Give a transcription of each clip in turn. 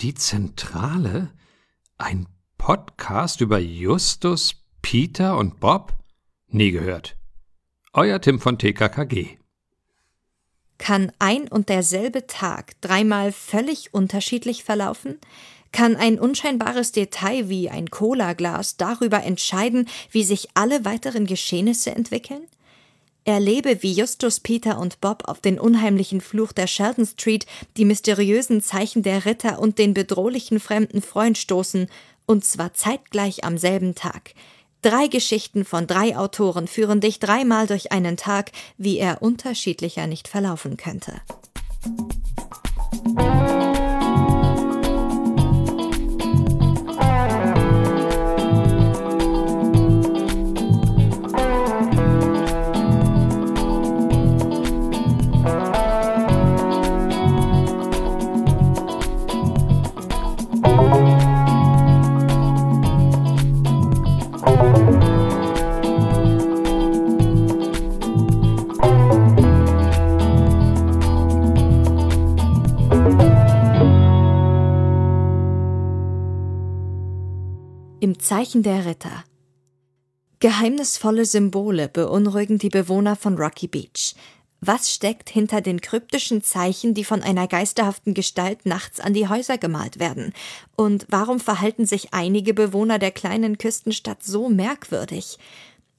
Die Zentrale? Ein Podcast über Justus, Peter und Bob? Nie gehört. Euer Tim von TKKG. Kann ein und derselbe Tag dreimal völlig unterschiedlich verlaufen? Kann ein unscheinbares Detail wie ein Cola-Glas darüber entscheiden, wie sich alle weiteren Geschehnisse entwickeln? Erlebe, wie Justus, Peter und Bob auf den unheimlichen Fluch der Sheldon Street, die mysteriösen Zeichen der Ritter und den bedrohlichen fremden Freund stoßen, und zwar zeitgleich am selben Tag. Drei Geschichten von drei Autoren führen dich dreimal durch einen Tag, wie er unterschiedlicher nicht verlaufen könnte. Im Zeichen der Ritter. Geheimnisvolle Symbole beunruhigen die Bewohner von Rocky Beach. Was steckt hinter den kryptischen Zeichen, die von einer geisterhaften Gestalt nachts an die Häuser gemalt werden? Und warum verhalten sich einige Bewohner der kleinen Küstenstadt so merkwürdig?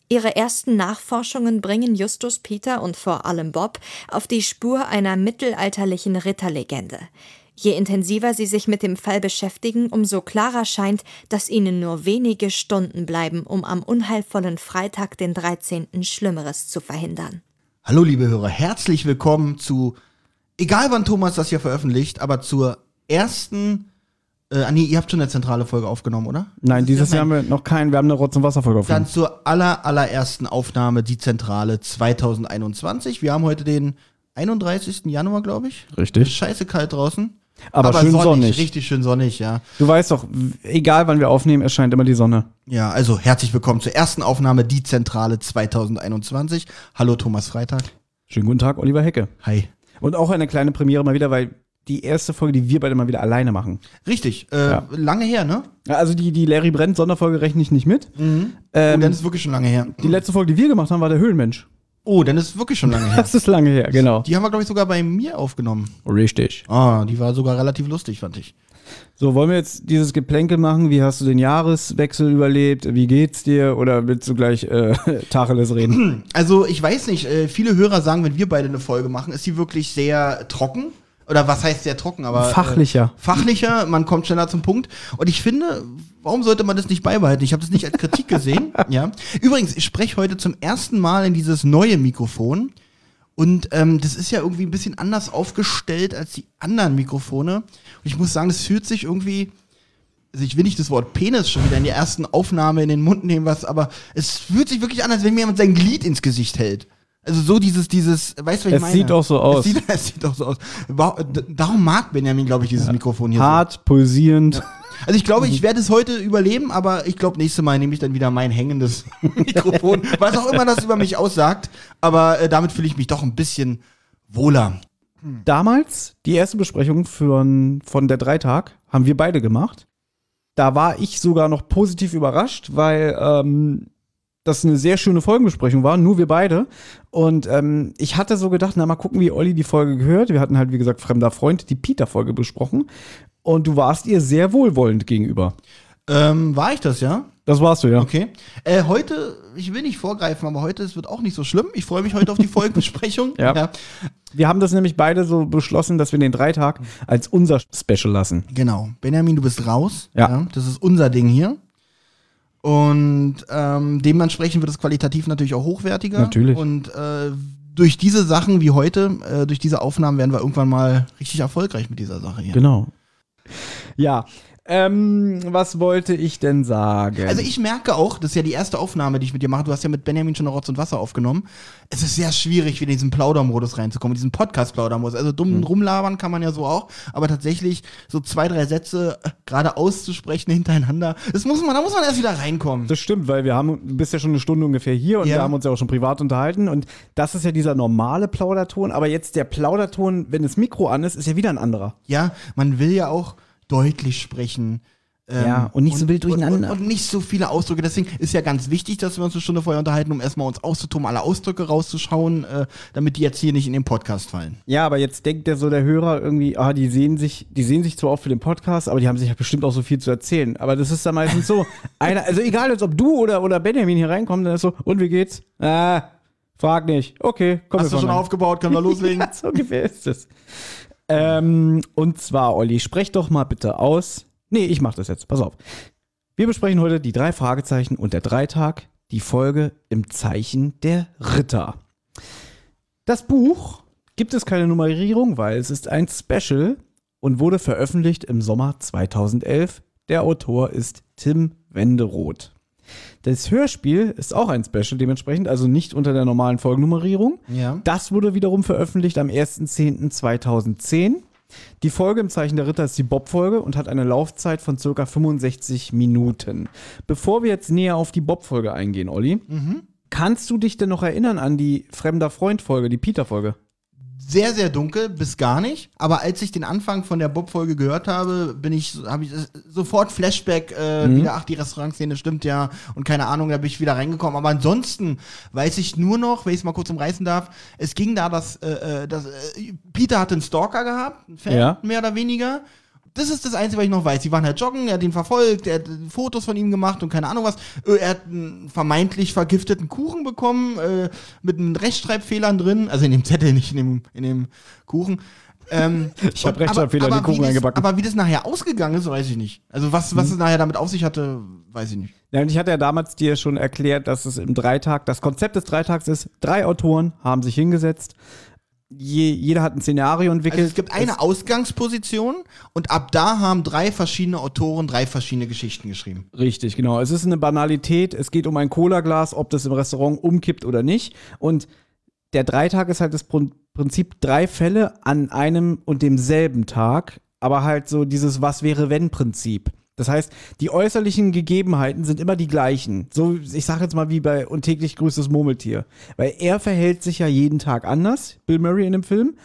Ihre ersten Nachforschungen bringen Justus Peter und vor allem Bob auf die Spur einer mittelalterlichen Ritterlegende. Je intensiver sie sich mit dem Fall beschäftigen, umso klarer scheint, dass ihnen nur wenige Stunden bleiben, um am unheilvollen Freitag, den 13. Schlimmeres zu verhindern. Hallo, liebe Hörer, herzlich willkommen zu, egal wann Thomas das hier veröffentlicht, aber zur ersten. Äh, nee, ihr habt schon eine zentrale Folge aufgenommen, oder? Nein, dieses Jahr haben wir noch keinen, wir haben eine Rotz- und Wasserfolge Dann aufgenommen. zur aller, allerersten Aufnahme, die Zentrale 2021. Wir haben heute den 31. Januar, glaube ich. Ist Richtig. scheiße kalt draußen. Aber, schön sonnig. Richtig schön sonnig, ja. Du weißt doch, egal wann wir aufnehmen, es scheint immer die Sonne. Ja, also herzlich willkommen zur ersten Aufnahme, die Zentrale 2021. Hallo Thomas Freitag. Schönen guten Tag, Oliver Hecke. Hi. Und auch eine kleine Premiere mal wieder, weil die erste Folge, die wir beide mal wieder alleine machen. Richtig, äh, Ja. lange her, ne? Also die, die Larry Brent Sonderfolge rechne ich nicht mit. Mhm. Ähm, oh, dann ist wirklich schon lange her. die letzte Folge, die wir gemacht haben, war der Höhlenmensch. Oh, dann ist es wirklich schon lange her. Das ist lange her, genau. Die haben wir, glaube ich, sogar bei mir aufgenommen. Richtig. Ah, die war sogar relativ lustig, fand ich. So, wollen wir jetzt dieses Geplänkel machen? Wie hast du den Jahreswechsel überlebt? Wie geht's dir? Oder willst du gleich äh, Tacheles reden? Also, ich weiß nicht, äh, viele Hörer sagen, wenn wir beide eine Folge machen, ist die wirklich sehr trocken. Oder was heißt sehr trocken, aber. Fachlicher. Äh, fachlicher, man kommt schneller zum Punkt. Und ich finde, warum sollte man das nicht beibehalten? Ich habe das nicht als Kritik gesehen. ja. Übrigens, ich spreche heute zum ersten Mal in dieses neue Mikrofon. Und ähm, das ist ja irgendwie ein bisschen anders aufgestellt als die anderen Mikrofone. Und ich muss sagen, das fühlt sich irgendwie. Also ich will nicht das Wort Penis schon wieder in der ersten Aufnahme in den Mund nehmen, was, aber es fühlt sich wirklich an, als wenn mir jemand sein Glied ins Gesicht hält. Also so dieses, dieses, weißt du, was ich Es meine? sieht auch so aus. Es sieht, es sieht auch so aus. Darum mag Benjamin, glaube ich, dieses Mikrofon hier so. Hart, pulsierend. Also ich glaube, ich werde es heute überleben, aber ich glaube, nächstes Mal nehme ich dann wieder mein hängendes Mikrofon, was auch immer das über mich aussagt. Aber äh, damit fühle ich mich doch ein bisschen wohler. Damals, die erste Besprechung von, von der Dreitag, haben wir beide gemacht. Da war ich sogar noch positiv überrascht, weil ähm, das eine sehr schöne Folgenbesprechung war, nur wir beide. Und ähm, ich hatte so gedacht, na mal gucken, wie Olli die Folge gehört. Wir hatten halt, wie gesagt, Fremder Freund, die Peter-Folge besprochen. Und du warst ihr sehr wohlwollend gegenüber. Ähm, war ich das, ja? Das warst du, ja. Okay. Äh, heute, ich will nicht vorgreifen, aber heute, es wird auch nicht so schlimm. Ich freue mich heute auf die Folgenbesprechung. Ja. Wir haben das nämlich beide so beschlossen, dass wir den Dreitag als unser Special lassen. Genau. Benjamin, du bist raus. Ja. Das ist unser Ding hier. Und ähm, dementsprechend wird es qualitativ natürlich auch hochwertiger. Natürlich. Und äh, durch diese Sachen wie heute, äh, durch diese Aufnahmen werden wir irgendwann mal richtig erfolgreich mit dieser Sache hier. Genau. Ja. Ähm, was wollte ich denn sagen? Also ich merke auch, das ist ja die erste Aufnahme, die ich mit dir mache. Du hast ja mit Benjamin schon noch Rotz und Wasser aufgenommen. Es ist sehr schwierig, wieder in diesen Plaudermodus reinzukommen, in diesen Podcast-Plaudermodus. Also dumm Hm. rumlabern kann man ja so auch, aber tatsächlich so zwei, drei Sätze äh, gerade auszusprechen hintereinander, das muss man, da muss man erst wieder reinkommen. Das stimmt, weil wir haben, du bist ja schon eine Stunde ungefähr hier und Ja. wir haben uns ja auch schon privat unterhalten und das ist ja dieser normale Plauderton, aber jetzt der Plauderton, wenn das Mikro an ist, ist ja wieder ein anderer. Ja, man will ja auch deutlich sprechen. Ähm, Ja, und nicht so wild durcheinander. Und, und, und nicht so viele Ausdrücke. Deswegen ist ja ganz wichtig, dass wir uns eine Stunde vorher unterhalten, um erstmal uns auszutoben, alle Ausdrücke rauszuschauen, äh, damit die jetzt hier nicht in den Podcast fallen. Ja, aber jetzt denkt der so der Hörer irgendwie, ah, die sehen sich, die sehen sich zwar auch für den Podcast, aber die haben sich ja bestimmt auch so viel zu erzählen. Aber das ist dann meistens so. Einer, also egal jetzt, ob du oder, oder Benjamin hier reinkommt, dann ist so, und wie geht's? Ah, frag nicht. Okay, komm Hast du schon aufgebaut? Können wir loslegen? ja, so ungefähr ist es. Ähm, und zwar, Olli, sprech doch mal bitte aus. Nee, ich mach das jetzt. Pass auf. Wir besprechen heute die drei Fragezeichen und der Dreitag, die Folge im Zeichen der Ritter. Das Buch gibt es keine Nummerierung, weil es ist ein Special und wurde veröffentlicht im Sommer 2011. Der Autor ist Tim Wenderoth. Das Hörspiel ist auch ein Special dementsprechend, also nicht unter der normalen Folgennummerierung. Ja. Das wurde wiederum veröffentlicht am 1.10.2010. Die Folge im Zeichen der Ritter ist die Bob-Folge und hat eine Laufzeit von circa 65 Minuten. Bevor wir jetzt näher auf die Bob-Folge eingehen, Olli, kannst du dich denn noch erinnern an die Fremder Freund-Folge, die Peter-Folge? Sehr, sehr dunkel, bis gar nicht. Aber als ich den Anfang von der Bob-Folge gehört habe, bin ich, habe ich sofort Flashback äh, Mhm. wieder, ach, die Restaurantszene stimmt ja und keine Ahnung, da bin ich wieder reingekommen. Aber ansonsten weiß ich nur noch, wenn ich es mal kurz umreißen darf, es ging da, dass, äh, äh, dass äh, Peter hatte einen Stalker gehabt, einen Fan, Ja. mehr oder weniger. Das ist das Einzige, was ich noch weiß. Die waren halt joggen, er hat ihn verfolgt, er hat Fotos von ihm gemacht und keine Ahnung was. Äh, Er hat einen vermeintlich vergifteten Kuchen bekommen, äh, mit einem Rechtschreibfehlern drin. Also in dem Zettel, nicht in dem, in dem Kuchen. Ähm, Ich hab und- Rechtschreibfehler in den Kuchen wie eingebacken. Das, aber wie das nachher ausgegangen ist, weiß ich nicht. Also was, was es nachher damit auf sich hatte, weiß ich nicht. Ja, und ich hatte ja damals dir schon erklärt, dass es im Dreitag, das Konzept des Dreitags ist, drei Autoren haben sich hingesetzt, je, jeder hat ein Szenario entwickelt. Also es gibt eine Ausgangsposition und ab da haben drei verschiedene Autoren drei verschiedene Geschichten geschrieben. Richtig, genau. Es ist eine Banalität. Es geht um ein Cola-Glas, ob das im Restaurant umkippt oder nicht. Und der Dreitag ist halt das Prin- Prinzip drei Fälle an einem und demselben Tag, aber halt so dieses Was wäre wenn Prinzip. Das heißt, die äußerlichen Gegebenheiten sind immer die gleichen. So, ich sage jetzt mal wie bei Und täglich grüßt das Murmeltier. Weil er verhält sich ja jeden Tag anders, Bill Murray in dem Film.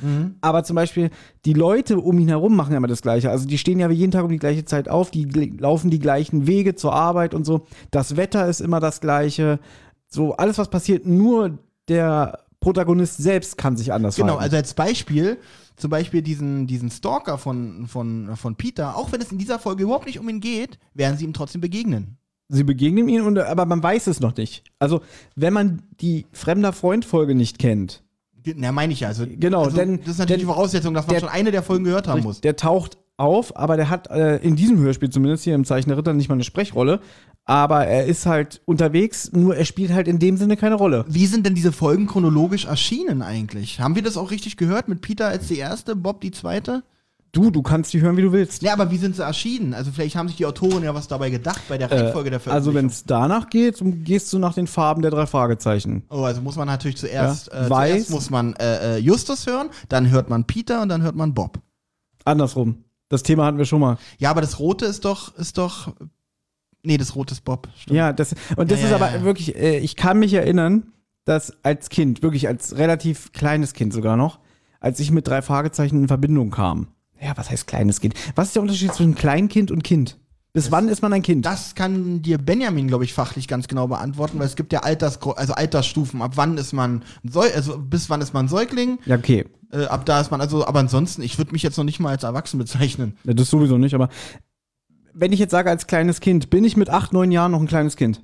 Aber zum Beispiel, die Leute um ihn herum machen ja immer das Gleiche. Also die stehen ja jeden Tag um die gleiche Zeit auf, die laufen die gleichen Wege zur Arbeit und so. Das Wetter ist immer das Gleiche. So, alles, was passiert, nur der Protagonist selbst kann sich anders Genau, verhalten. also als Beispiel, zum Beispiel diesen, diesen Stalker von, von, von Peter, auch wenn es in dieser Folge überhaupt nicht um ihn geht, werden sie ihm trotzdem begegnen. Sie begegnen ihn, und, aber man weiß es noch nicht. Also, wenn man die Fremder Freund-Folge nicht kennt, Na, meine ich ja. Also, Genau, also, denn- das ist natürlich denn die Voraussetzung, dass man der- schon eine der Folgen gehört haben muss. der taucht auf, aber der hat äh, in diesem Hörspiel zumindest hier im Zeichen der Ritter nicht mal eine Sprechrolle. Aber er ist halt unterwegs, nur er spielt halt in dem Sinne keine Rolle. Wie sind denn diese Folgen chronologisch erschienen eigentlich? Haben wir das auch richtig gehört mit Peter als die erste, Bob die zweite? Du, du kannst die hören, wie du willst. Ja, aber wie sind sie erschienen? Also vielleicht haben sich die Autoren ja was dabei gedacht bei der Reihenfolge der also, wenn Veröffentlichung. es danach geht, gehst du nach den Farben der drei Fragezeichen. Oh, also muss man natürlich zuerst, Ja, äh, weiß. zuerst muss man äh, äh, Justus hören, dann hört man Peter und dann hört man Bob. Andersrum. Das Thema hatten wir schon mal. Ja, aber das Rote ist doch, ist doch. Nee, das Rote ist Bob. Stimmt. Ja, das, und das Ja, ist ja, aber ja, wirklich, äh, ich kann mich erinnern, dass als Kind, wirklich als relativ kleines Kind sogar noch, als ich mit drei Fragezeichen in Verbindung kam. Ja, was heißt kleines Kind? Was ist der Unterschied zwischen Kleinkind und Kind? Bis wann ist man ein Kind? Das kann dir Benjamin, glaube ich, fachlich ganz genau beantworten, weil es gibt ja Alters, also Altersstufen. Ab wann ist man ein Säu also bis wann ist man ein Säugling? Ja, okay. Äh, ab da ist man also, aber ansonsten, ich würde mich jetzt noch nicht mal als erwachsen bezeichnen. Ja, das sowieso nicht, aber wenn ich jetzt sage als kleines Kind, bin ich mit acht, neun Jahren noch ein kleines Kind?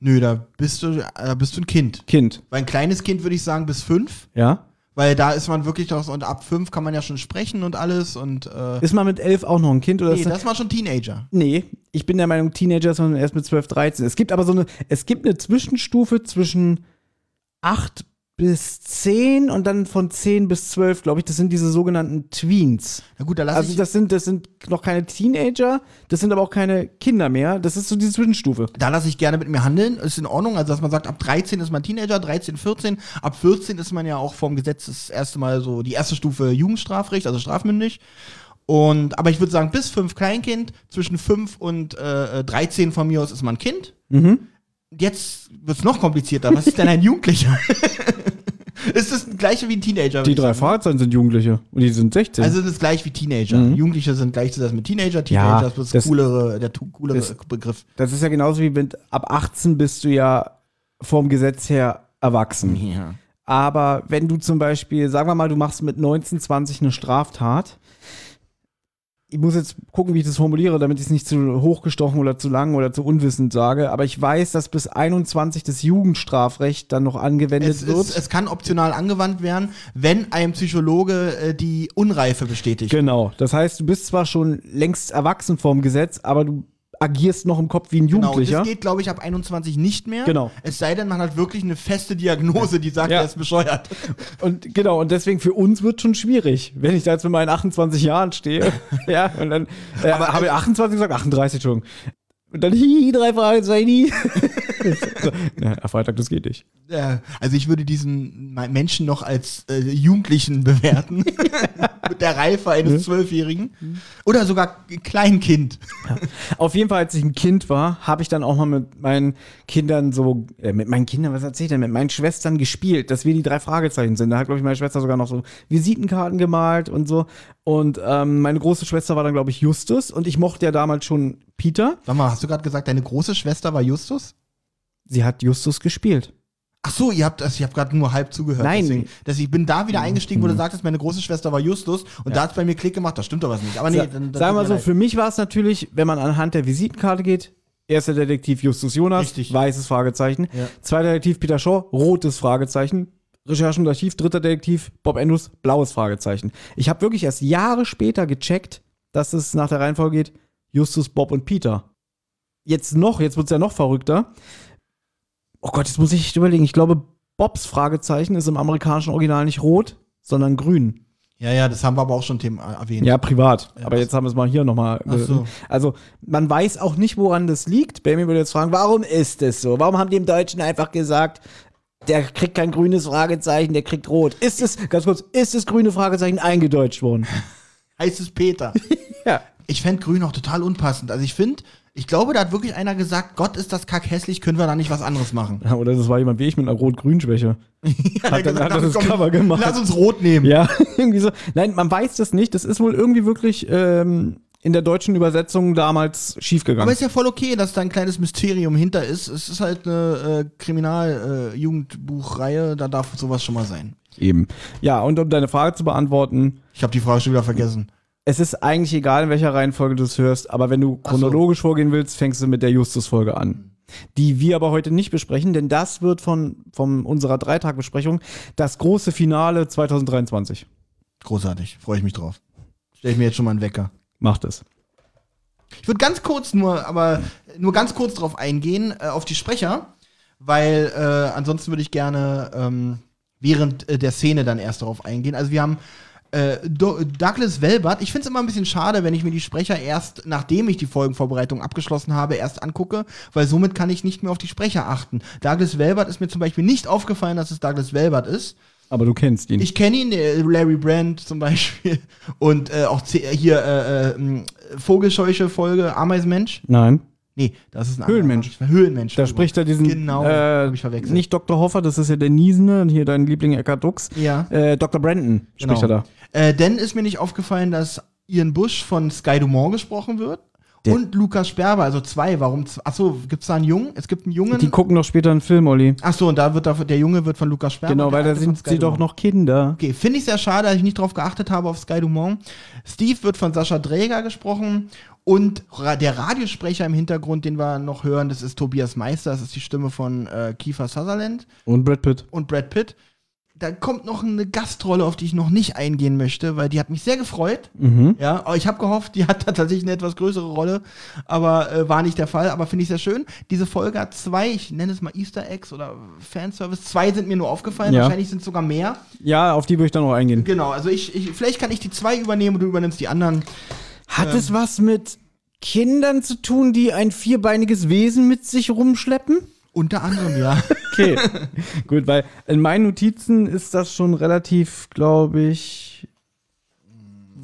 Nö, da bist du, da bist du ein Kind. Kind, Weil ein kleines Kind würde ich sagen bis fünf, ja? weil da ist man wirklich noch so, und ab fünf kann man ja schon sprechen und alles und äh, Ist man mit elf auch noch ein Kind? Oder nee, ist das ist man schon Teenager. Nee, ich bin der Meinung, Teenager ist man erst mit 12, 13. Es gibt aber so eine, es gibt eine Zwischenstufe zwischen 8 bis 10 und dann von 10 bis 12, glaube ich, das sind diese sogenannten Tweens. Na gut, da lasse Also ich, das sind, das sind noch keine Teenager, das sind aber auch keine Kinder mehr. Das ist so diese Zwischenstufe. da lasse ich gerne mit mir handeln, ist in Ordnung. Also, dass man sagt, ab 13 ist man Teenager, 13, 14, ab 14 ist man ja auch vom Gesetz das erste Mal so die erste Stufe Jugendstrafrecht, also strafmündig. Und, aber ich würde sagen, bis 5 Kleinkind, zwischen 5 und äh, 13 von mir aus ist man Kind. Mhm. Jetzt wird's noch komplizierter. Was ist denn ein Jugendlicher? Ist das gleiche wie ein Teenager? Die drei? Fahrzeuge sind Jugendliche und die sind 16. Also das ist gleich wie Teenager. Mhm. Jugendliche sind gleichzusetzen mit Teenager. Ja, Teenager ist das das- coolere, der coolere das- Begriff. das ist ja genauso wie mit ab 18 bist du ja vom Gesetz her erwachsen. Ja. Aber wenn du zum Beispiel, sagen wir mal, du machst mit 19, 20 eine Straftat, ich muss jetzt gucken, wie ich das formuliere, damit ich es nicht zu hochgestochen oder zu lang oder zu unwissend sage, aber ich weiß, dass bis 21 das Jugendstrafrecht dann noch angewendet Es, wird. ist, es kann optional angewandt werden, wenn ein Psychologe äh, die Unreife bestätigt. genau. Das heißt, du bist zwar schon längst erwachsen vorm Gesetz, aber du agierst noch im Kopf wie ein Genau, Jugendlicher. das geht, glaube ich, ab 21 nicht mehr. Genau. Es sei denn, man hat wirklich eine feste Diagnose, die sagt, Ja. er ist bescheuert. Und genau, und deswegen für uns wird schon schwierig, wenn ich da jetzt mit meinen 28 Jahren stehe. ja, und dann äh, Aber- habe ich 28 gesagt, 38, Entschuldigung. Und dann hi, drei Fragezeichen. ja, Freitag, das geht nicht. Also ich würde diesen Me- Menschen noch als äh, Jugendlichen bewerten. Mit der Reife eines Zwölfjährigen. Oder sogar Kleinkind. Auf jeden Fall, als ich ein Kind war, habe ich dann auch mal mit meinen Kindern so, äh, mit meinen Kindern, was erzählt er, mit meinen Schwestern gespielt, dass wir die drei Fragezeichen sind. Da hat, glaube ich, meine Schwester sogar noch so Visitenkarten gemalt und so. Und ähm, meine große Schwester war dann, glaube ich, Justus. Und ich mochte ja damals schon Peter. Sag mal, hast du gerade gesagt, deine große Schwester war Justus? Sie hat Justus gespielt. Ach so, ihr habt das, ich habe gerade nur halb zugehört. Nein. Deswegen, dass ich bin da wieder eingestiegen, wo du sagtest, meine große Schwester war Justus und da hat es bei mir Klick gemacht, das stimmt doch was nicht. Aber nee, Sa- dann, dann Sagen wir so, mir für mich war es natürlich, wenn man anhand der Visitenkarte geht, erster Detektiv Justus Jonas, Richtig. weißes Fragezeichen, Ja. zweiter Detektiv Peter Shaw, rotes Fragezeichen, Recherchen und Archiv, dritter Detektiv Bob Andrews, blaues Fragezeichen. Ich habe wirklich erst Jahre später gecheckt, dass es nach der Reihenfolge geht, Justus, Bob und Peter. Jetzt noch, jetzt wird es ja noch verrückter. Oh Gott, jetzt muss ich überlegen. Ich glaube, Bobs Fragezeichen ist im amerikanischen Original nicht rot, sondern grün. Ja, ja, das haben wir aber auch schon Thema erwähnt. Ja, privat. Ja, Aber jetzt haben wir es mal hier nochmal. So. Also, man weiß auch nicht, woran das liegt. Benjamin würde jetzt fragen, warum ist es so? Warum haben die im Deutschen einfach gesagt, der kriegt kein grünes Fragezeichen, der kriegt rot? Ist es, ganz kurz, ist das grüne Fragezeichen eingedeutscht worden? Heißt es Peter. Ja. Ich fände grün auch total unpassend. Also ich finde, ich glaube, da hat wirklich einer gesagt, Gott ist das kack hässlich, können wir da nicht was anderes machen. Oder das war jemand wie ich mit einer Rot-Grün-Schwäche. Hat dann- hat er das Cover gemacht. Lass uns rot nehmen. Ja, irgendwie so. Nein, man weiß das nicht. Das ist wohl irgendwie wirklich ähm, in der deutschen Übersetzung damals schiefgegangen. Aber ist ja voll okay, dass da ein kleines Mysterium hinter ist. Es ist halt eine äh, Kriminal-Jugendbuchreihe, da darf sowas schon mal sein. Eben. Ja, und um deine Frage zu beantworten, Ich habe die Frage schon wieder vergessen. Es ist eigentlich egal, in welcher Reihenfolge du es hörst, aber wenn du Ach so. chronologisch vorgehen willst, fängst du mit der Justus-Folge an. Die wir aber heute nicht besprechen, denn das wird von, von unserer Dreitag-Besprechung das große Finale 2023. Großartig, freue ich mich drauf. Stell ich mir jetzt schon mal einen Wecker. Macht es. Ich würde ganz kurz nur, aber nur ganz kurz drauf eingehen, äh, auf die Sprecher, weil äh, ansonsten würde ich gerne ähm, während äh, der Szene dann erst darauf eingehen. Also wir haben äh, Do Douglas Welbert. Ich finde es immer ein bisschen schade, wenn ich mir die Sprecher erst, nachdem ich die Folgenvorbereitung abgeschlossen habe, erst angucke, weil somit kann ich nicht mehr auf die Sprecher achten. Douglas Welbert ist mir zum Beispiel nicht aufgefallen, dass es Douglas Welbert ist. Aber du kennst ihn. Ich kenne ihn, äh, Larry Brand zum Beispiel. Und äh, auch hier äh, äh, Vogelscheuche Folge, Ameisenmensch. Nein. Nee, das ist ein Höhlenmensch. anderer. Höhlenmensch. Da spricht er diesen. Genau, äh, ich verwechselt. Nicht Dr. Hoffer, das ist ja der Niesende, und hier dein Liebling Eckhard Dux. Ja. Äh, Dr. Brandon spricht er Genau. da. Äh, denn ist mir nicht aufgefallen, dass Ian Bush von Sky Dumont gesprochen wird. Der- und Lukas Sperber, also zwei. Warum? Achso, gibt's da einen Jungen? Es gibt einen Jungen. Die gucken doch später einen Film, Olli. Achso, und da wird dafür, der Junge wird von Lukas Sperber. Genau, weil da sind sie doch Dumont. noch Kinder. Okay, finde ich sehr schade, dass ich nicht drauf geachtet habe auf Sky Dumont. Steve wird von Sascha Dräger gesprochen und der Radiosprecher im Hintergrund, den wir noch hören, das ist Tobias Meister, das ist die Stimme von äh, Kiefer Sutherland Und Brad Pitt. und Brad Pitt. Da kommt noch eine Gastrolle, auf die ich noch nicht eingehen möchte, weil die hat mich sehr gefreut. Mhm. Ja, ich habe gehofft, die hat tatsächlich eine etwas größere Rolle, aber äh, war nicht der Fall. Aber finde ich sehr schön. Diese Folge hat zwei, ich nenne es mal Easter Eggs oder Fanservice. Zwei sind mir nur aufgefallen, Ja. wahrscheinlich sind es sogar mehr. Ja, auf die würde ich dann noch eingehen. Genau, also ich, ich, vielleicht kann ich die zwei übernehmen und du übernimmst die anderen. Hat es was mit Kindern zu tun, die ein vierbeiniges Wesen mit sich rumschleppen? Unter anderem, ja. Okay. Gut, weil in meinen Notizen ist das schon relativ, glaube ich,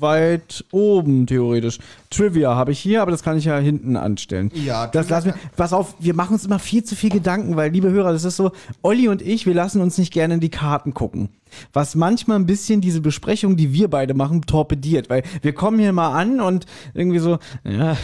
weit oben, theoretisch. Trivia habe ich hier, aber das kann ich ja hinten anstellen. Ja, das lassen wir. Pass auf, wir machen uns immer viel zu viel Gedanken, weil, liebe Hörer, das ist so, Olli und ich, wir lassen uns nicht gerne in die Karten gucken. Was manchmal ein bisschen diese Besprechung, die wir beide machen, torpediert, weil wir kommen hier mal an und irgendwie so, ja,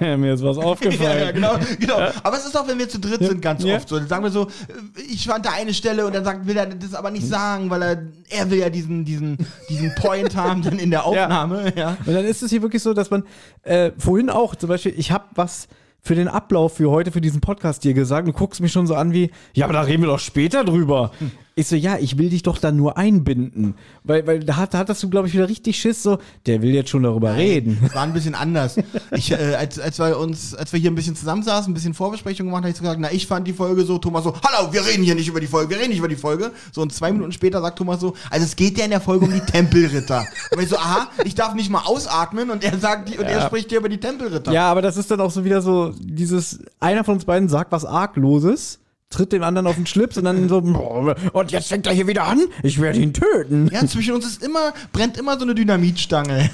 mir ist was Ja, aufgefallen. ja, genau, genau. Aber es ist auch, wenn wir zu dritt sind, ganz Ja. oft so. Dann sagen wir so, äh, ich fand da eine Stelle und dann sagt, will er das aber nicht sagen, weil er, er will ja diesen, diesen, diesen Point haben dann in der Aufnahme, ja. Und dann ist es hier wirklich so, dass man äh, vorhin auch, zum Beispiel, ich habe was für den Ablauf für heute, für diesen Podcast dir gesagt. Du guckst mich schon so an wie, ja, aber da reden wir doch später drüber. Ich so, ja, ich will dich doch dann nur einbinden. Weil, weil da, hat, da hattest du, glaube ich, wieder richtig Schiss, so, der will jetzt schon darüber reden. Es war ein bisschen anders. Ich, äh, als, als wir uns, als wir hier ein bisschen zusammensaßen, ein bisschen Vorbesprechung gemacht, habe ich so gesagt, na, ich fand die Folge so, Thomas so, hallo, wir reden hier nicht über die Folge, wir reden nicht über die Folge. So, und zwei Minuten später sagt Thomas so, also es geht ja in der Folge um die Tempelritter. Und ich so, aha, ich darf nicht mal ausatmen und er sagt, die, und er spricht hier über die Tempelritter. Ja, aber das ist dann auch so wieder so, dieses, einer von uns beiden sagt was Argloses, tritt dem anderen auf den Schlips und dann so, und jetzt fängt er hier wieder an, ich werde ihn töten. Ja, zwischen uns ist immer, brennt immer so eine Dynamitstange.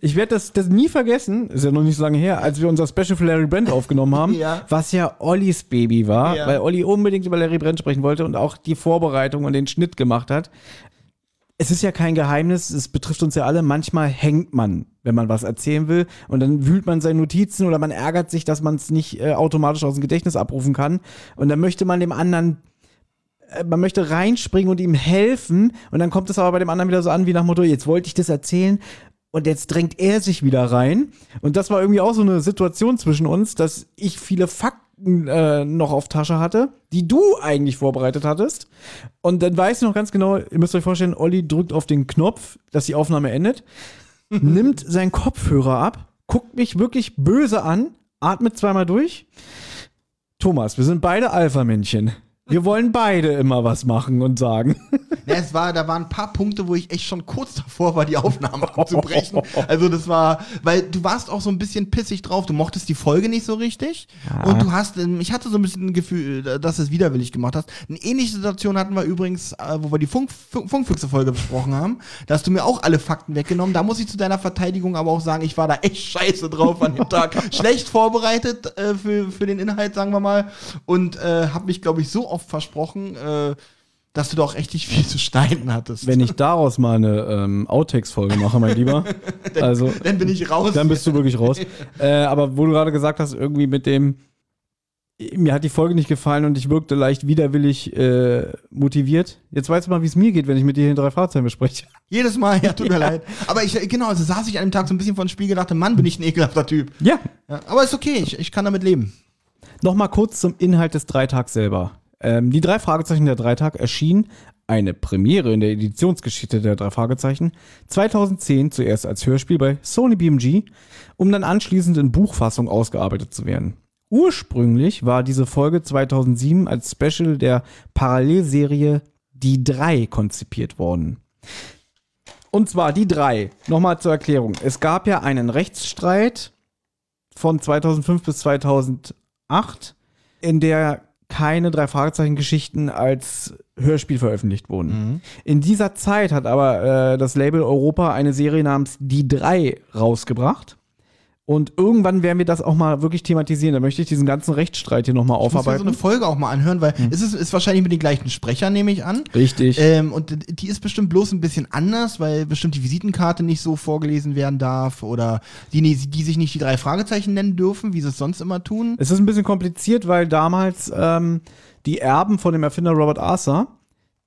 Ich werde das, das nie vergessen, ist ja noch nicht so lange her, als wir unser Special für Larry Brand aufgenommen haben, Ja. was ja Ollis Baby war, Ja. weil Olli unbedingt über Larry Brand sprechen wollte und auch die Vorbereitung und den Schnitt gemacht hat. Es ist ja kein Geheimnis, es betrifft uns ja alle. Manchmal hängt man, wenn man was erzählen will, und dann wühlt man seine Notizen oder man ärgert sich, dass man es nicht äh, automatisch aus dem Gedächtnis abrufen kann. Und dann möchte man dem anderen äh, man möchte reinspringen und ihm helfen und dann kommt es aber bei dem anderen wieder so an wie nach Motto, jetzt wollte ich das erzählen und jetzt drängt er sich wieder rein und das war irgendwie auch so eine Situation zwischen uns, dass ich viele Fakten äh, noch auf Tasche hatte, die du eigentlich vorbereitet hattest und dann weiß ich noch ganz genau, ihr müsst euch vorstellen, Olli drückt auf den Knopf, dass die Aufnahme endet, nimmt seinen Kopfhörer ab, guckt mich wirklich böse an, atmet zweimal durch Thomas, wir sind beide Alpha-Männchen. Wir wollen beide immer was machen und sagen. Ja, es war, da waren ein paar Punkte, wo ich echt schon kurz davor war, die Aufnahme abzubrechen. Also das war, weil du warst auch so ein bisschen pissig drauf. Du mochtest die Folge nicht so richtig. Und du hast, ähm, ich hatte so ein bisschen ein Gefühl, äh, dass du es widerwillig gemacht hast. Eine ähnliche Situation hatten wir übrigens, äh, wo wir die Funk, Funk, Funkfüchse-Folge besprochen haben. Da hast du mir auch alle Fakten weggenommen. Da muss ich zu deiner Verteidigung aber auch sagen, ich war da echt scheiße drauf an dem Tag. Schlecht vorbereitet äh, für, für den Inhalt, sagen wir mal. Und äh, habe mich, glaube ich, so oft versprochen, äh, dass du doch nicht viel zu schneiden hattest. Wenn ich daraus mal eine ähm, Outtakes-Folge mache, mein Lieber, also Dann bin ich raus. dann bist du wirklich raus. Äh, aber wo du gerade gesagt hast, irgendwie mit dem, mir hat die Folge nicht gefallen und ich wirkte leicht widerwillig äh, motiviert. Jetzt weißt du mal, wie es mir geht, wenn ich mit dir hier in drei Fahrzeugen bespreche. Jedes Mal, ja, tut mir leid. Aber ich, genau, also saß ich an dem Tag so ein bisschen vor dem Spiegel und dachte, Mann, bin ich ein ekelhafter Typ. Ja. Ja, aber ist okay, ich, ich kann damit leben. Nochmal kurz zum Inhalt des Dreitags selber. Ähm, die drei Fragezeichen der Dreitag erschien eine Premiere in der Editionsgeschichte der drei Fragezeichen 2010 zuerst als Hörspiel bei Sony BMG, um dann anschließend in Buchfassung ausgearbeitet zu werden. Ursprünglich war diese Folge 2007 als Special der Parallelserie Die Drei konzipiert worden. Und zwar die drei. Nochmal zur Erklärung. Es gab ja einen Rechtsstreit von 2005 bis 2008, in der keine drei Fragezeichen-Geschichten als Hörspiel veröffentlicht wurden. In dieser Zeit hat aber äh, das Label Europa eine Serie namens Die Drei rausgebracht. Und irgendwann werden wir das auch mal wirklich thematisieren. Da möchte ich diesen ganzen Rechtsstreit hier nochmal Ich muss mir so aufarbeiten. eine Folge auch mal anhören, weil es ist, ist wahrscheinlich mit den gleichen Sprechern, nehme ich an. Richtig. Ähm, und die ist bestimmt bloß ein bisschen anders, weil bestimmt die Visitenkarte nicht so vorgelesen werden darf oder die, die sich nicht die drei Fragezeichen nennen dürfen, wie sie es sonst immer tun. Es ist ein bisschen kompliziert, weil damals ähm, die Erben von dem Erfinder Robert Arthur,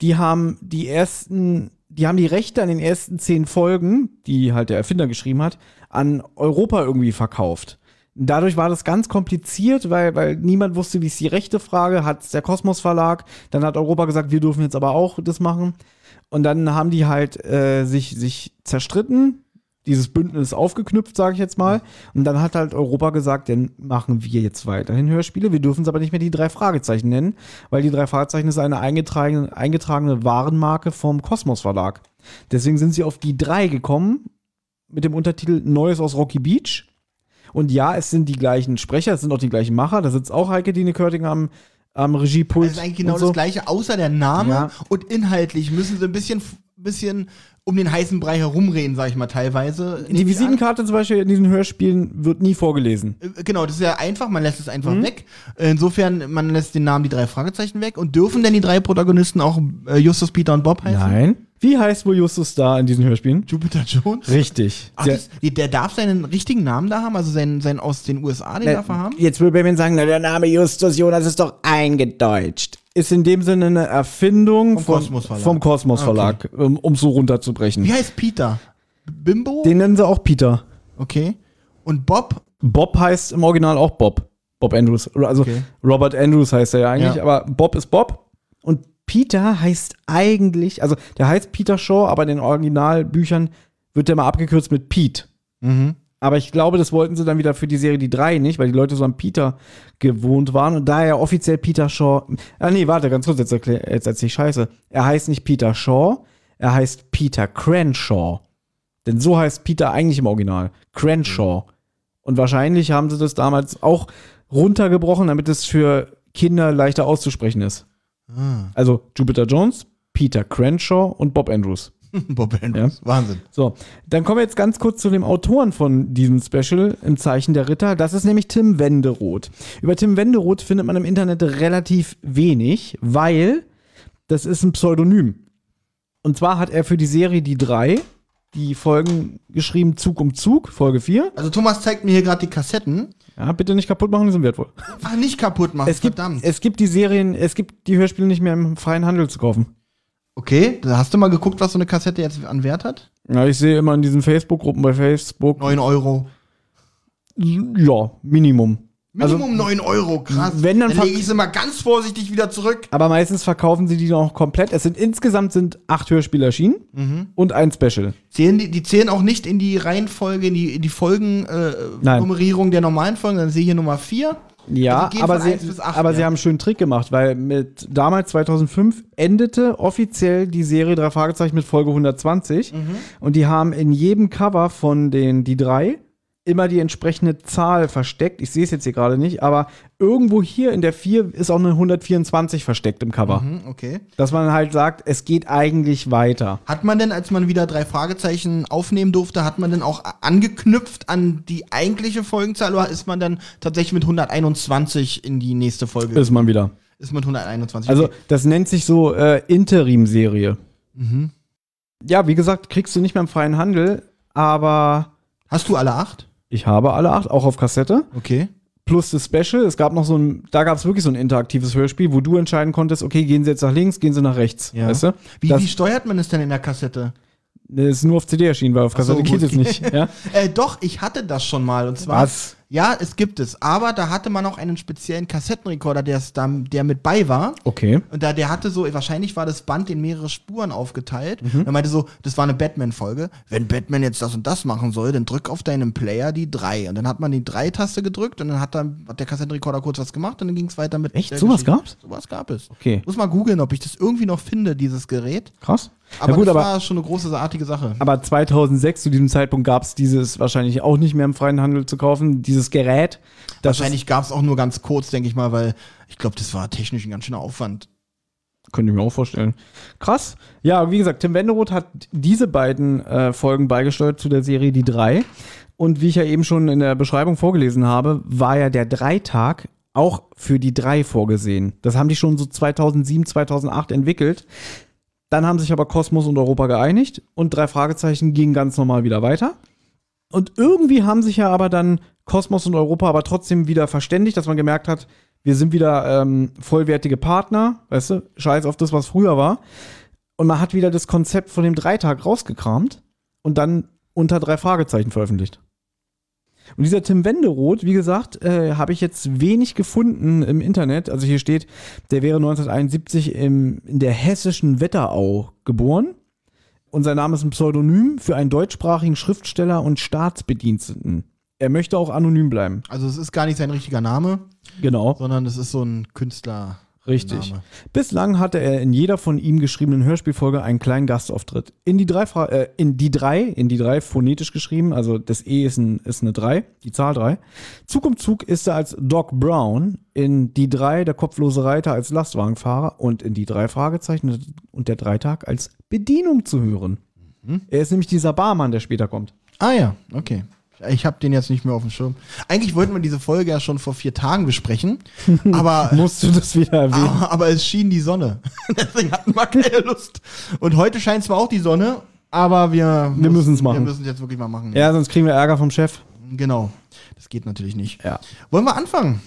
die haben die ersten, die haben die Rechte an den ersten zehn Folgen, die halt der Erfinder geschrieben hat, an Europa irgendwie verkauft. Dadurch war das ganz kompliziert, weil, weil niemand wusste, wie ist die rechte Frage, hat der Kosmos Verlag, dann hat Europa gesagt, wir dürfen jetzt aber auch das machen. Und dann haben die halt äh, sich, sich zerstritten, dieses Bündnis aufgeknüpft, sage ich jetzt mal. Und dann hat halt Europa gesagt, dann machen wir jetzt weiterhin Hörspiele. Wir dürfen es aber nicht mehr die drei Fragezeichen nennen, weil die drei Fragezeichen ist eine eingetragene, eingetragene Warenmarke vom Kosmos Verlag. Deswegen sind sie auf die drei gekommen mit dem Untertitel Neues aus Rocky Beach. Und ja, es sind die gleichen Sprecher, es sind auch die gleichen Macher. Da sitzt auch Heike Dine Körting am, am Regiepult. Das ist eigentlich genau so. das gleiche, außer der Name Ja. und inhaltlich müssen sie ein bisschen, ein bisschen um den heißen Brei herumreden, sag ich mal, teilweise. Die Visitenkarte zum Beispiel in diesen Hörspielen wird nie vorgelesen. Äh, Genau, das ist ja einfach, man lässt es einfach Mhm. weg. Insofern, man lässt den Namen die drei Fragezeichen weg. Und dürfen denn die drei Protagonisten auch äh, Justus, Peter und Bob heißen? Nein. Wie heißt wohl Justus da in diesen Hörspielen? Jupiter Jones? Richtig. Ach, Der- das, der darf seinen richtigen Namen da haben, also seinen, seinen aus den USA, den Äh, darf er haben? Jetzt will Batman sagen, na, der Name Justus Jonas ist doch eingedeutscht. Ist in dem Sinne eine Erfindung Vom von, Kosmos Verlag. vom Kosmos Verlag, um um so runterzubrechen. Wie heißt Peter? Bimbo? Den nennen sie auch Peter. okay. Und Bob? Bob heißt im Original auch Bob. Bob Andrews. Also Okay. Robert Andrews heißt er ja eigentlich, Ja. aber Bob ist Bob. Und Peter heißt eigentlich, also der heißt Peter Shaw, aber in den Originalbüchern wird der mal abgekürzt mit Pete. Mhm. Aber ich glaube, das wollten sie dann wieder für die Serie die drei nicht, weil die Leute so an Peter gewohnt waren. Und da er offiziell Peter Shaw. Ah, nee, warte, ganz kurz, jetzt, erklär, jetzt erzähl ich Scheiße. Er heißt nicht Peter Shaw, er heißt Peter Crenshaw. Denn so heißt Peter eigentlich im Original. Crenshaw. Und wahrscheinlich haben sie das damals auch runtergebrochen, damit es für Kinder leichter auszusprechen ist. Also Jupiter Jones, Peter Crenshaw und Bob Andrews. Bob Andrews. Wahnsinn. So, dann kommen wir jetzt ganz kurz zu dem Autoren von diesem Special im Zeichen der Ritter. Das ist nämlich Tim Wenderoth. Über Tim Wenderoth findet man im Internet relativ wenig, weil das ist ein Pseudonym. Und zwar hat er für die Serie Die drei die Folgen geschrieben Zug um Zug, Folge 4. Also Thomas zeigt mir hier gerade die Kassetten. Ja, bitte nicht kaputt machen, die sind wertvoll. Ach, nicht kaputt machen, Es gibt, verdammt. es gibt die Serien, es gibt die Hörspiele nicht mehr im freien Handel zu kaufen. Okay, da hast du mal geguckt, was so eine Kassette jetzt an Wert hat? Ja, ich sehe immer in diesen Facebook-Gruppen bei Facebook, 9 Euro. ja, Minimum. Minimum 9 Euro, krass. Also wenn, dann dann lege ich sie mal ganz vorsichtig wieder zurück. Aber meistens verkaufen sie die noch komplett. Es sind insgesamt sind acht Hörspiele erschienen Mhm. und ein Special. Zählen die, die zählen auch nicht in die Reihenfolge, in die, in die Folgen, äh, der normalen Folgen, dann sehe ich hier Nummer 4. Ja, Also aber, sie, eins bis acht, aber ja. sie haben einen schönen Trick gemacht, weil mit damals 2005 endete offiziell die Serie drei Fragezeichen mit Folge 120 Mhm. und die haben in jedem Cover von den die drei immer die entsprechende Zahl versteckt. Ich sehe es jetzt hier gerade nicht, aber irgendwo hier in der 4 ist auch eine 124 versteckt im Cover. Mhm, okay. Dass man halt sagt, es geht eigentlich weiter. Hat man denn, als man wieder drei Fragezeichen aufnehmen durfte, hat man denn auch angeknüpft an die eigentliche Folgenzahl oder ist man dann tatsächlich mit 121 in die nächste Folge? Ist man wieder. ist mit 121. Also, okay. das nennt sich so äh, Interim-Serie. Mhm. Ja, wie gesagt, kriegst du nicht mehr im freien Handel, aber Hast du alle acht? Ich habe alle acht, auch auf Kassette. Okay. Plus das Special. Es gab noch so ein, da gab es wirklich so ein interaktives Hörspiel, wo du entscheiden konntest, okay, gehen sie jetzt nach links, gehen sie nach rechts. Ja. Weißt du? Wie, das, wie steuert man es denn in der Kassette? das ist nur auf CD erschienen, weil auf Ach so, Kassette geht gut. es nicht. Ja? Äh, doch, ich hatte das schon mal. Und zwar. Was? Ja, es gibt es. Aber da hatte man auch einen speziellen Kassettenrekorder, der, der mit bei war. Okay. Und da, der hatte so, wahrscheinlich war das Band in mehrere Spuren aufgeteilt. Mhm. Er meinte so, das war eine Batman-Folge. Wenn Batman jetzt das und das machen soll, dann drück auf deinem Player die 3. Und dann hat man die 3-Taste gedrückt und dann hat, dann hat der Kassettenrekorder kurz was gemacht und dann ging es weiter mit. Echt? Sowas gab's? Sowas gab es. Okay. Muss mal googeln, ob ich das irgendwie noch finde, dieses Gerät. Krass. Aber ja, gut, das aber, war schon eine großartige Sache. aber 2006 zu diesem Zeitpunkt gab es dieses wahrscheinlich auch nicht mehr im freien Handel zu kaufen, dieses Gerät. Wahrscheinlich gab es auch nur ganz kurz, denke ich mal, weil ich glaube, das war technisch ein ganz schöner Aufwand. Könnte ich mir auch vorstellen. Krass. Ja, wie gesagt, Tim Wenderoth hat diese beiden äh, Folgen beigesteuert zu der Serie Die drei. Und wie ich ja eben schon in der Beschreibung vorgelesen habe, war ja der Dreitag auch für die drei vorgesehen. Das haben die schon so 2007, 2008 entwickelt. Dann haben sich aber Kosmos und Europa geeinigt und drei Fragezeichen gingen ganz normal wieder weiter. Und irgendwie haben sich ja aber dann Kosmos und Europa aber trotzdem wieder verständigt, dass man gemerkt hat, wir sind wieder ähm, vollwertige Partner, weißt du, scheiß auf das, was früher war. Und man hat wieder das Konzept von dem Dreitag rausgekramt und dann unter drei Fragezeichen veröffentlicht. Und dieser Tim Wenderoth, wie gesagt, äh, habe ich jetzt wenig gefunden im Internet. Also hier steht, der wäre 1971 im, in der hessischen Wetterau geboren. Und sein Name ist ein Pseudonym für einen deutschsprachigen Schriftsteller und Staatsbediensteten. Er möchte auch anonym bleiben. Also es ist gar nicht sein richtiger Name, Genau. sondern es ist so ein Künstler. Richtig. Name. Bislang hatte er in jeder von ihm geschriebenen Hörspielfolge einen kleinen Gastauftritt. In die drei, Fra äh, in die drei, in die drei phonetisch geschrieben, also das E ist, ein, ist eine 3, die Zahl 3. Zug um Zug ist er als Doc Brown, in die drei der kopflose Reiter als Lastwagenfahrer und in die drei Fragezeichen und der Dreitag als Bedienung zu hören. Er ist nämlich dieser Barmann, der später kommt. Ah ja, okay. Ich habe den jetzt nicht mehr auf dem Schirm. Eigentlich wollten wir diese Folge ja schon vor vier Tagen besprechen, aber, Musst du das wieder erwähnen? aber, aber es schien die Sonne. Deswegen hatten wir keine Lust. Und heute scheint zwar auch die Sonne, aber wir, Wir müssen's machen. Wir müssen es jetzt wirklich mal machen. Ja, sonst kriegen wir Ärger vom Chef. Genau. Das geht natürlich nicht. Ja. Wollen wir anfangen?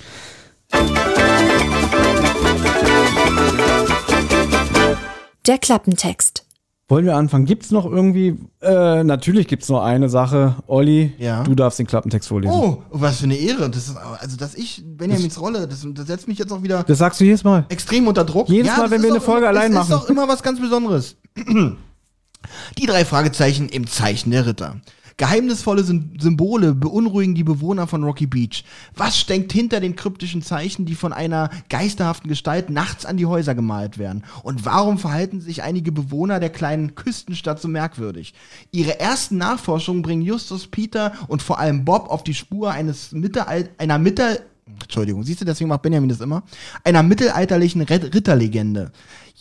Der Klappentext. Wollen wir anfangen? Gibt's noch irgendwie, äh, natürlich gibt's noch eine Sache. Olli, Ja. du darfst den Klappentext vorlesen. Oh, was für eine Ehre. Das ist, also, dass ich Benjamins Rolle, das, das setzt mich jetzt auch wieder Das sagst du jedes Mal. extrem unter Druck. Jedes Mal, das wenn wir eine Folge immer, allein das machen. ist doch immer was ganz Besonderes. Die drei Fragezeichen im Zeichen der Ritter. Geheimnisvolle Sym- Symbole beunruhigen die Bewohner von Rocky Beach. Was steckt hinter den kryptischen Zeichen, die von einer geisterhaften Gestalt nachts an die Häuser gemalt werden? Und warum verhalten sich einige Bewohner der kleinen Küstenstadt so merkwürdig? Ihre ersten Nachforschungen bringen Justus, Peter und vor allem Bob auf die Spur eines Mittelal einer Mittel Entschuldigung, siehst du, deswegen macht Benjamin das immer, einer mittelalterlichen Rit- Ritterlegende.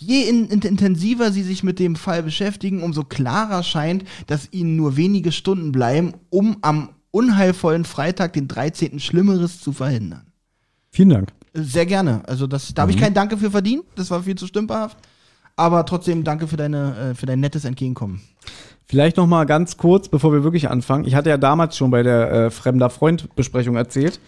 Je in, in, intensiver sie sich mit dem Fall beschäftigen, umso klarer scheint, dass ihnen nur wenige Stunden bleiben, um am unheilvollen Freitag, den 13. Schlimmeres zu verhindern. Vielen Dank. Sehr gerne. Also das, da habe ich kein Danke für verdient. Das war viel zu stümperhaft. Aber trotzdem danke für, deine, äh, für dein nettes Entgegenkommen. Vielleicht noch mal ganz kurz, bevor wir wirklich anfangen. Ich hatte ja damals schon bei der äh, Fremder Freund Besprechung erzählt,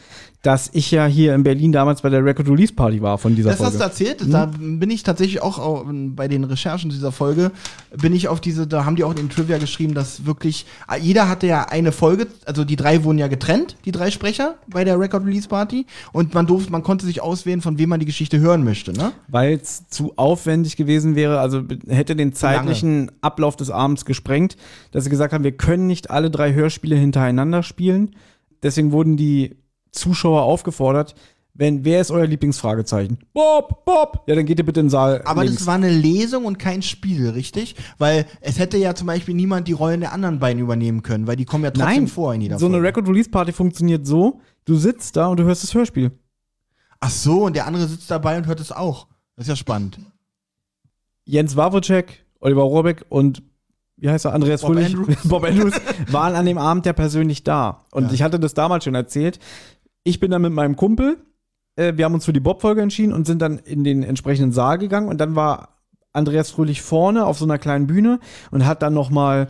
dass ich ja hier in Berlin damals bei der Record Release Party war von dieser Das hast Folge. du erzählt. Da bin ich tatsächlich auch au- bei den Recherchen dieser Folge, bin ich auf diese, da haben die auch in den Trivia geschrieben, dass wirklich, ah, jeder hatte ja eine Folge, also die drei wurden ja getrennt, die drei Sprecher bei der Record Release Party. Und man durfte, man konnte sich auswählen, von wem man die Geschichte hören möchte, ne? Weil es zu aufwendig gewesen wäre, also hätte den zeitlichen Ablauf des Abends gesprengt, dass sie gesagt haben, wir können nicht alle drei Hörspiele hintereinander spielen. Deswegen wurden die Zuschauer aufgefordert, wenn, wer ist euer Lieblingsfragezeichen? Bob, Bob! Ja, dann geht ihr bitte in den Saal. Aber links. das war eine Lesung und kein Spiel, richtig? Weil es hätte ja zum Beispiel niemand die Rollen der anderen beiden übernehmen können, weil die kommen ja trotzdem Nein, vor in jeder so eine Folge. Record Release Party funktioniert so, du sitzt da und du hörst das Hörspiel. Ach so, und der andere sitzt dabei und hört es auch. Das ist ja spannend. Jens Wawrcek, Oliver Rohrbeck und wie heißt er, Andreas Bob Fröhlich, Andrews. Bob Andrews, waren an dem Abend ja persönlich da. Und Ja. ich hatte das damals schon erzählt. Ich bin dann mit meinem Kumpel, äh, wir haben uns für die Bob-Folge entschieden und sind dann in den entsprechenden Saal gegangen. Und dann war Andreas Fröhlich vorne auf so einer kleinen Bühne und hat dann noch mal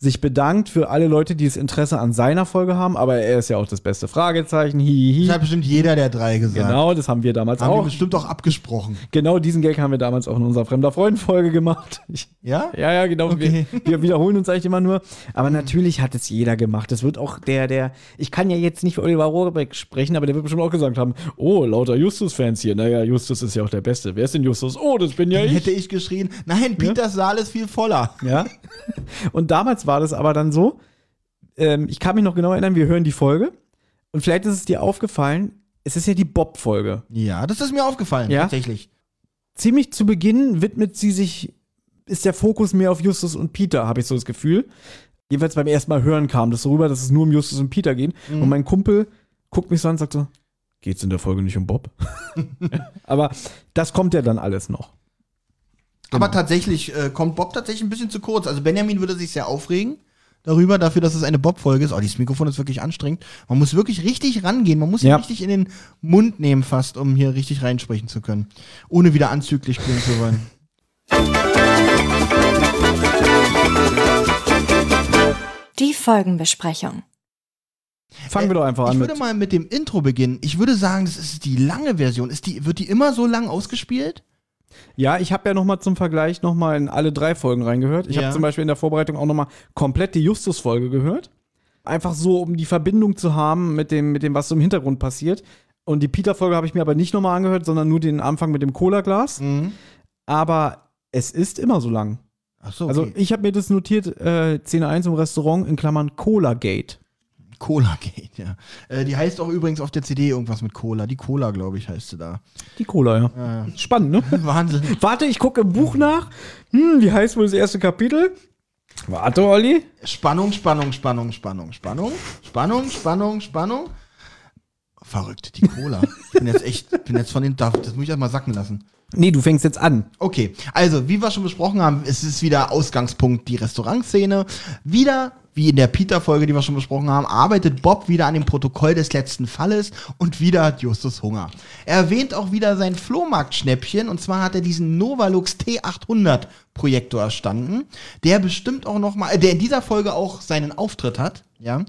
sich bedankt für alle Leute, die das Interesse an seiner Folge haben, aber er ist ja auch das beste Fragezeichen, hihihi. Das hat bestimmt jeder der drei gesagt. Genau, das haben wir damals Haben wir auch. bestimmt auch abgesprochen. Genau diesen Gag haben wir damals auch in unserer Fremder Freund-Folge gemacht. Ich, Ja? ja, ja, genau. Okay. Wir, wir wiederholen uns eigentlich immer nur. Aber natürlich hat es jeder gemacht. Das wird auch der, der, ich kann ja jetzt nicht für Oliver Rohrbeck sprechen, aber der wird bestimmt auch gesagt haben, oh, lauter Justus-Fans hier. Naja, Justus ist ja auch der Beste. Wer ist denn Justus? Oh, das bin ja Dann ich. hätte ich geschrien, nein, Peters Saal ist viel voller. Ja. Und damals war das aber dann so, ähm, ich kann mich noch genau erinnern, wir hören die Folge. Und vielleicht ist es dir aufgefallen, es ist ja die Bob-Folge. Ja, das ist mir aufgefallen, Ja? tatsächlich. ziemlich zu Beginn widmet sie sich, ist der Fokus mehr auf Justus und Peter, habe ich so das Gefühl. Jedenfalls beim ersten Mal hören kam das so rüber, dass es nur um Justus und Peter geht. Mhm. Und mein Kumpel guckt mich so an und sagt so, geht's in der Folge nicht um Bob? Aber das kommt ja dann alles noch. Genau. Aber tatsächlich äh, kommt Bob tatsächlich ein bisschen zu kurz. Also Benjamin würde sich sehr aufregen darüber, dafür, dass es eine Bob-Folge ist. Oh, dieses Mikrofon ist wirklich anstrengend. Man muss wirklich richtig rangehen. Man muss ihn Ja. richtig in den Mund nehmen fast, um hier richtig reinsprechen zu können. Ohne wieder anzüglich klingen zu wollen. Die Folgenbesprechung. Fangen wir doch einfach Ich an würde mit. mal mit dem Intro beginnen. Ich würde sagen, das ist die lange Version. Ist die, wird die immer so lang ausgespielt? Ja, ich habe ja noch mal zum Vergleich noch mal in alle drei Folgen reingehört. Ich Ja. habe zum Beispiel in der Vorbereitung auch noch mal komplett die Justus-Folge gehört. Einfach so, um die Verbindung zu haben mit dem, mit dem, was so im Hintergrund passiert. Und die Peter-Folge habe ich mir aber nicht noch mal angehört, sondern nur den Anfang mit dem Cola-Glas. Mhm. Aber es ist immer so lang. Ach so, okay. Also ich habe mir das notiert, äh, Szene 1 im Restaurant in Klammern Cola Gate. Cola Gate, ja. Äh, die heißt auch übrigens auf der CD irgendwas mit Cola. Die Cola, glaube ich, heißt sie da. Die Cola, ja. Spannend, ne? Wahnsinn. Warte, ich gucke im Buch nach. Hm, wie heißt wohl das erste Kapitel? Warte, Olli. Spannung, Spannung, Spannung, Spannung, Spannung, Spannung, Spannung, Spannung. Verrückt, die Cola. Ich bin jetzt echt, bin jetzt von den, das muss ich erst mal sacken lassen. Nee, du fängst jetzt an. Okay, also wie wir schon besprochen haben, es ist wieder Ausgangspunkt die Restaurantszene. Wieder, wie in der Peter-Folge, die wir schon besprochen haben, arbeitet Bob wieder an dem Protokoll des letzten Falles und wieder hat Justus Hunger. Er erwähnt auch wieder sein Flohmarktschnäppchen und zwar hat er diesen Novalux T800 Projektor erstanden, der bestimmt auch noch mal, äh, der in dieser Folge auch seinen Auftritt hat, ja.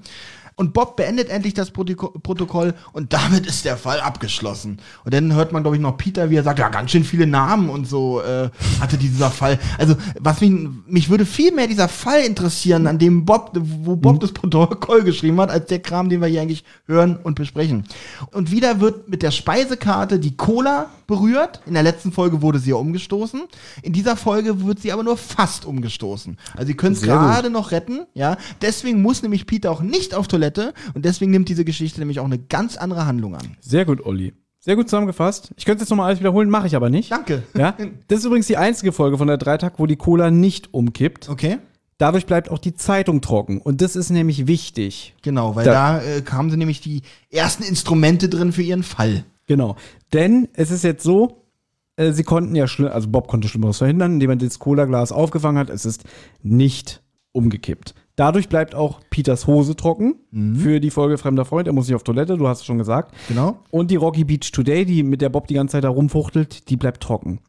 Und Bob beendet endlich das Protiko- Protokoll und damit ist der Fall abgeschlossen. Und dann hört man, glaube ich, noch Peter, wie er sagt, ja, ganz schön viele Namen und so äh, hatte dieser Fall. Also, was mich, mich würde viel mehr dieser Fall interessieren, an dem Bob, wo Bob das Protokoll geschrieben hat, als der Kram, den wir hier eigentlich hören und besprechen. Und wieder wird mit der Speisekarte die Cola berührt. In der letzten Folge wurde sie ja umgestoßen. In dieser Folge wird sie aber nur fast umgestoßen. Also, sie können es gerade noch retten, ja. Deswegen muss nämlich Peter auch nicht auf Toilette und deswegen nimmt diese Geschichte nämlich auch eine ganz andere Handlung an. Sehr gut, Olli. Sehr gut zusammengefasst. Ich könnte jetzt nochmal alles wiederholen, mache ich aber nicht. Danke. Ja? Das ist übrigens die einzige Folge von der Dreitag, wo die Cola nicht umkippt. Okay. Dadurch bleibt auch die Zeitung trocken. Und das ist nämlich wichtig. Genau, weil da, Da- äh, kamen sie nämlich die ersten Instrumente drin für ihren Fall. Genau. Denn es ist jetzt so, äh, sie konnten ja, schli- also Bob konnte Schlimmeres verhindern, indem er das Cola-Glas aufgefangen hat. Es ist nicht umgekippt. Dadurch bleibt auch Peters Hose trocken für die Folge Fremder Freund. Er muss nicht auf Toilette, du hast es schon gesagt. Genau. Und die Rocky Beach Today, die mit der Bob die ganze Zeit da rumfuchtelt, die bleibt trocken.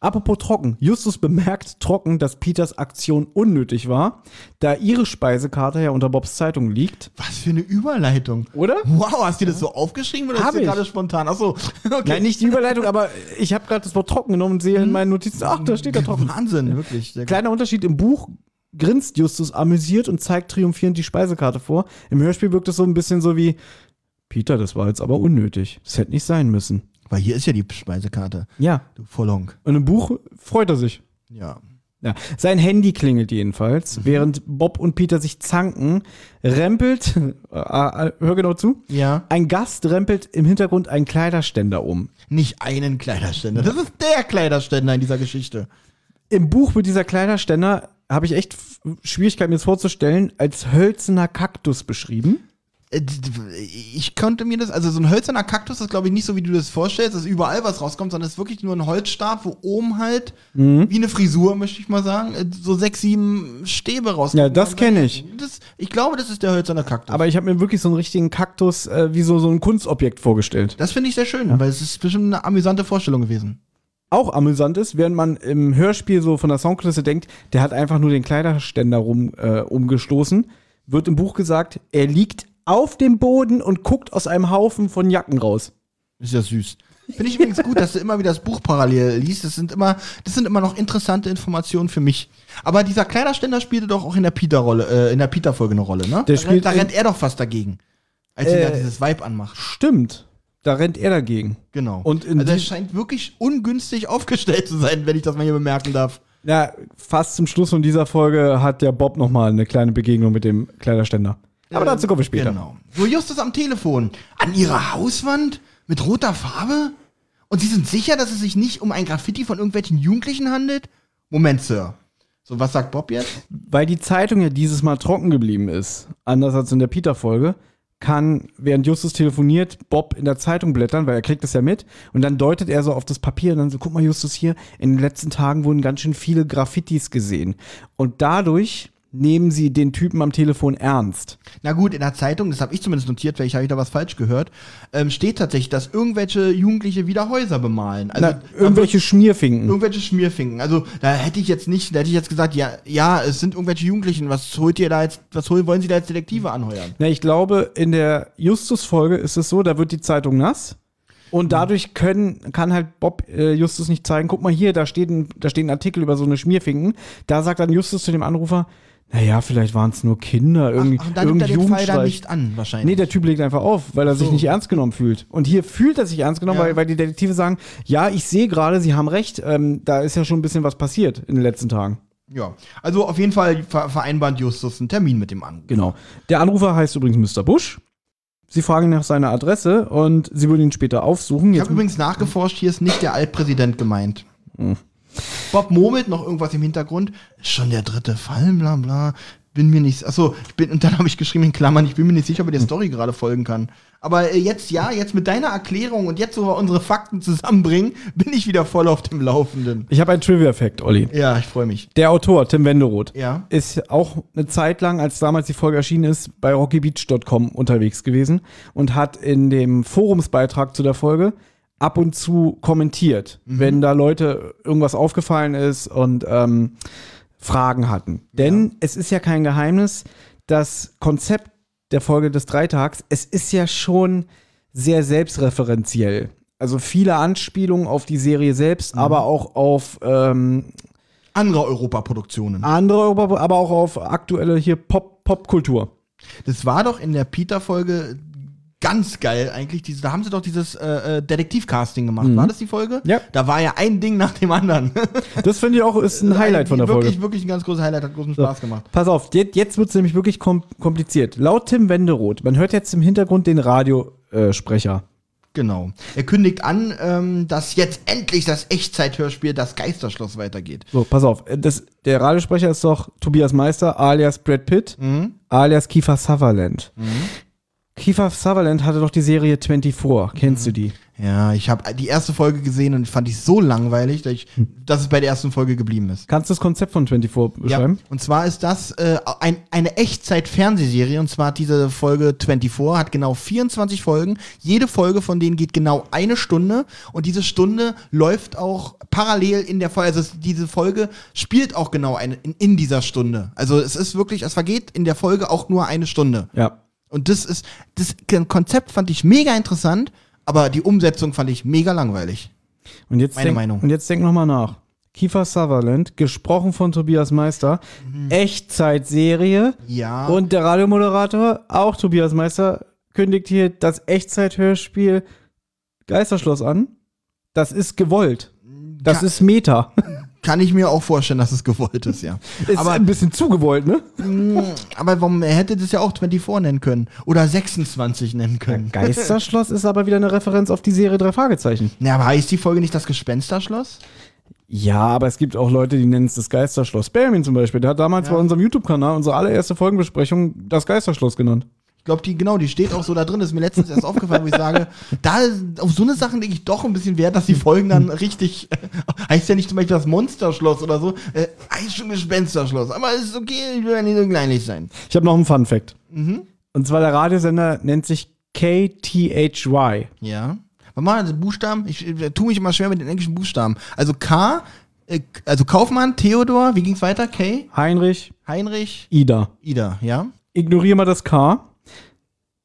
Apropos trocken. Justus bemerkt trocken, dass Peters Aktion unnötig war, da ihre Speisekarte ja unter Bobs Zeitung liegt. Was für eine Überleitung. Oder? Wow, hast du das so aufgeschrieben oder Hab ist dir ich. gerade spontan? Achso, okay. Nein, nicht die Überleitung, aber ich habe gerade das Wort trocken genommen und sehe in meinen Notizen, ach, da steht da trocken. Wahnsinn, wirklich. Kleiner Unterschied, im Buch grinst Justus amüsiert und zeigt triumphierend die Speisekarte vor. Im Hörspiel wirkt es so ein bisschen so wie, Peter, das war jetzt aber unnötig. Das hätte nicht sein müssen. Weil hier ist ja die Speisekarte. Ja, Du Vollhonk. und im Buch freut er sich. Ja. Ja, sein Handy klingelt jedenfalls. Während Bob und Peter sich zanken, rempelt, äh, äh, hör genau zu, Ja. ein Gast rempelt im Hintergrund einen Kleiderständer um. Nicht einen Kleiderständer. Das ist der Kleiderständer in dieser Geschichte. Im Buch wird dieser Kleiderständer, habe ich echt Schwierigkeiten mir das vorzustellen, als hölzerner Kaktus beschrieben. Äh, Ich konnte mir das, also so ein hölzerner Kaktus ist, glaube ich, nicht so, wie du das vorstellst, dass überall was rauskommt, sondern es ist wirklich nur ein Holzstab, wo oben halt, Mhm. wie eine Frisur, möchte ich mal sagen, äh, so sechs, sieben Stäbe rauskommen. Ja, das kenn ich. Das, ich glaube, das ist der hölzerne Kaktus. Aber ich habe mir wirklich so einen richtigen Kaktus äh, wie so, so ein Kunstobjekt vorgestellt. das finde ich sehr schön, weil es ist bestimmt eine amüsante Vorstellung gewesen. Auch amüsant ist, während man im Hörspiel so von der Soundkulisse denkt, der hat einfach nur den Kleiderständer rum äh, umgestoßen, wird im Buch gesagt, er liegt auf dem Boden und guckt aus einem Haufen von Jacken raus. Ist ja süß. Finde ich übrigens gut, dass du immer wieder das Buch parallel liest. Das sind immer, das sind immer noch interessante Informationen für mich. Aber dieser Kleiderständer spielte doch auch in der Peter-Rolle, äh, in der Peter-Folge eine Rolle, ne? Der da, spielt rennt, da rennt er doch fast dagegen. Als er Äh, da dieses Vibe anmacht. Stimmt. Da rennt er dagegen. Genau. Und in also er scheint wirklich ungünstig aufgestellt zu sein, wenn ich das mal hier bemerken darf. Ja, fast zum Schluss von dieser Folge hat der Bob nochmal eine kleine Begegnung mit dem Kleiderständer. Aber dazu kommen wir später. Genau. So, Justus am Telefon. An ihrer Hauswand? Mit roter Farbe? Und Sie sind sicher, dass es sich nicht um ein Graffiti von irgendwelchen Jugendlichen handelt? Moment, Sir. So, was sagt Bob jetzt? Weil die Zeitung ja dieses Mal trocken geblieben ist, anders als in der Peter-Folge, kann, während Justus telefoniert, Bob in der Zeitung blättern, weil er kriegt das ja mit. Und dann deutet er so auf das Papier und dann so, guck mal, Justus hier, in den letzten Tagen wurden ganz schön viele Graffitis gesehen. Und dadurch nehmen sie den Typen am Telefon ernst. Na gut, in der Zeitung, das habe ich zumindest notiert, vielleicht habe ich da was falsch gehört, ähm, steht tatsächlich, dass irgendwelche Jugendliche wieder Häuser bemalen. Also, Na, irgendwelche Schmierfinken. irgendwelche Schmierfinken. Also da hätte ich jetzt nicht, da hätte ich jetzt gesagt, ja, ja, es sind irgendwelche Jugendlichen. Was holt ihr da jetzt, was holen, wollen Sie da jetzt Detektive anheuern? Na, ich glaube, in der Justus-Folge ist es so, da wird die Zeitung nass. Und dadurch können, kann halt Bob äh, Justus nicht zeigen, guck mal hier, da steht, ein, da steht ein Artikel über so eine Schmierfinken. Da sagt dann Justus zu dem Anrufer, naja, vielleicht waren es nur Kinder, irgendwie, Ach, und dann nimmt er irgendwie den Fall nicht an, wahrscheinlich. Nee, der Typ legt einfach auf, weil er sich So. nicht ernst genommen fühlt. Und hier fühlt er sich ernst genommen, Ja. weil, weil die Detektive sagen, ja, ich sehe gerade, sie haben recht, ähm, da ist ja schon ein bisschen was passiert in den letzten Tagen. Ja, also auf jeden Fall ver vereinbart Justus einen Termin mit dem Anruf. Genau. Der Anrufer heißt übrigens Mr. Bush. Sie fragen nach seiner Adresse und sie würden ihn später aufsuchen. Ich habe übrigens nachgeforscht, hier ist nicht der Altpräsident gemeint. Hm. Bob murmelt noch irgendwas im Hintergrund. Schon der dritte Fall, bla bla. Bin mir nicht. Achso, ich bin, und dann habe ich geschrieben in Klammern, ich bin mir nicht sicher, ob er der Story gerade folgen kann. Aber äh, jetzt ja, jetzt mit deiner Erklärung und jetzt, wo wir unsere Fakten zusammenbringen, bin ich wieder voll auf dem Laufenden. ich habe einen Trivia-Fact, Olli. Ja, ich freue mich. Der Autor, Tim Wenderoth, Ja. ist auch eine Zeit lang, als damals die Folge erschienen ist, bei rockybeach.com unterwegs gewesen und hat in dem Forumsbeitrag zu der Folge ab und zu kommentiert, wenn da Leute irgendwas aufgefallen ist und ähm, Fragen hatten. Denn es ist ja kein Geheimnis, das Konzept der Folge des Dreitags, es ist ja schon sehr selbstreferenziell. Also viele Anspielungen auf die Serie selbst, aber auch auf ähm, Andere Europaproduktionen. andere, Europa- aber auch auf aktuelle hier Pop Popkultur. Das war doch in der Peter-Folge ganz geil eigentlich. Diese, da haben sie doch dieses äh, äh, Detektiv-Casting gemacht. War das die Folge? Ja. Da war ja ein Ding nach dem anderen. Das finde ich auch ist ein Highlight von der wirklich, Folge. Wirklich ein ganz großes Highlight, hat großen Spaß gemacht. Pass auf, jetzt, jetzt wird es nämlich wirklich kom kompliziert. Laut Tim Wenderoth, man hört jetzt im Hintergrund den Radiosprecher. Genau. Er kündigt an, ähm, dass jetzt endlich das Echtzeithörspiel Das Geisterschloss weitergeht. So, pass auf. äh, Das, der Radiosprecher ist doch Tobias Meister, alias Brad Pitt, Mhm. alias Kiefer Sutherland. Kiefer Sutherland hatte doch die Serie 24. Kennst du die? Ja, ich habe die erste Folge gesehen und fand ich so langweilig, dass, ich, Hm. dass es bei der ersten Folge geblieben ist. Kannst du das Konzept von 24 beschreiben? Und zwar ist das äh, ein, eine Echtzeit-Fernsehserie. Und zwar hat diese Folge 24, hat genau 24 Folgen. Jede Folge von denen geht genau eine Stunde. Und diese Stunde läuft auch parallel in der Folge. Also es, diese Folge spielt auch genau eine, in, in dieser Stunde. Also es ist wirklich, es vergeht in der Folge auch nur eine Stunde. Ja. Und das ist, das Konzept fand ich mega interessant, aber die Umsetzung fand ich mega langweilig. Und jetzt Meine denk, Meinung. Und jetzt denk noch mal nach. Kiefer Sutherland, gesprochen von Tobias Meister, Echtzeitserie Ja. und der Radiomoderator, auch Tobias Meister, kündigt hier das Echtzeithörspiel Geisterschloss an. Das ist gewollt. Das Ka- ist Meta. kann ich mir auch vorstellen, dass es gewollt ist, ja. Ist aber ein bisschen zu gewollt, ne? Aber warum, er hätte das ja auch 24 nennen können. Oder 26 nennen können. Geisterschloss ist aber wieder eine Referenz auf die Serie drei Fragezeichen. Na, aber heißt die Folge nicht das Gespensterschloss? Ja, aber es gibt auch Leute, die nennen es das Geisterschloss. Benjamin zum Beispiel, der hat damals Ja. bei unserem YouTube-Kanal unsere allererste Folgenbesprechung das Geisterschloss genannt. Ich glaube, die, genau, die steht auch so da drin. Das ist mir letztens erst aufgefallen, wo ich sage, da, auf so eine Sachen lege ich doch ein bisschen Wert, dass die Folgen dann richtig, heißt ja nicht zum Beispiel das Monsterschloss oder so, äh, heißt schon Gespensterschloss. Aber es ist okay, ich will ja nicht so kleinlich sein. Ich habe noch einen Fun-Fact. Mhm. Und zwar der Radiosender nennt sich KTHY. Ja. Warte mal, die Buchstaben, ich äh, tue mich immer schwer mit den englischen Buchstaben. Also K, äh, also Kaufmann, Theodor, wie ging's weiter? K, Heinrich, Heinrich, Ida. Ida, ja? Ignoriere mal das K.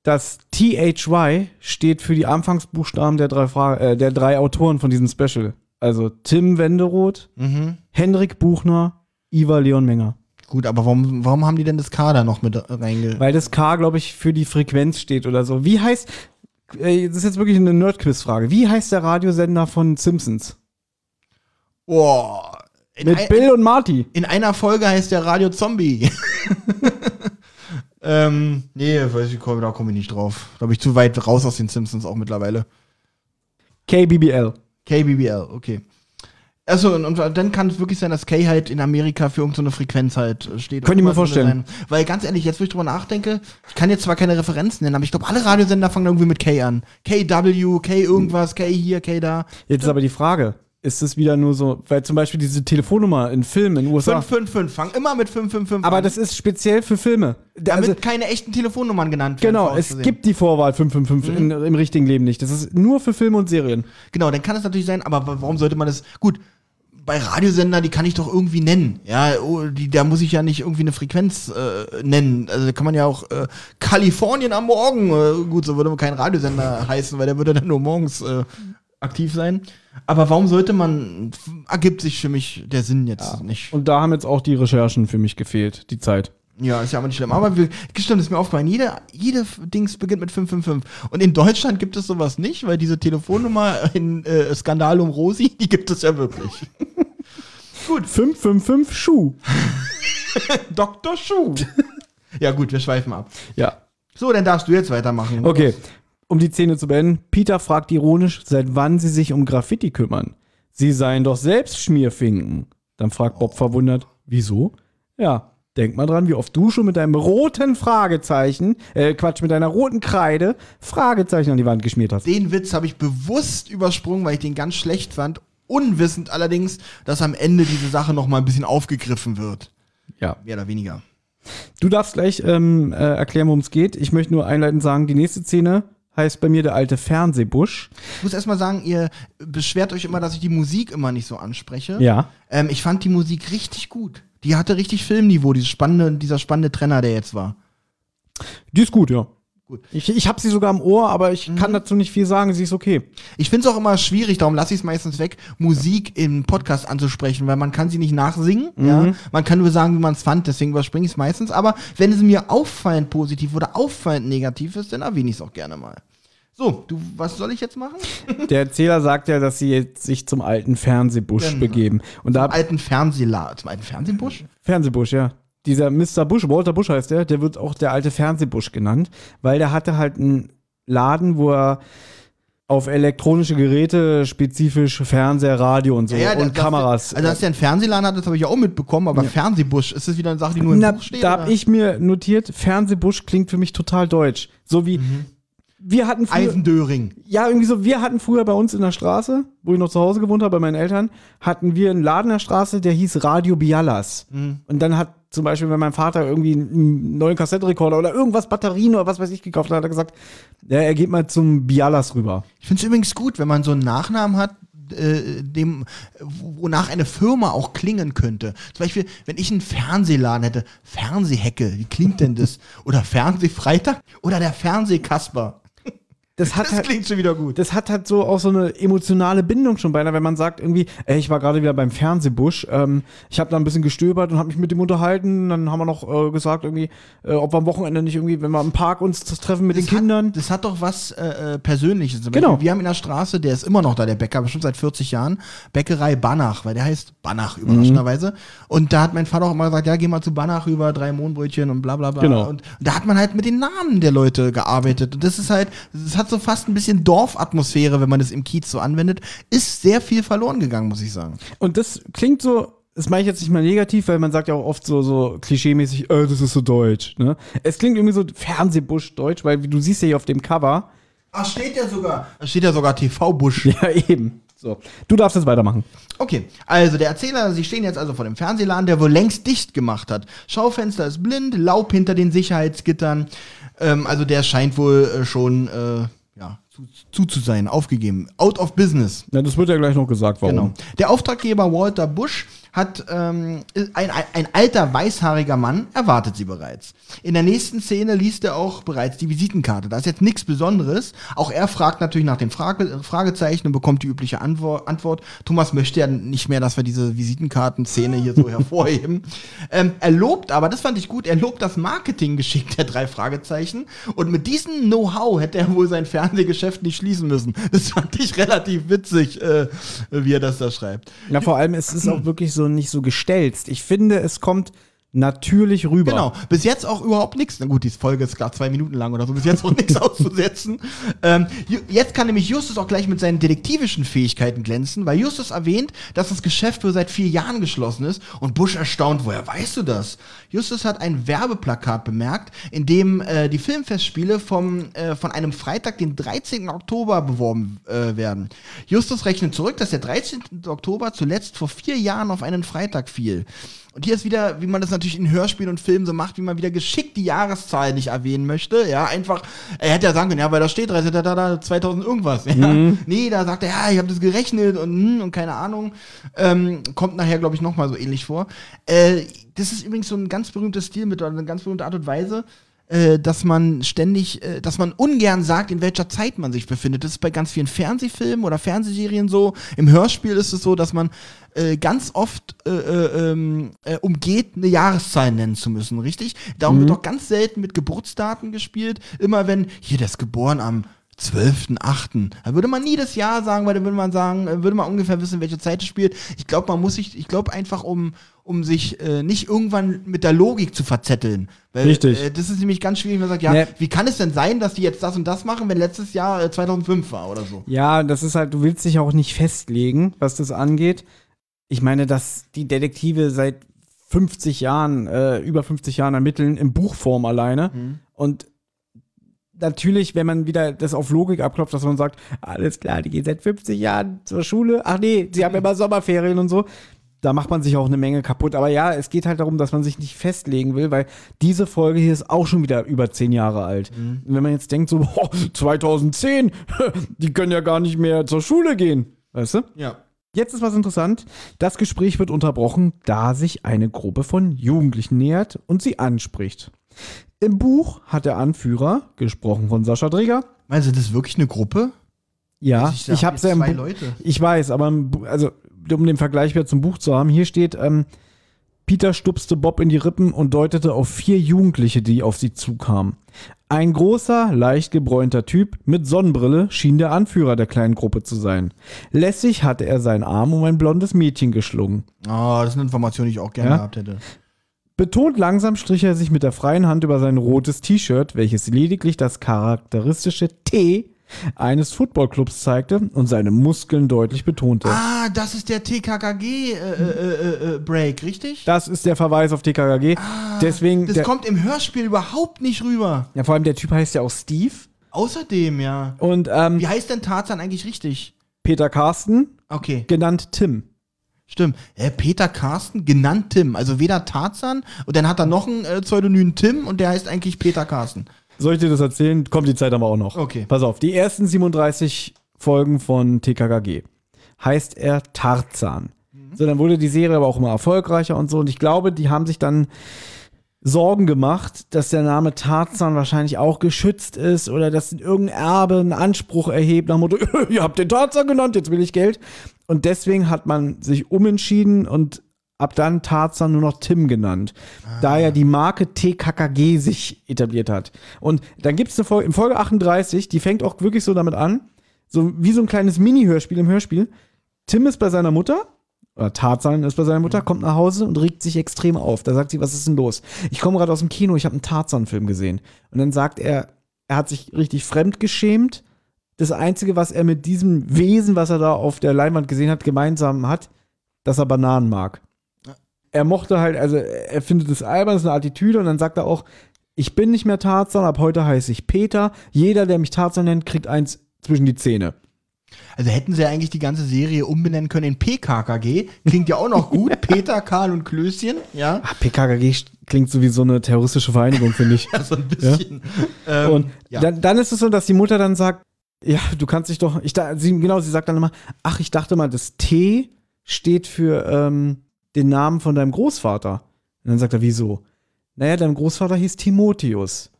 Das THY steht für die Anfangsbuchstaben der drei, Fra äh, der drei Autoren von diesem Special. Also Tim Wenderoth, Mhm. Henrik Buchner, Ivar Leon Menger. Gut, aber warum, warum haben die denn das K da noch mit reinge... Weil das K, glaube ich, für die Frequenz steht oder so. Wie heißt, äh, das ist jetzt wirklich eine Nerdquiz-Frage. Wie heißt der Radiosender von Simpsons? Boah. Mit ein, Bill und Marty. in einer Folge heißt der Radio Zombie. ähm, nee, weiß ich, komm, da komme ich nicht drauf. Da bin ich zu weit raus aus den Simpsons auch mittlerweile. KBBL. KBBL, okay. Also und, und dann kann es wirklich sein, dass K halt in Amerika für irgendeine Frequenz halt äh, steht. Könnte ich mir vorstellen. sein. Weil ganz ehrlich, jetzt wo ich drüber nachdenke, ich kann jetzt zwar keine Referenzen nennen, aber ich glaube, alle Radiosender fangen irgendwie mit K an. KW, K irgendwas, K hier, K da. Jetzt ist aber die Frage, ist es wieder nur so, weil zum Beispiel diese Telefonnummer in Filmen in den USA. 555, fang immer mit 555 aber an. das ist speziell für Filme. damit Also, keine echten Telefonnummern genannt werden. genau, es gibt die Vorwahl 555 in, im richtigen Leben nicht. Das ist nur für Filme und Serien. Genau, dann kann es natürlich sein, aber wa- warum sollte man das. Gut, bei Radiosender, die kann ich doch irgendwie nennen. Ja, oh, die, da muss ich ja nicht irgendwie eine Frequenz äh, nennen. Also da kann man ja auch äh, Kalifornien am Morgen. Äh, gut, so würde kein Radiosender heißen, weil der würde dann nur morgens äh, aktiv sein. Aber warum sollte man. Ergibt sich für mich der Sinn jetzt nicht. Und da haben jetzt auch die Recherchen für mich gefehlt, die Zeit. Ja, ist ja aber nicht schlimm. Aber wir, stimmt, ist mir aufgefallen, jede, jede Dings beginnt mit 555. Und in Deutschland gibt es sowas nicht, weil diese Telefonnummer in äh, Skandal um Rosi, die gibt es ja wirklich. Gut. 555 Schuh. Dr. Schuh. ja, gut, wir schweifen ab. Ja. So, dann darfst du jetzt weitermachen. Okay. Um die Szene zu beenden, Peter fragt ironisch, seit wann sie sich um Graffiti kümmern. Sie seien doch selbst Schmierfinken. Dann fragt Bob verwundert, wieso? Ja, denk mal dran, wie oft du schon mit deinem roten Fragezeichen, äh, Quatsch, mit deiner roten Kreide Fragezeichen an die Wand geschmiert hast. Den Witz habe ich bewusst übersprungen, weil ich den ganz schlecht fand. Unwissend allerdings, dass am Ende diese Sache noch mal ein bisschen aufgegriffen wird. Ja. Mehr oder weniger. Du darfst gleich ähm, äh, erklären, worum es geht. Ich möchte nur einleitend sagen, die nächste Szene heißt bei mir der alte Fernsehbusch. Ich muss erstmal sagen, ihr beschwert euch immer, dass ich die Musik immer nicht so anspreche. Ja. Ähm, ich fand die Musik richtig gut. Die hatte richtig Filmniveau, dieses spannende, dieser spannende Trenner, der jetzt war. Die ist gut, ja. Gut. Ich, ich habe sie sogar im Ohr, aber ich kann dazu nicht viel sagen. Sie ist okay. Ich finde es auch immer schwierig, darum lasse ich es meistens weg, Musik im Podcast anzusprechen, weil man kann sie nicht nachsingen. Ja? Man kann nur sagen, wie man es fand, deswegen überspringe ich es meistens. Aber wenn es mir auffallend positiv oder auffallend negativ ist, dann erwähne ich es auch gerne mal. So, du, was soll ich jetzt machen? Der Erzähler sagt ja, dass sie jetzt sich zum alten Fernsehbusch Genau. begeben. Und da Zum alten Fernsehla, zum alten Fernsehbusch? Fernsehbusch, ja. Dieser Mr. Bush, Walter Bush heißt der, der wird auch der alte Fernsehbusch genannt, weil der hatte halt einen Laden, wo er auf elektronische Geräte, spezifisch Fernseher, Radio und so der- und dass Kameras. Also, dass der einen Fernsehladen hat, das habe ich ja auch mitbekommen, aber Fernsehbusch, ist das wieder eine Sache, die nur im Na, Buch steht? da habe ich mir notiert, Fernsehbusch klingt für mich total deutsch. So wie Mhm. Wir hatten früher, Eisendöring. ja irgendwie so, wir hatten früher bei uns in der Straße, wo ich noch zu Hause gewohnt habe bei meinen Eltern, hatten wir einen Laden in der Straße, der hieß Radio Bialas. Mhm. Und dann hat zum Beispiel, wenn mein Vater irgendwie einen neuen Kassettenrekorder oder irgendwas Batterien oder was weiß ich gekauft hat, hat er gesagt, ja, er geht mal zum Bialas rüber. Ich finde es übrigens gut, wenn man so einen Nachnamen hat, äh, dem, wonach eine Firma auch klingen könnte. Zum Beispiel, wenn ich einen Fernsehladen hätte, Fernsehhecke, wie klingt denn das? Oder Fernsehfreitag? Oder der Fernsehkasper. Das hat Das halt, klingt schon wieder gut. das hat halt so auch so eine emotionale Bindung schon beinahe, wenn man sagt irgendwie, ey, ich war gerade wieder beim Fernsehbusch, ähm, ich habe da ein bisschen gestöbert und habe mich mit dem unterhalten, dann haben wir noch äh, gesagt irgendwie, äh, ob wir am Wochenende nicht irgendwie, wenn wir im Park uns treffen mit den Das Kindern. Hat, das hat doch was äh, äh, Persönliches. Genau. Wir haben in der Straße, der ist immer noch da, der Bäcker, bestimmt seit 40 Jahren, Bäckerei Banach, weil der heißt Banach, überraschenderweise. Und da hat mein Vater auch immer gesagt, ja, geh mal zu Banach rüber, drei Mohnbrötchen und bla bla bla. Genau. Und, und da hat man halt mit den Namen der Leute gearbeitet. Und das ist halt, das hat so fast ein bisschen Dorfatmosphäre, wenn man das im Kiez so anwendet. Ist sehr viel verloren gegangen, muss ich sagen. Und das klingt so, das meine ich jetzt nicht mal negativ, weil man sagt ja auch oft so, so klischeemäßig, äh, das ist so deutsch. Ne? Es klingt irgendwie so Fernsehbusch deutsch, weil du siehst ja hier auf dem Cover, Ach, steht ja sogar. Da steht ja sogar TV-Busch. ja eben. So, du darfst jetzt weitermachen. Okay, also der Erzähler, Sie stehen jetzt also vor dem Fernsehladen, der wohl längst dicht gemacht hat. Schaufenster ist blind, Laub hinter den Sicherheitsgittern. Ähm, also der scheint wohl äh, schon äh, ja, zu, zu zu sein, aufgegeben. Out of business. Ja, das wird ja gleich noch gesagt, warum. Genau. Der Auftraggeber Walter Bush hat ähm, ein, ein, alter weißhaariger Mann erwartet sie bereits. In der nächsten Szene liest er auch bereits die Visitenkarte. Da ist jetzt nichts Besonderes. Auch er fragt natürlich nach den Frage, Fragezeichen und bekommt die übliche Antwort, Antwort. Thomas möchte ja nicht mehr, dass wir diese Visitenkartenszene hier so hervorheben. Ähm, er lobt aber, das fand ich gut, er lobt das Marketinggeschick der drei Fragezeichen. Und mit diesem Know-how hätte er wohl sein Fernsehgeschäft nicht schließen müssen. Das fand ich relativ witzig, äh, wie er das da schreibt. Ja, vor allem, es ist auch wirklich so nicht so gestelzt. Ich finde, es kommt natürlich rüber. Genau, bis jetzt auch überhaupt nichts. Na gut, die Folge ist gerade zwei Minuten lang oder so, bis jetzt auch nichts auszusetzen. Ähm, jetzt kann nämlich Justus auch gleich mit seinen detektivischen Fähigkeiten glänzen, weil Justus erwähnt, dass das Geschäft wohl seit vier Jahren geschlossen ist und Busch erstaunt, woher weißt du das? Justus hat ein Werbeplakat bemerkt, in dem äh, die Filmfestspiele vom, äh, von einem Freitag, den 13. Oktober beworben äh, werden. Justus rechnet zurück, dass der 13. Oktober zuletzt vor vier Jahren auf einen Freitag fiel. Und hier ist wieder, wie man das natürlich in Hörspielen und Filmen so macht, wie man wieder geschickt die Jahreszahl nicht erwähnen möchte. Ja, einfach, er hätte ja sagen können, ja, weil da steht 30, da, da, da, 2000 irgendwas. Ja. Nee, da sagt er, ja, ich habe das gerechnet und, hm, und keine Ahnung. Ähm, kommt nachher, glaube ich, nochmal so ähnlich vor. Äh, das ist übrigens so ein ganz berühmtes Stilmittel, eine ganz berühmte Art und Weise, äh, dass man ständig, äh, dass man ungern sagt, in welcher Zeit man sich befindet. Das ist bei ganz vielen Fernsehfilmen oder Fernsehserien so. Im Hörspiel ist es so, dass man äh, ganz oft äh, äh, ähm, äh, umgeht, eine Jahreszahl nennen zu müssen, richtig? Darum wird auch ganz selten mit Geburtsdaten gespielt. Immer wenn, hier, der ist geboren am 12.8. Da würde man nie das Jahr sagen, weil da würde man sagen, würde man ungefähr wissen, welche Zeit es spielt. Ich glaube, man muss sich, ich glaube einfach, um, um sich äh, nicht irgendwann mit der Logik zu verzetteln. Weil, Richtig. Äh, das ist nämlich ganz schwierig, wenn man sagt, ja, Nee. wie kann es denn sein, dass die jetzt das und das machen, wenn letztes Jahr äh, 2005 war oder so? Ja, das ist halt, du willst dich auch nicht festlegen, was das angeht. Ich meine, dass die Detektive seit 50 Jahren, äh, über 50 Jahren ermitteln, in Buchform alleine. Und natürlich, wenn man wieder das auf Logik abklopft, dass man sagt, alles klar, die gehen seit 50 Jahren zur Schule. Ach nee, sie haben immer Sommerferien und so. Da macht man sich auch eine Menge kaputt. Aber ja, es geht halt darum, dass man sich nicht festlegen will, weil diese Folge hier ist auch schon wieder über zehn Jahre alt. Und wenn man jetzt denkt, so, boah, 2010, die können ja gar nicht mehr zur Schule gehen. Weißt du? Ja. Jetzt ist was interessant. Das Gespräch wird unterbrochen, da sich eine Gruppe von Jugendlichen nähert und sie anspricht. Im Buch hat der Anführer, gesprochen von Sascha Dreger, Meinst du, das ist wirklich eine Gruppe? ja, Also ich, hab's jetzt ja im zwei Leute. Ich weiß, aber im Bu- also um den Vergleich wieder zum Buch zu haben, hier steht, ähm, Peter stupste Bob in die Rippen und deutete auf vier Jugendliche, die auf sie zukamen. Ein großer, leicht gebräunter Typ mit Sonnenbrille schien der Anführer der kleinen Gruppe zu sein. Lässig hatte er seinen Arm um ein blondes Mädchen geschlungen. Oh, das ist eine Information, die ich auch gerne Ja? gehabt hätte. Betont langsam strich er sich mit der freien Hand über sein rotes T-Shirt, welches lediglich das charakteristische T eines Footballclubs zeigte und seine Muskeln deutlich betonte. Ah, das ist der TKKG-Break, richtig? Das ist der Verweis auf TKKG. Deswegen, Ah, Das der, kommt im Hörspiel überhaupt nicht rüber. ja, vor allem der Typ heißt ja auch Steve. Außerdem, ja. Und ähm, Wie heißt denn Tarzan eigentlich richtig? Peter Carsten, Okay, genannt Tim. stimmt. Äh, Peter Carsten, genannt Tim. Also weder Tarzan und dann hat er noch einen äh, Pseudonym Tim und der heißt eigentlich Peter Carsten. Soll ich dir das erzählen? Kommt die Zeit aber auch noch. Okay. Pass auf, die ersten 37 Folgen von TKKG heißt er Tarzan. So, dann wurde die Serie aber auch immer erfolgreicher und so. Und ich glaube, die haben sich dann Sorgen gemacht, dass der Name Tarzan wahrscheinlich auch geschützt ist oder dass irgendein Erbe einen Anspruch erhebt nach dem Motto, ihr habt den Tarzan genannt, jetzt will ich Geld. Und deswegen hat man sich umentschieden und ab dann Tarzan nur noch Tim genannt. Da ja die Marke TKKG sich etabliert hat. Und dann gibt es eine Folge, in Folge 38, die fängt auch wirklich so damit an, so wie so ein kleines Mini-Hörspiel im Hörspiel. Tim ist bei seiner Mutter, oder Tarzan ist bei seiner Mutter, kommt nach Hause und regt sich extrem auf. Da sagt sie, was ist denn los? Ich komme gerade aus dem Kino, ich habe einen Tarzan-Film gesehen. Und dann sagt er, er hat sich richtig fremd geschämt. Das Einzige, was er mit diesem Wesen, was er da auf der Leinwand gesehen hat, gemeinsam hat, dass er Bananen mag. Er mochte halt, also er findet es albern, das ist eine Attitüde und dann sagt er auch, ich bin nicht mehr Tarzan, ab heute heiße ich Peter. Jeder, der mich Tarzan nennt, kriegt eins zwischen die Zähne. Also hätten sie ja eigentlich die ganze Serie umbenennen können in PKKG. Klingt ja auch noch gut. Peter, Karl und Klößchen. Ja, Ach, PKKG klingt so wie so eine terroristische Vereinigung, finde ich. so ein bisschen. Ähm, Und ja. dann, dann ist es so, dass die Mutter dann sagt, ja, du kannst dich doch, ich, da- sie, genau, sie sagt dann immer, ach, ich dachte mal, das T steht für ähm, den Namen von deinem Großvater. Und dann sagt er, wieso? Naja, dein Großvater hieß Timotheus.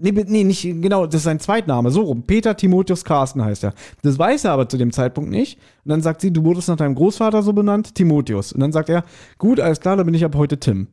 Nee, be- nee, nicht, genau, das ist sein Zweitname, so rum. Peter Timotheus Carsten heißt er. Das weiß er aber zu dem Zeitpunkt nicht. Und dann sagt sie, du wurdest nach deinem Großvater so benannt, Timotheus. Und dann sagt er, gut, alles klar, dann bin ich ab heute Tim.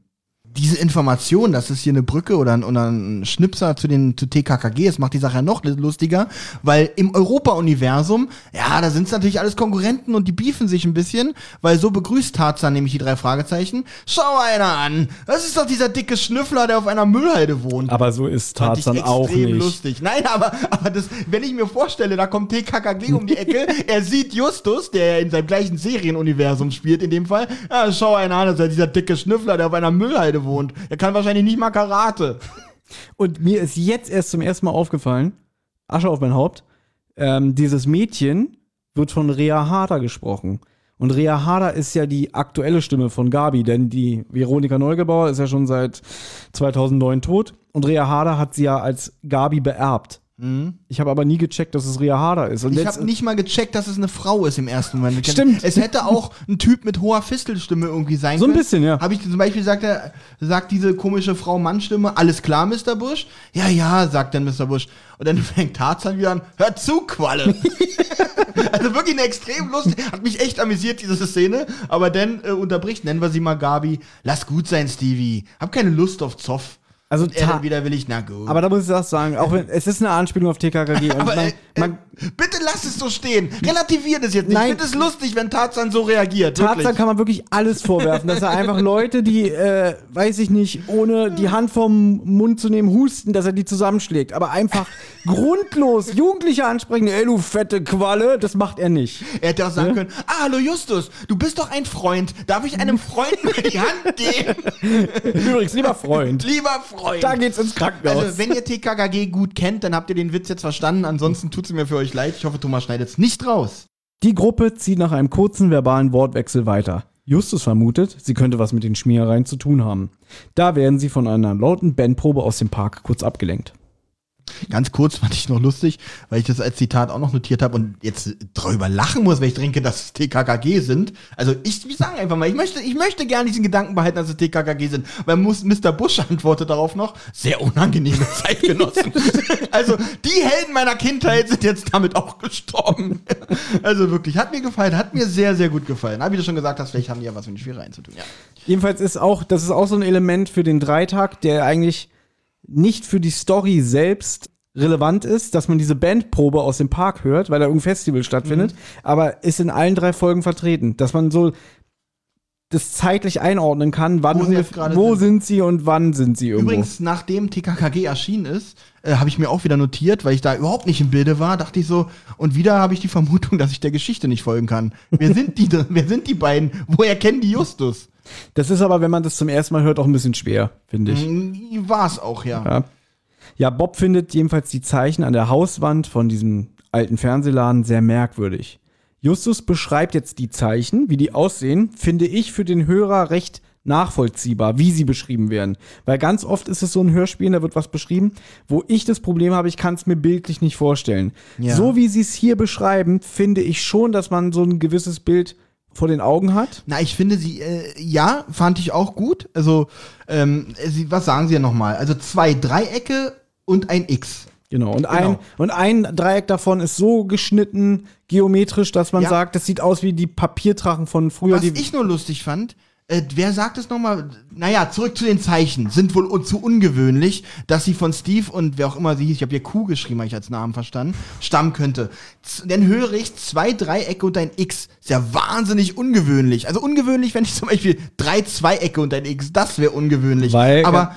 Diese Information, dass es hier eine Brücke oder ein, oder ein Schnipser zu den zu TKKG ist, macht die Sache ja noch lustiger, weil im Europa-Universum, ja, da sind es natürlich alles Konkurrenten und die beefen sich ein bisschen, weil so begrüßt Tarzan nämlich die drei Fragezeichen. Schau einer an, das ist doch dieser dicke Schnüffler, der auf einer Müllhalde wohnt. Aber so ist Tarzan auch extrem nicht. lustig. Nein, aber, aber das, wenn ich mir vorstelle, da kommt TKKG um die Ecke, er sieht Justus, der in seinem gleichen Serienuniversum spielt, in dem Fall. Ja, schau einer an, das ist ja dieser dicke Schnüffler, der auf einer Müllhalde wohnt. Er kann wahrscheinlich nicht mal Karate. Und mir ist jetzt erst zum ersten Mal aufgefallen, Asche auf mein Haupt, ähm, dieses Mädchen wird von Rea Harder gesprochen. Und Rea Harder ist ja die aktuelle Stimme von Gabi, denn die Veronika Neugebauer ist ja schon seit 2009 tot. Und Rea Harder hat sie ja als Gabi beerbt. Ich habe aber nie gecheckt, dass es Rea Harder ist. Und Ich habe nicht mal gecheckt, dass es eine Frau ist im ersten Moment. Stimmt. Es hätte auch ein Typ mit hoher Fistelstimme irgendwie sein So ein können. bisschen, ja. Habe ich zum Beispiel sagt er, sagt diese komische Frau-Mann-Stimme, alles klar, Mr. Bush? Ja, ja, sagt dann Mr. Bush. Und dann fängt Tarzan wieder an, hör zu, Qualle. also wirklich eine extrem lustig, hat mich echt amüsiert, diese Szene. Aber dann äh, unterbricht, nennen wir sie mal Gabi, lass gut sein, Stevie. Hab keine Lust auf Zoff. Also Und er dann wieder will ich, na gut. Aber da muss ich auch sagen, auch wenn es ist eine Anspielung auf TKKG. Aber, man, äh, man, Bitte lass es so stehen. Relativier das jetzt nicht. Nein. Ich finde es lustig, wenn Tarzan so reagiert. Tarzan wirklich. kann man wirklich alles vorwerfen, dass er einfach Leute, die, äh, weiß ich nicht, ohne die Hand vom Mund zu nehmen, husten, dass er die zusammenschlägt. Aber einfach grundlos Jugendliche ansprechen, ey du fette Qualle, das macht er nicht. Er hätte auch sagen können, ah, hallo Justus, du bist doch ein Freund. Darf ich einem Freund die Hand geben? Übrigens, lieber Freund, Lieber Freund. Da geht's ins Krankenhaus. Also, wenn ihr TKKG gut kennt, dann habt ihr den Witz jetzt verstanden. Ansonsten tut es mir für euch leid. Ich hoffe, Thomas schneidet es nicht raus. Die Gruppe zieht nach einem kurzen verbalen Wortwechsel weiter. Justus vermutet, sie könnte was mit den Schmierereien zu tun haben. Da werden sie von einer lauten Bandprobe aus dem Park kurz abgelenkt. Ganz kurz fand ich noch lustig, weil ich das als Zitat auch noch notiert habe und jetzt drüber lachen muss, wenn ich denke, dass es TKKG sind. Also ich, ich sage einfach mal, ich möchte, ich möchte gerne diesen Gedanken behalten, dass es TKKG sind. Weil muss, Mr. Bush antwortet darauf noch, sehr unangenehme Zeitgenossen. also die Helden meiner Kindheit sind jetzt damit auch gestorben. also wirklich, hat mir gefallen, hat mir sehr, sehr gut gefallen. Aber wie du schon gesagt hast, vielleicht haben die ja was mit den Schwierereien zu tun. Ja. Jedenfalls ist auch, das ist auch so ein Element für den Dreitag, der eigentlich nicht für die Story selbst relevant ist, dass man diese Bandprobe aus dem Park hört, weil da irgendein Festival stattfindet, aber ist in allen drei Folgen vertreten, dass man so das zeitlich einordnen kann, wann Wo gerade wo sind. sind sie und wann sind sie irgendwo. Übrigens, nachdem TKKG erschienen ist, äh, habe ich mir auch wieder notiert, weil ich da überhaupt nicht im Bilde war, dachte ich so, und wieder habe ich die Vermutung, dass ich der Geschichte nicht folgen kann. Wer sind die, wer sind die beiden? Woher kennen die Justus? Das ist aber, wenn man das zum ersten Mal hört, auch ein bisschen schwer, finde ich. War es auch, ja. Ja. ja, Bob findet jedenfalls die Zeichen an der Hauswand von diesem alten Fernsehladen sehr merkwürdig. Justus beschreibt jetzt die Zeichen, wie die aussehen, finde ich für den Hörer recht nachvollziehbar, wie sie beschrieben werden. Weil ganz oft ist es so ein Hörspiel, da wird was beschrieben, wo ich das Problem habe, ich kann es mir bildlich nicht vorstellen. Ja. So wie sie es hier beschreiben, finde ich schon, dass man so ein gewisses Bild vor den Augen hat. Na, ich finde sie, äh, ja, fand ich auch gut. Also, ähm, sie, was sagen sie ja nochmal? Also zwei Dreiecke und ein X. Genau. Und, ein, Genau. und ein Dreieck davon ist so geschnitten, geometrisch, dass man Ja. sagt, das sieht aus wie die Papierdrachen von früher. Was Die, ich nur lustig fand, äh, wer sagt es nochmal? Naja, zurück zu den Zeichen. Sind wohl zu ungewöhnlich, dass sie von Steve und wer auch immer sie hieß, ich habe hier Q geschrieben, habe ich als Namen verstanden, stammen könnte. Z dann höre ich zwei Dreiecke und ein X. Ist ja wahnsinnig ungewöhnlich. Also ungewöhnlich, wenn ich zum Beispiel drei Zweiecke und ein X, das wäre ungewöhnlich. Weil- Aber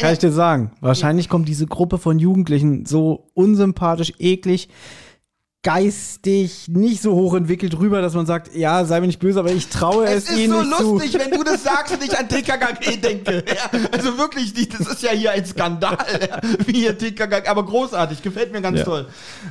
kann ich dir sagen. Wahrscheinlich kommt diese Gruppe von Jugendlichen so unsympathisch, eklig, geistig, nicht so hoch entwickelt rüber, dass man sagt, ja, sei mir nicht böse, aber ich traue es, Es ist ihnen so nicht lustig, zu. wenn du das sagst und ich an TKKG denke. Ja, also wirklich, nicht, das ist ja hier ein Skandal, ja, wie hier TKKG, aber großartig, gefällt mir ganz Ja. toll.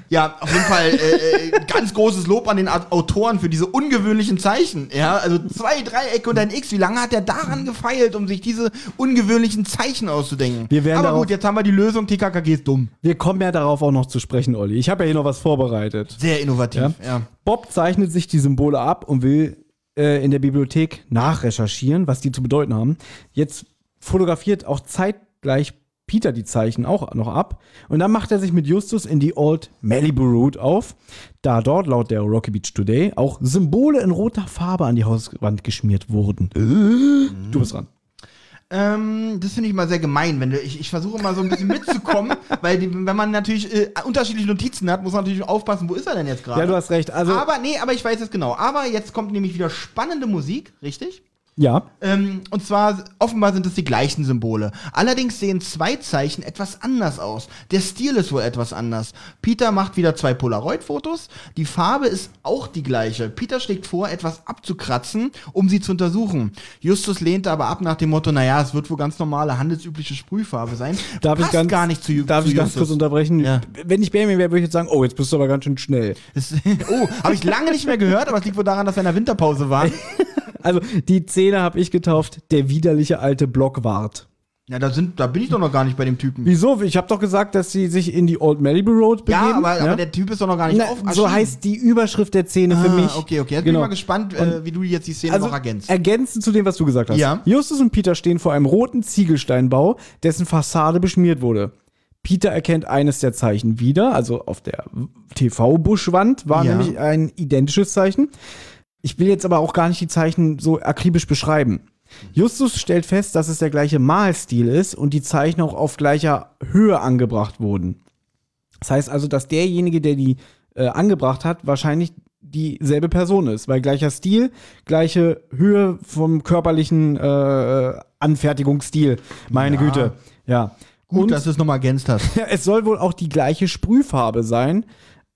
Ja, auf jeden Fall äh, äh, ganz großes Lob an den Au- Autoren für diese ungewöhnlichen Zeichen. Ja, also zwei Dreiecke und ein X. Wie lange hat er daran gefeilt, um sich diese ungewöhnlichen Zeichen auszudenken? Wir werden aber darauf- gut, jetzt haben wir die Lösung. TKKG ist dumm. Wir kommen ja darauf auch noch zu sprechen, Olli. Ich habe ja hier noch was vorbereitet. Sehr innovativ. Ja. ja. Bob zeichnet sich die Symbole ab und will äh, in der Bibliothek nachrecherchieren, was die zu bedeuten haben. Jetzt fotografiert auch zeitgleich Peter die Zeichen auch noch ab. Und dann macht er sich mit Justus in die Old Malibu Road auf, da dort laut der Rocky Beach Today auch Symbole in roter Farbe an die Hauswand geschmiert wurden. Du bist dran. Ähm, das finde ich mal sehr gemein, wenn du, ich, ich versuche mal so ein bisschen mitzukommen, weil die, wenn man natürlich äh, unterschiedliche Notizen hat, muss man natürlich aufpassen, wo ist er denn jetzt gerade? Ja, du hast recht. Also, aber nee, aber ich weiß es genau. Aber jetzt kommt nämlich wieder spannende Musik, richtig? Ja. Ähm, und zwar, offenbar sind es die gleichen Symbole. Allerdings sehen zwei Zeichen etwas anders aus. Der Stil ist wohl etwas anders. Peter macht wieder zwei Polaroid-Fotos. Die Farbe ist auch die gleiche. Peter schlägt vor, etwas abzukratzen, um sie zu untersuchen. Justus lehnte aber ab nach dem Motto, naja, es wird wohl ganz normale, handelsübliche Sprühfarbe sein. Darf Passt ich ganz, gar nicht zu, Ju- darf zu ich ganz Justus. kurz unterbrechen? Ja. Wenn ich Benjamin wäre, würde ich jetzt sagen, oh, jetzt bist du aber ganz schön schnell. Oh, habe ich lange nicht mehr gehört, aber es liegt wohl daran, dass wir in der Winterpause waren. Also, die Szene habe ich getauft, der widerliche alte Blockwart. Ja, da, sind, da bin ich doch noch gar nicht bei dem Typen. Wieso? Ich habe doch gesagt, dass sie sich in die Old Malibu Road begeben. Ja, aber, aber der Typ ist doch noch gar nicht Na, auf. so heißt die Überschrift der Szene für Ah, mich. Okay, okay. Jetzt bin Genau. ich mal gespannt, äh, wie du jetzt die Szene Also noch ergänzt. ergänzend zu dem, was du gesagt hast. Ja. Justus und Peter stehen vor einem roten Ziegelsteinbau, dessen Fassade beschmiert wurde. Peter erkennt eines der Zeichen wieder, also auf der TV-Buschwand war Ja. nämlich ein identisches Zeichen. Ich will jetzt aber auch gar nicht die Zeichen so akribisch beschreiben. Justus stellt fest, dass es der gleiche Malstil ist und die Zeichen auch auf gleicher Höhe angebracht wurden. Das heißt also, dass derjenige, der die äh, angebracht hat, wahrscheinlich dieselbe Person ist, weil gleicher Stil, gleiche Höhe vom körperlichen äh, Anfertigungsstil. Meine Ja. Güte. Ja. Gut, Und- dass du es nochmal ergänzt hast. es soll wohl auch die gleiche Sprühfarbe sein.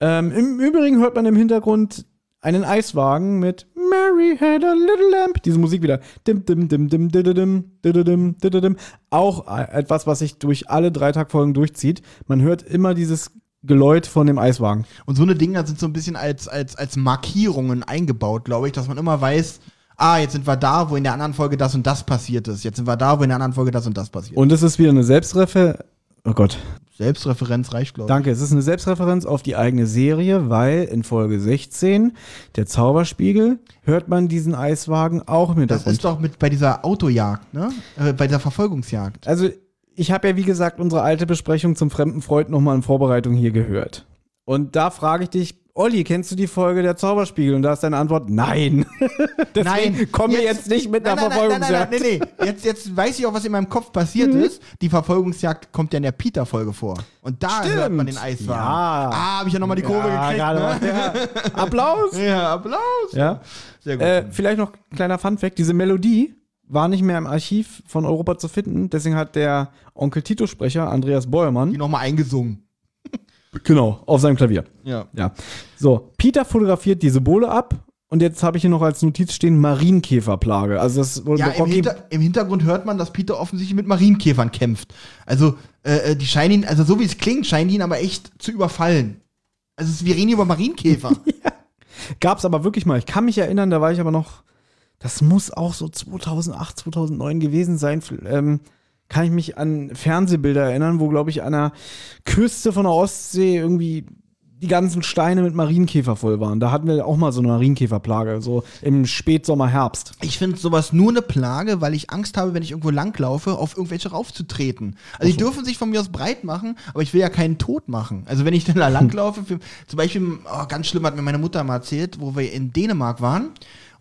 Ähm, Im Übrigen hört man im Hintergrund einen Eiswagen mit Mary had a little lamp. Diese Musik wieder. Dim, dim, dim, dim, dididim, dididim, dididim. Auch äh, etwas, was sich durch alle Dreitagfolgen durchzieht. Man hört immer dieses Geläut von dem Eiswagen. Und so eine Dinger sind so ein bisschen als, als, als Markierungen eingebaut, glaube ich, dass man immer weiß, ah, jetzt sind wir da, wo in der anderen Folge das und das passiert ist. Jetzt sind wir da, wo in der anderen Folge das und das passiert. Und es ist wieder eine Selbstrefer. Oh Gott. Selbstreferenz reicht, glaube ich. Danke. Es ist eine Selbstreferenz auf die eigene Serie, weil in Folge 16, der Zauberspiegel, hört man diesen Eiswagen auch im Das ist doch mit bei dieser Autojagd, ne? Äh, bei dieser Verfolgungsjagd. Also, ich habe ja, wie gesagt, unsere alte Besprechung zum fremden Freund nochmal in Vorbereitung hier gehört. Und da frage ich dich, Olli, kennst du die Folge der Zauberspiegel? Und da ist deine Antwort nein. Deswegen komm mir jetzt nicht mit einer nein, nein, nein, nein, Verfolgungsjagd. nein, nee, nee. Jetzt, jetzt weiß ich auch, was in meinem Kopf passiert Mhm. ist. Die Verfolgungsjagd kommt ja in der Peter-Folge vor. Und da Stimmt. hört man den Eiswagen. Ja. Ah, habe ich ja nochmal die Kurve Ja, gekriegt, ne? Ja. Applaus. Ja, Applaus. Ja. Sehr gut. Äh, vielleicht noch kleiner Funfact: Diese Melodie war nicht mehr im Archiv von Europa zu finden. Deswegen hat der Onkel Tito-Sprecher, Andreas die Beuermann, nochmal eingesungen. Genau, auf seinem Klavier. Ja. Ja. So, Peter fotografiert die Symbole ab. Und jetzt habe ich hier noch als Notiz stehen Marienkäferplage. Also das Ja, im, Hinter, im Hintergrund hört man, dass Peter offensichtlich mit Marienkäfern kämpft. Also, äh, äh, die scheinen ihn, also so wie es klingt, scheinen ihn aber echt zu überfallen. Also, es- wir reden hier über Marienkäfer. Gab es aber wirklich mal. Ich kann mich erinnern, da war ich aber noch, das muss auch so 2008, 2009 gewesen sein. Ähm, kann ich mich an Fernsehbilder erinnern, wo, glaube ich, an der Küste von der Ostsee irgendwie die ganzen Steine mit Marienkäfer voll waren. Da hatten wir auch mal so eine Marienkäferplage, so im Spätsommer, Herbst. Ich finde sowas nur eine Plage, weil ich Angst habe, wenn ich irgendwo langlaufe, auf irgendwelche raufzutreten. Also die dürfen sich von mir aus breit machen, aber ich will ja keinen Tod machen. Also wenn ich dann da langlaufe, für, zum Beispiel, oh, ganz schlimm hat mir meine Mutter mal erzählt, wo wir in Dänemark waren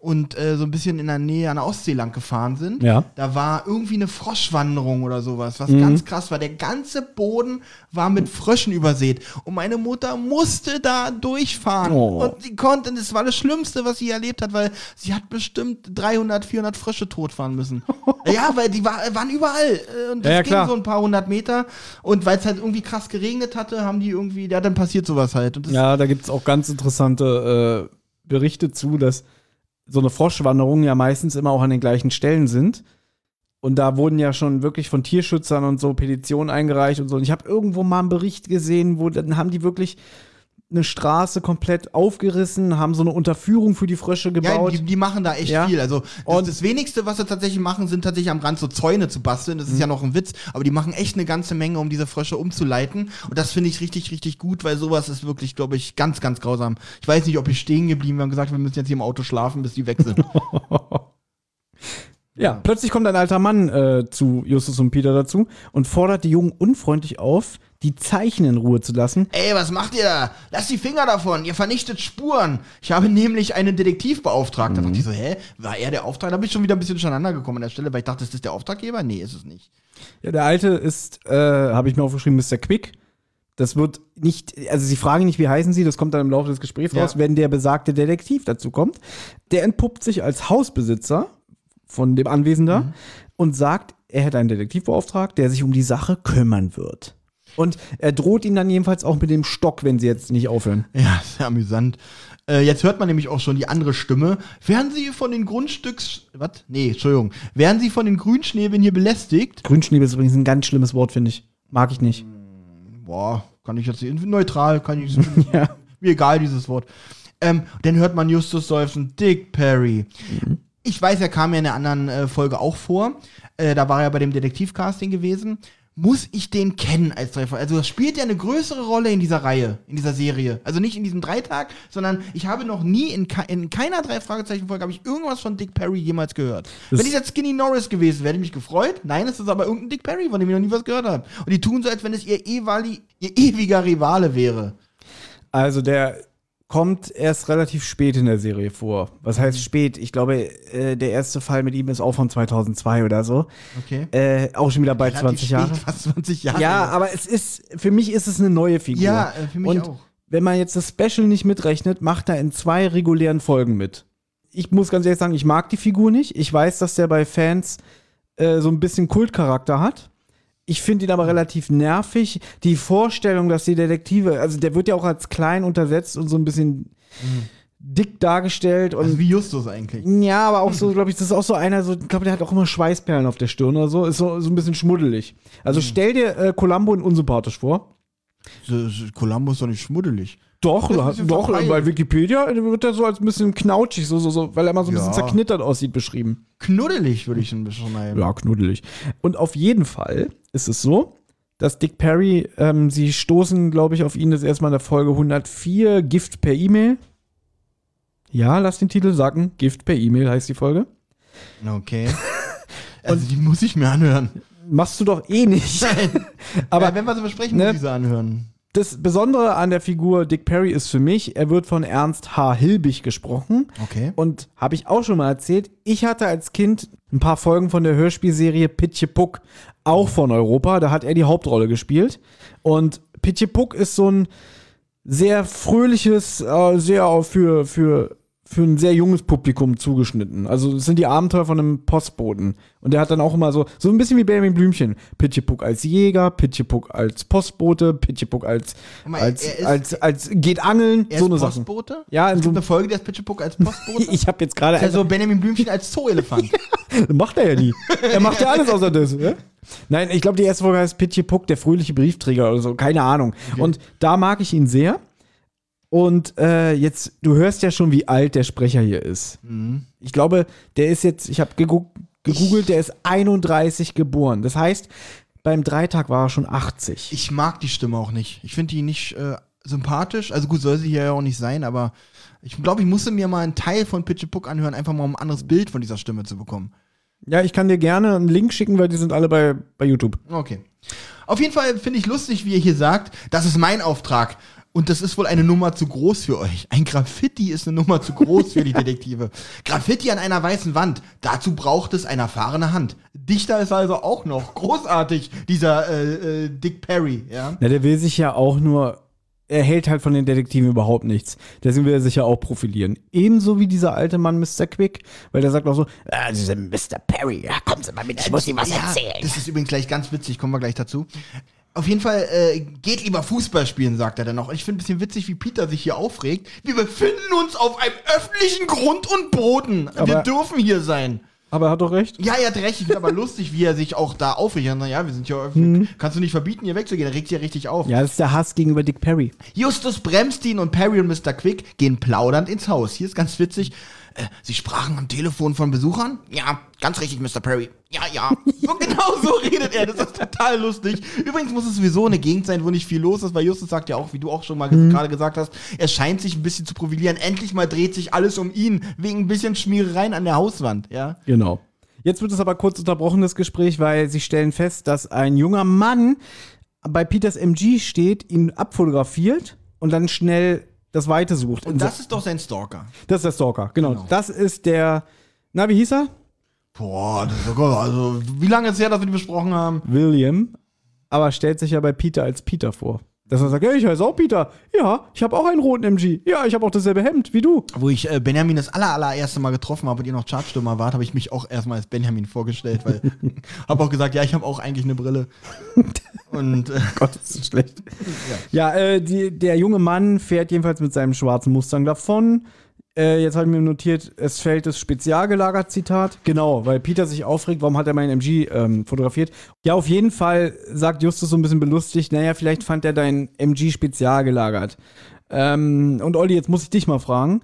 und äh, so ein bisschen in der Nähe an der Ostsee lang gefahren sind. Ja. Da war irgendwie eine Froschwanderung oder sowas, was ganz krass war. Der ganze Boden war mit Fröschen übersät. Und meine Mutter musste da durchfahren. Oh. Und sie konnte, das war das Schlimmste, was sie erlebt hat, weil sie hat bestimmt 300, 400 Frösche totfahren müssen. ja, weil die war, waren überall. Äh, Und das Ja, ja, ging klar. so ein paar hundert Meter. Und weil es halt irgendwie krass geregnet hatte, haben die irgendwie, ja, dann passiert sowas halt. Ja, da gibt es auch ganz interessante äh, Berichte zu, dass so eine Froschwanderung ja meistens immer auch an den gleichen Stellen sind. Und da wurden ja schon wirklich von Tierschützern und so Petitionen eingereicht und so. Und ich habe irgendwo mal einen Bericht gesehen, wo dann haben die wirklich eine Straße komplett aufgerissen, haben so eine Unterführung für die Frösche Ja, gebaut. die, die machen da echt Ja. viel. Also das, Und- das wenigste, was sie tatsächlich machen, sind tatsächlich am Rand so Zäune zu basteln. Das ist ja noch ein Witz, aber die machen echt eine ganze Menge, um diese Frösche umzuleiten. Und das finde ich richtig, richtig gut, weil sowas ist wirklich, glaube ich, ganz, ganz grausam. Ich weiß nicht, ob ich stehen geblieben. Wir haben gesagt, wir müssen jetzt hier im Auto schlafen, bis die weg sind. Ja, plötzlich kommt ein alter Mann äh, zu Justus und Peter dazu und fordert die Jungen unfreundlich auf, die Zeichen in Ruhe zu lassen. Ey, was macht ihr da? Lasst die Finger davon, ihr vernichtet Spuren. Ich habe nämlich einen Detektiv beauftragt. Da dachte ich so, hä? War er der Auftraggeber? Da bin ich schon wieder ein bisschen durcheinander gekommen an der Stelle, weil ich dachte, ist das der Auftraggeber? Nee, ist es nicht. Ja, der alte ist, äh, habe ich mir aufgeschrieben, Mr. Quick. Das wird nicht, also sie fragen nicht, wie heißen sie, das kommt dann im Laufe des Gesprächs Ja. raus, wenn der besagte Detektiv dazu kommt. Der entpuppt sich als Hausbesitzer von dem Anwesender Mhm. und sagt, er hätte einen Detektiv beauftragt, der sich um die Sache kümmern wird. Und er droht ihn dann jedenfalls auch mit dem Stock, wenn sie jetzt nicht aufhören. Ja, sehr amüsant. Äh, jetzt hört man nämlich auch schon die andere Stimme. Werden Sie von den Grundstücks. Was? Nee, Entschuldigung. Werden Sie von den Grünschnäbeln hier belästigt? Grünschnee ist übrigens ein ganz schlimmes Wort, finde ich. Mag ich nicht. Boah, kann ich jetzt. Neutral, kann ich. Ja. Mir egal, dieses Wort. Ähm, dann hört man Justus seufzen, Dick Perry. Ich weiß, er kam ja in der anderen äh, Folge auch vor. Äh, da war er bei dem Detektivcasting gewesen. Muss ich den kennen als Treffer? Also das spielt ja eine größere Rolle in dieser Reihe, in dieser Serie. Also nicht in diesem Dreitag, sondern ich habe noch nie in, ke in keiner drei Fragezeichen Folge habe ich irgendwas von Dick Perry jemals gehört. Das- Wenn ich jetzt Skinny Norris gewesen wäre, hätte ich mich gefreut. Nein, es ist aber irgendein Dick Perry, von dem ich noch nie was gehört habe. Und die tun so, als wenn es ihr, ewali, ihr ewiger Rivale wäre. Also der kommt erst relativ spät in der Serie vor. Was heißt spät? Ich glaube, äh, der erste Fall mit ihm ist auch von 2002 oder so. Okay. Äh, auch schon wieder Relativ 20 Jahre. spät, Fast 20 Jahre. Ja, aber es ist, für mich ist es eine neue Figur. Ja, äh, für mich Und auch. wenn man jetzt das Special nicht mitrechnet, macht er in zwei regulären Folgen mit. Ich muss ganz ehrlich sagen, ich mag die Figur nicht. Ich weiß, dass der bei Fans äh, so ein bisschen Kultcharakter hat. Ich finde ihn aber relativ nervig. Die Vorstellung, dass die Detektive, also der wird ja auch als klein untersetzt und so ein bisschen dick dargestellt und Also wie Justus eigentlich. ja, aber auch so, glaube ich, das ist auch so einer, so, ich glaube, der hat auch immer Schweißperlen auf der Stirn oder so, ist so, so ein bisschen schmuddelig. Also stell dir äh, Columbo in unsympathisch vor. Columbus ist doch nicht schmuddelig. Doch, doch, bei Wikipedia wird er so als ein bisschen knautschig, so, so, so, weil er immer so ein bisschen Ja. zerknittert aussieht, beschrieben. Knuddelig würde ich ein bisschen nennen. Ja, knuddelig. Und auf jeden Fall ist es so, dass Dick Perry, ähm, sie stoßen, glaube ich, auf ihn das erste Mal in der Folge 104, Gift per E-Mail. Ja, lass den Titel sagen. Gift per E-Mail heißt die Folge. Okay. also die muss ich mir anhören. Machst du doch eh nicht. Nein. Aber Aber wenn wir sie besprechen, ne? muss ich sie anhören. Das Besondere an der Figur Dick Perry ist für mich, er wird von Ernst H. Hilbig gesprochen. Okay. Und habe ich auch schon mal erzählt, ich hatte als Kind ein paar Folgen von der Hörspielserie Pitje Puck, auch von Europa. Da hat er die Hauptrolle gespielt. Und Pitje Puck ist so ein sehr fröhliches, äh, sehr für, für, für ein sehr junges Publikum zugeschnitten. Also es sind die Abenteuer von einem Postboten. Und der hat dann auch immer so, so ein bisschen wie Benjamin Blümchen. Pitje Puck als Jäger, Pitje Puck als Postbote, Pitje Puck als, mal, als, ist- als, als, geht angeln, so ist eine Sache. Postbote? Ja, in es so gibt einem- eine Folge, der ist Pitchepuck als Postbote. Ich habe jetzt gerade also Benjamin Blümchen als Zooelefant. Macht er ja nie. Er macht ja alles außer das. Ja? Nein, ich glaube, die erste Folge heißt Pitje Puck, der fröhliche Briefträger oder so. Keine Ahnung. Und da mag ich ihn sehr. Und äh, jetzt, du hörst ja schon, wie alt der Sprecher hier ist. Ich glaube, der ist jetzt, ich habe gegoogelt, der ist 31 geboren. Das heißt, beim Dreitag war er schon 80. Ich mag die Stimme auch nicht. Ich finde die nicht äh, sympathisch. Also gut, soll sie hier ja auch nicht sein, aber ich glaube, ich musste mir mal einen Teil von Pitchepuck anhören, einfach mal um ein anderes Bild von dieser Stimme zu bekommen. Ja, ich kann dir gerne einen Link schicken, weil die sind alle bei, bei YouTube. Okay. Auf jeden Fall finde ich lustig, wie ihr hier sagt, das ist mein Auftrag. Und das ist wohl eine Nummer zu groß für euch. Ein Graffiti ist eine Nummer zu groß für die Detektive. Graffiti an einer weißen Wand. Dazu braucht es eine erfahrene Hand. Dichter ist also auch noch großartig, dieser äh, äh, Dick Perry, ja. Na, der will sich ja auch nur, er hält halt von den Detektiven überhaupt nichts. Deswegen will er sich ja auch profilieren. Ebenso wie dieser alte Mann Mr. Quick, weil der sagt auch so, Ah, Mr. Perry, ja, kommen Sie mal mit, ich muss Ihnen was ja, erzählen. Das ist übrigens gleich ganz witzig, kommen wir gleich dazu. Auf jeden Fall, äh, geht lieber Fußball spielen, sagt er dann noch. Ich finde ein bisschen witzig, wie Peter sich hier aufregt. Wir befinden uns auf einem öffentlichen Grund und Boden. Wir Aber- dürfen hier sein. aber er hat doch recht. Ja, er hat recht. Ich finde aber lustig, wie er sich auch da aufregt. Ja, naja, wir sind ja öffentlich. Kannst du nicht verbieten, hier wegzugehen. Er regt sich ja richtig auf. Ja, das ist der Hass gegenüber Dick Perry. Justus bremst ihn und Perry und Mr. Quick gehen plaudernd ins Haus. Hier ist ganz witzig. Äh, Sie sprachen am Telefon von Besuchern? Ja, ganz richtig, Mr. Perry. Ja, ja. So genau so redet er. Das ist total lustig. Übrigens muss es sowieso eine Gegend sein, wo nicht viel los ist, weil Justus sagt ja auch, wie du auch schon mal ges- gerade gesagt hast, er scheint sich ein bisschen zu profilieren. Endlich mal dreht sich alles um ihn, wegen ein bisschen Schmierereien an der Hauswand, ja. Genau. Jetzt wird es aber kurz unterbrochen, das Gespräch, weil sie stellen fest, dass ein junger Mann bei Peters MG steht, ihn abfotografiert und dann schnell das Weite sucht. Und das ist doch sein Stalker. das ist der Stalker, genau. Das ist der, na, wie hieß er? Boah, das ist sogar, also, wie lange ist es her, dass wir die besprochen haben? William, aber stellt sich ja bei Peter als Peter vor. Dass er sagt, ja, ich heiße auch Peter. Ja, ich habe auch einen roten MG. Ja, ich habe auch dasselbe Hemd wie du. Wo ich äh, Benjamin das aller, allererste Mal getroffen habe und ihr noch Chartstürmer wart, habe ich mich auch erstmal als Benjamin vorgestellt, weil habe auch gesagt, ja, ich habe auch eigentlich eine Brille. Und äh, Gott, das ist schlecht. Ja, äh, die, der junge Mann fährt jedenfalls mit seinem schwarzen Mustang davon. Äh, jetzt habe ich mir notiert, es fällt das spezialgelagert Zitat. Genau, weil Peter sich aufregt, warum hat er meinen MG ähm, fotografiert? Ja, auf jeden Fall sagt Justus so ein bisschen belustigt, naja, vielleicht fand er dein MG spezial gelagert. Ähm, und Olli, jetzt muss ich dich mal fragen.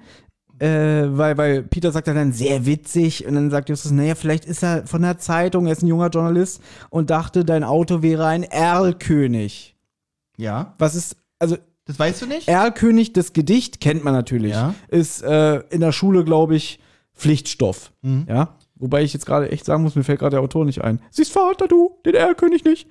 Äh, weil, weil Peter sagt ja dann sehr witzig und dann sagt Justus, naja, vielleicht ist er von der Zeitung, er ist ein junger Journalist und dachte, dein Auto wäre ein Erlkönig. ja, Was ist, also das weißt du nicht? Erlkönig, das Gedicht kennt man natürlich, Ja. ist äh, in der Schule, glaube ich, Pflichtstoff. Mhm. Ja, wobei ich jetzt gerade echt sagen muss, mir fällt gerade der Autor nicht ein. Siehst Vater, du, den Erlkönig nicht.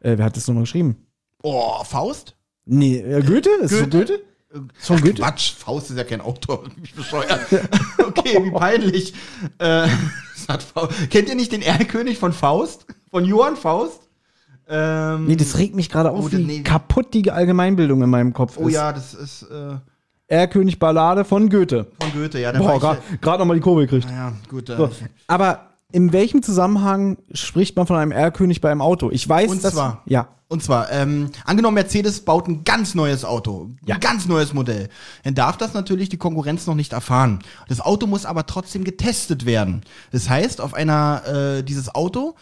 Äh, wer hat das nochmal geschrieben? Oh, Faust? Nee, äh, Goethe? Ist es so Goethe? Goethe? Von Goethe? Quatsch, Faust ist ja kein Autor. Mich bescheuert. okay, wie peinlich. Äh. Kennt ihr nicht den Erlkönig von Faust? Von Johann Faust? Ähm, Nee, das regt mich gerade auf, Oh, wie nee. kaputt die Allgemeinbildung in meinem Kopf oh ist. ja, das ist äh, Erlkönig Ballade von Goethe. von Goethe, ja. Boah, gerade grad noch mal die Kurve gekriegt. ja, gut. Äh, So, aber in welchem Zusammenhang spricht man von einem Erlkönig bei einem Auto? Ich weiß, Und dass, zwar- ja, Und zwar, ähm, angenommen, Mercedes baut ein ganz neues Auto, Ja. ein ganz neues Modell, dann darf das natürlich die Konkurrenz noch nicht erfahren. Das Auto muss aber trotzdem getestet werden. Das heißt, auf einer, äh, dieses Auto,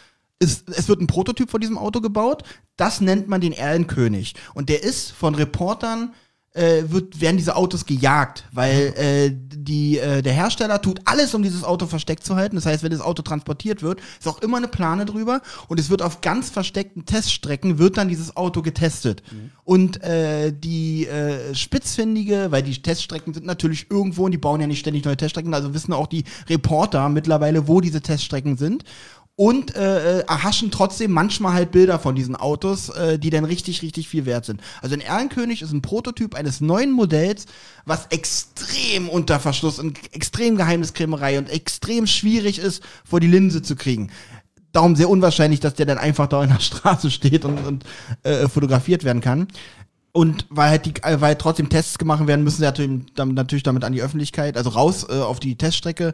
ist, es wird ein Prototyp von diesem Auto gebaut, das nennt man den Erlenkönig. Und der ist von Reportern äh, wird, werden diese Autos gejagt, weil äh, die, äh, der Hersteller tut alles, um dieses Auto versteckt zu halten. Das heißt, wenn das Auto transportiert wird, ist auch immer eine Plane drüber und es wird auf ganz versteckten Teststrecken wird dann dieses Auto getestet. Und äh, die äh, Spitzfindige, weil die Teststrecken sind natürlich irgendwo und die bauen ja nicht ständig neue Teststrecken, also wissen auch die Reporter mittlerweile, wo diese Teststrecken sind und äh, äh, erhaschen trotzdem manchmal halt Bilder von diesen Autos, äh, die dann richtig, richtig viel wert sind. Also ein Erlenkönig ist ein Prototyp eines neuen Modells, was extrem unter Verschluss und extrem Geheimniskrämerei und extrem schwierig ist, vor die Linse zu kriegen. Darum sehr unwahrscheinlich, dass der dann einfach da in der Straße steht und, und äh, fotografiert werden kann. Und weil halt die, äh, weil trotzdem Tests gemacht werden, müssen sie natürlich damit an die Öffentlichkeit, also raus äh, auf die Teststrecke.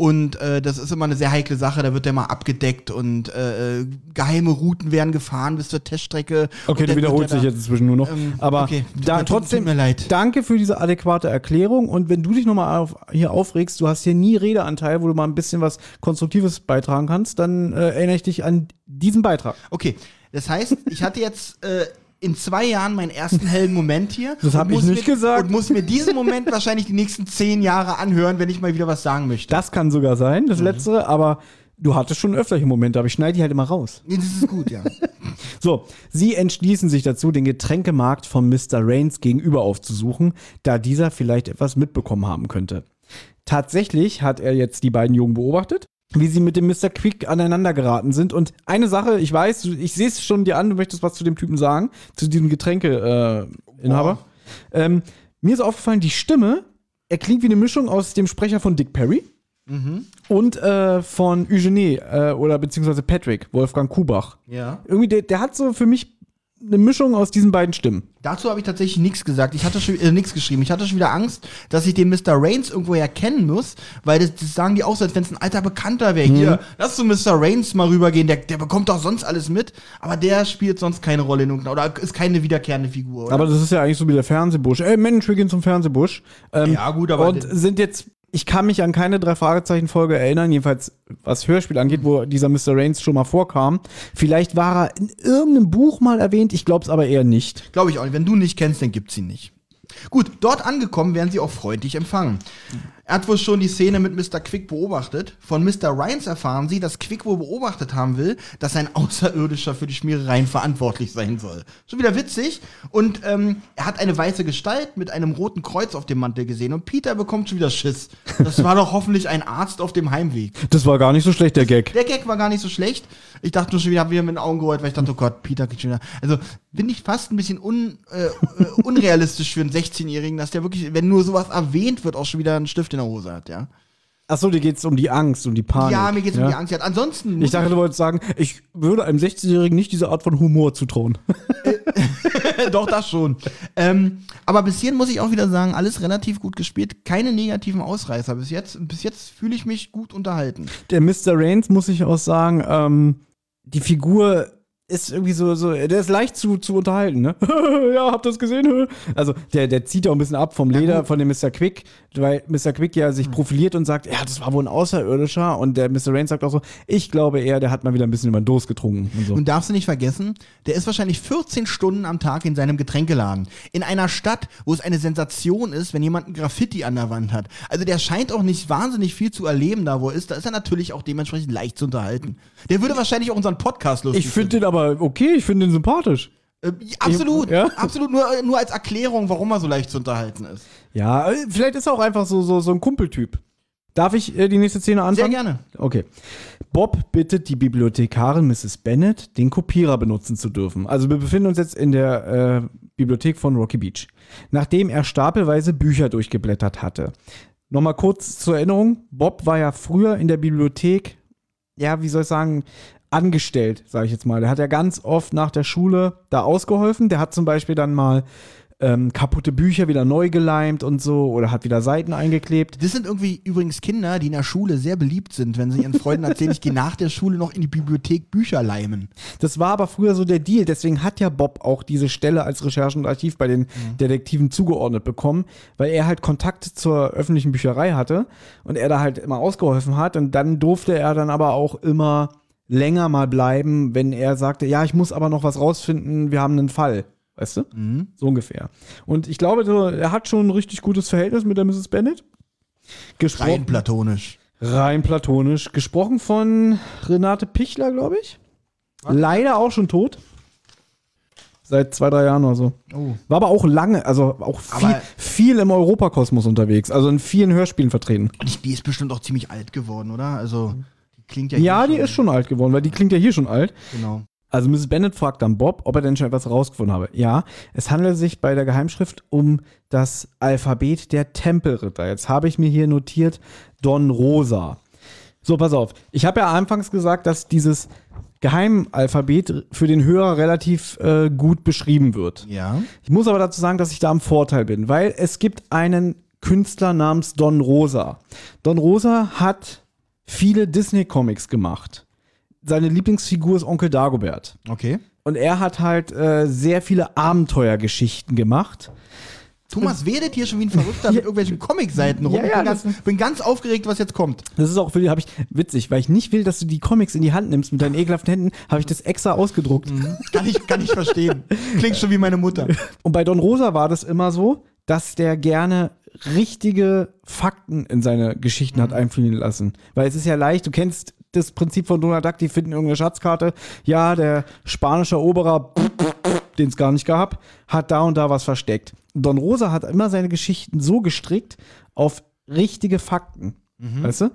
Und äh, das ist immer eine sehr heikle Sache, da wird der mal abgedeckt und äh, äh, geheime Routen werden gefahren bis zur Teststrecke. Okay, du wiederholst dich jetzt inzwischen nur noch. Ähm, aber okay. da trotzdem, tut mir leid. danke für diese adäquate Erklärung. Und wenn du dich nochmal auf, hier aufregst, du hast hier nie Redeanteil, wo du mal ein bisschen was Konstruktives beitragen kannst, dann äh, erinnere ich dich an diesen Beitrag. Okay, das heißt, ich hatte jetzt äh, in zwei Jahren meinen ersten hellen Moment hier. Das hab und ich nicht mir, gesagt. Und muss mir diesen Moment wahrscheinlich die nächsten zehn Jahre anhören, wenn ich mal wieder was sagen möchte. Das kann sogar sein, Mhm. das Letztere, aber du hattest schon öfter Momente, aber ich schneide die halt immer raus. Nee, das ist gut, ja. So, sie entschließen sich dazu, den Getränkemarkt von Mr. Rains gegenüber aufzusuchen, da dieser vielleicht etwas mitbekommen haben könnte. Tatsächlich hat er jetzt die beiden Jungen beobachtet, wie sie mit dem Mr. Quick aneinander geraten sind. Und eine Sache, ich weiß, ich sehe es schon dir an, du möchtest was zu dem Typen sagen, zu diesem Getränkeinhaber. Äh, ähm, mir ist aufgefallen, die Stimme, er klingt wie eine Mischung aus dem Sprecher von Dick Perry und äh, von Eugenie äh, oder beziehungsweise Patrick, Wolfgang Kubach. ja. Irgendwie, der, der hat so für mich eine Mischung aus diesen beiden Stimmen. Dazu habe ich tatsächlich nichts gesagt. Ich hatte schon äh, nichts geschrieben. Ich hatte schon wieder Angst, dass ich den Mr. Rains irgendwoher kennen muss, weil das, das sagen die auch so, als wenn es ein alter Bekannter wäre. Hier, lass zu Mr. Rains mal rübergehen. Der, der bekommt doch sonst alles mit, aber der spielt sonst keine Rolle in irgendeiner oder ist keine wiederkehrende Figur. Oder? Aber das ist ja eigentlich so wie der Fernsehbusch. Ey, Mensch, wir gehen zum Fernsehbusch. Ähm, Ja, gut, aber Und sind jetzt, ich kann mich an keine drei Fragezeichen-Folge erinnern, jedenfalls was Hörspiel angeht, wo dieser Mr. Rains schon mal vorkam. Vielleicht war er in irgendeinem Buch mal erwähnt, ich glaube es aber eher nicht. Glaube ich auch nicht. Wenn du nicht kennst, dann gibt's ihn nicht. Gut, dort angekommen werden sie auch freundlich empfangen. Er hat wohl schon die Szene mit Mr. Quick beobachtet. Von Mr. Ryans erfahren sie, dass Quick wohl beobachtet haben will, dass ein Außerirdischer für die Schmierereien verantwortlich sein soll. Schon wieder witzig. Und ähm, er hat eine weiße Gestalt mit einem roten Kreuz auf dem Mantel gesehen. Und Peter bekommt schon wieder Schiss. Das war doch hoffentlich ein Arzt auf dem Heimweg. Das war gar nicht so schlecht, der Gag. Der Gag war gar nicht so schlecht. Ich dachte nur schon wieder, hab wieder mit den Augen geholt, weil ich dachte, oh Gott, Peter geht schon wieder. Also, bin ich fast ein bisschen un, äh, äh, unrealistisch für einen 16-Jährigen, dass der wirklich, wenn nur sowas erwähnt wird, auch schon wieder einen Stift in der Hose hat, ja. Achso, dir geht's um die Angst, um die Panik. ja, mir geht's um die Angst. Ja, ansonsten. Ich dachte, du wolltest sagen, ich würde einem 16-Jährigen nicht diese Art von Humor zutrauen. Doch, das schon. ähm, aber bis hierhin muss ich auch wieder sagen, alles relativ gut gespielt. Keine negativen Ausreißer bis jetzt. Bis jetzt fühle ich mich gut unterhalten. Der Mr. Rains, muss ich auch sagen, ähm, die Figur ist irgendwie so, so, der ist leicht zu, zu unterhalten, ne? ja, habt ihr das gesehen? Also, der, der zieht auch ein bisschen ab vom Leder von dem Mr. Quick, weil Mr. Quick ja sich profiliert und sagt, ja, das war wohl ein Außerirdischer und der Mr. Rains sagt auch so, ich glaube eher, der hat mal wieder ein bisschen über den Dos getrunken und so. Und darfst du nicht vergessen, der ist wahrscheinlich 14 Stunden am Tag in seinem Getränkeladen. In einer Stadt, wo es eine Sensation ist, wenn jemand ein Graffiti an der Wand hat. Also der scheint auch nicht wahnsinnig viel zu erleben da, wo er ist. Da ist er natürlich auch dementsprechend leicht zu unterhalten. Der würde wahrscheinlich auch unseren Podcast lustig ich finde den aber okay, ich finde den sympathisch. Äh, absolut, Ja? absolut. Nur, nur als Erklärung, warum er so leicht zu unterhalten ist. Ja, äh, vielleicht ist er auch einfach so, so, so ein Kumpeltyp. Darf ich äh, die nächste Szene anfangen? Sehr gerne. Okay. Bob bittet die Bibliothekarin Mrs. Bennet, den Kopierer benutzen zu dürfen. Also wir befinden uns jetzt in der äh, Bibliothek von Rocky Beach, nachdem er stapelweise Bücher durchgeblättert hatte. Nochmal kurz zur Erinnerung, Bob war ja früher in der Bibliothek, ja, wie soll ich sagen, angestellt, sage ich jetzt mal. Der hat ja ganz oft nach der Schule da ausgeholfen. Der hat zum Beispiel dann mal ähm, kaputte Bücher wieder neu geleimt und so oder hat wieder Seiten eingeklebt. Das sind irgendwie übrigens Kinder, die in der Schule sehr beliebt sind, wenn sie ihren Freunden erzählen, ich gehe nach der Schule noch in die Bibliothek Bücher leimen. Das war aber früher so der Deal. Deswegen hat ja Bob auch diese Stelle als Recherchen- und Archiv bei den Detektiven zugeordnet bekommen, weil er halt Kontakt zur öffentlichen Bücherei hatte und er da halt immer ausgeholfen hat. Und dann durfte er dann aber auch immer länger mal bleiben, wenn er sagte, ja, ich muss aber noch was rausfinden, wir haben einen Fall. Weißt du? So ungefähr. Und ich glaube, er hat schon ein richtig gutes Verhältnis mit der Mrs. Bennett. Gesprochen, Rein platonisch. Rein platonisch. Gesprochen von Renate Pichler, glaube ich. Leider auch schon tot. Seit zwei, drei Jahren oder so. Oh. War aber auch lange, also auch viel, viel im Europakosmos unterwegs. Also in vielen Hörspielen vertreten. Und die ist bestimmt auch ziemlich alt geworden, oder? Also, die klingt ja Ja, die ist schon alt geworden, weil die klingt ja hier schon alt. Genau. Also Mrs. Bennett fragt dann Bob, ob er denn schon etwas herausgefunden habe. Ja, es handelt sich bei der Geheimschrift um das Alphabet der Tempelritter. Jetzt habe ich mir hier notiert Don Rosa. So, pass auf. Ich habe ja anfangs gesagt, dass dieses Geheimalphabet für den Hörer relativ äh, gut beschrieben wird. Ja. Ich muss aber dazu sagen, dass ich da am Vorteil bin, weil es gibt einen Künstler namens Don Rosa. Don Rosa hat viele Disney-Comics gemacht. Seine Lieblingsfigur ist Onkel Dagobert. Okay. Und er hat halt äh, sehr viele Abenteuergeschichten gemacht. Thomas werdet hier schon wie ein Verrückter mit irgendwelchen Comicseiten rum. Ja, ja, ich bin ganz, bin ganz aufgeregt, was jetzt kommt. Das ist auch, habe ich witzig, weil ich nicht will, dass du die Comics in die Hand nimmst mit deinen ekelhaften Händen, habe ich das extra ausgedruckt. Kann ich, kann ich verstehen. Klingt schon wie meine Mutter. Und bei Don Rosa war das immer so, dass der gerne richtige Fakten in seine Geschichten hat einfließen lassen. Weil es ist ja leicht, du kennst das Prinzip von Donald Duck, die finden irgendeine Schatzkarte. Ja, der spanische Eroberer, den es gar nicht gab, hat da und da was versteckt. Don Rosa hat immer seine Geschichten so gestrickt auf richtige Fakten. Weißt du?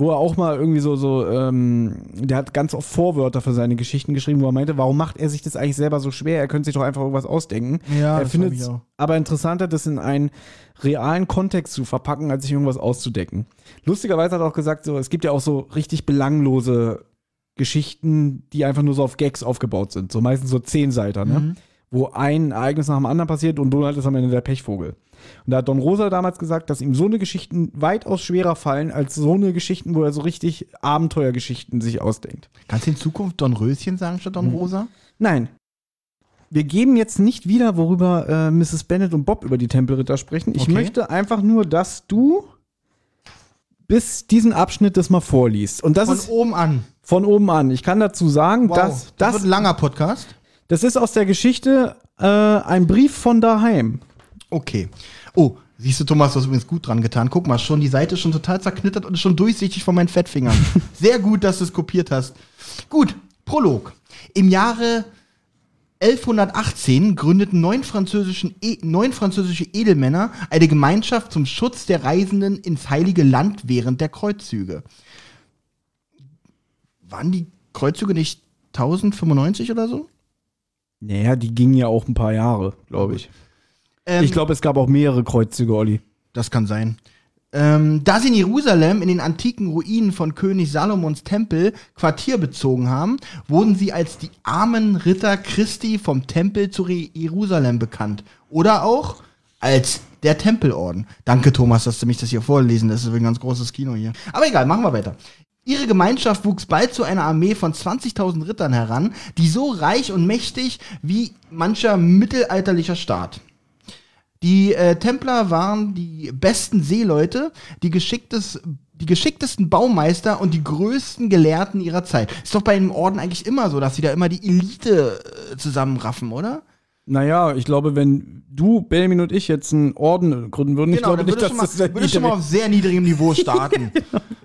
Wo er auch mal irgendwie so, so, ähm, der hat ganz oft Vorwörter für seine Geschichten geschrieben, wo er meinte, warum macht er sich das eigentlich selber so schwer? Er könnte sich doch einfach irgendwas ausdenken. Ja, er findet es aber interessanter, das in einen realen Kontext zu verpacken, als sich irgendwas auszudecken. Lustigerweise hat er auch gesagt, so, es gibt ja auch so richtig belanglose Geschichten, die einfach nur so auf Gags aufgebaut sind. So meistens so Zehnseiter, ne? Wo ein Ereignis nach dem anderen passiert und Donald ist am Ende der Pechvogel. Und da hat Don Rosa damals gesagt, dass ihm so eine Geschichten weitaus schwerer fallen, als so eine Geschichten, wo er so richtig Abenteuergeschichten sich ausdenkt. Kannst du in Zukunft Don Röschen sagen statt Don Rosa? Nein. Wir geben jetzt nicht wieder, worüber äh, Mrs. Bennet und Bob über die Tempelritter sprechen. Ich Okay. möchte einfach nur, dass du bis diesen Abschnitt das mal vorliest. Und das Von ist oben an. von oben an. Ich kann dazu sagen, Wow. dass das wird das, ein langer Podcast. das ist aus der Geschichte äh, ein Brief von daheim. Okay. Oh, siehst du, Thomas, du hast übrigens gut dran getan. Guck mal, schon die Seite ist schon total zerknittert und ist schon durchsichtig von meinen Fettfingern. Sehr gut, dass du es kopiert hast. Gut, Prolog. Im Jahre 1118 gründeten neun, französischen e neun französische Edelmänner eine Gemeinschaft zum Schutz der Reisenden ins Heilige Land während der Kreuzzüge. Waren die Kreuzzüge nicht 1095 oder so? Naja, die gingen ja auch ein paar Jahre, glaube ich. Ähm, ich glaube, es gab auch mehrere Kreuzzüge, Olli. Das kann sein. Ähm, da sie in Jerusalem in den antiken Ruinen von König Salomons Tempel Quartier bezogen haben, wurden sie als die armen Ritter Christi vom Tempel zu Re Jerusalem bekannt. Oder auch als der Tempelorden. Danke, Thomas, dass du mich das hier vorlesen lässt. Das ist ein ganz großes Kino hier. Aber egal, machen wir weiter. Ihre Gemeinschaft wuchs bald zu einer Armee von 20.000 Rittern heran, die so reich und mächtig wie mancher mittelalterlicher Staat. Die äh, Templer waren die besten Seeleute, die, geschicktes, die geschicktesten Baumeister und die größten Gelehrten ihrer Zeit. Ist doch bei einem Orden eigentlich immer so, dass sie da immer die Elite äh, zusammenraffen, oder? Naja, ich glaube, wenn du, Benjamin und ich jetzt einen Orden gründen würden, ich glaube nicht, dass mal, das würde schon mal auf sehr niedrigem Niveau starten.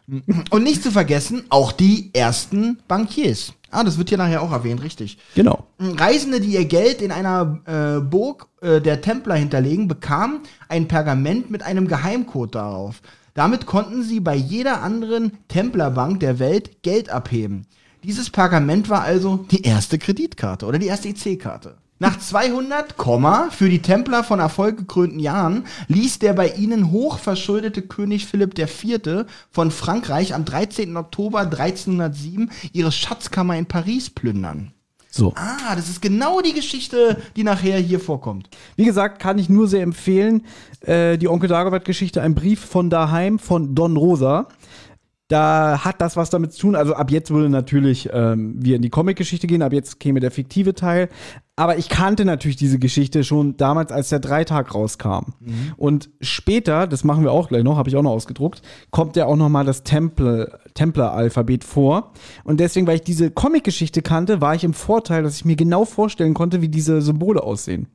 und nicht zu vergessen, auch die ersten Bankiers. Ah, das wird hier nachher auch erwähnt, richtig. Genau. Reisende, die ihr Geld in einer äh, Burg äh, der Templer hinterlegen, bekamen ein Pergament mit einem Geheimcode darauf. Damit konnten sie bei jeder anderen Templerbank der Welt Geld abheben. Dieses Pergament war also die erste Kreditkarte oder die erste EC-Karte. Nach 200, Komma, für die Templer von erfolggekrönten Jahren ließ der bei ihnen hochverschuldete König Philipp IV. von Frankreich am 13. Oktober 1307 ihre Schatzkammer in Paris plündern. So. Ah, das ist genau die Geschichte, die nachher hier vorkommt. Wie gesagt, kann ich nur sehr empfehlen. Äh, die Onkel Dagobert-Geschichte, ein Brief von daheim von Don Rosa. Da hat das was damit zu tun. Also ab jetzt würde natürlich ähm, wir in die Comic-Geschichte gehen, ab jetzt käme der fiktive Teil. Aber ich kannte natürlich diese Geschichte schon damals, als der Dreitag rauskam. Und später, das machen wir auch gleich noch, habe ich auch noch ausgedruckt, kommt ja auch noch mal das Templer-Alphabet vor. Und deswegen, weil ich diese Comic-Geschichte kannte, war ich im Vorteil, dass ich mir genau vorstellen konnte, wie diese Symbole aussehen.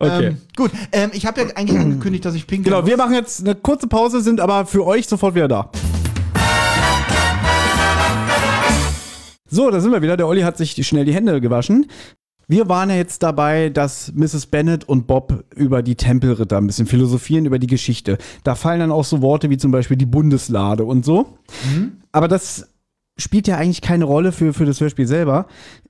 Okay. Ähm, gut, ähm, ich habe ja eigentlich angekündigt, dass ich pinkeln Genau, wir machen jetzt eine kurze Pause, sind aber für euch sofort wieder da. So, da sind wir wieder. Der Olli hat sich schnell die Hände gewaschen. Wir waren ja jetzt dabei, dass Mrs. Bennet und Bob über die Tempelritter ein bisschen philosophieren, über die Geschichte. Da fallen dann auch so Worte wie zum Beispiel die Bundeslade und so. Aber das spielt ja eigentlich keine Rolle für, für das Hörspiel selber.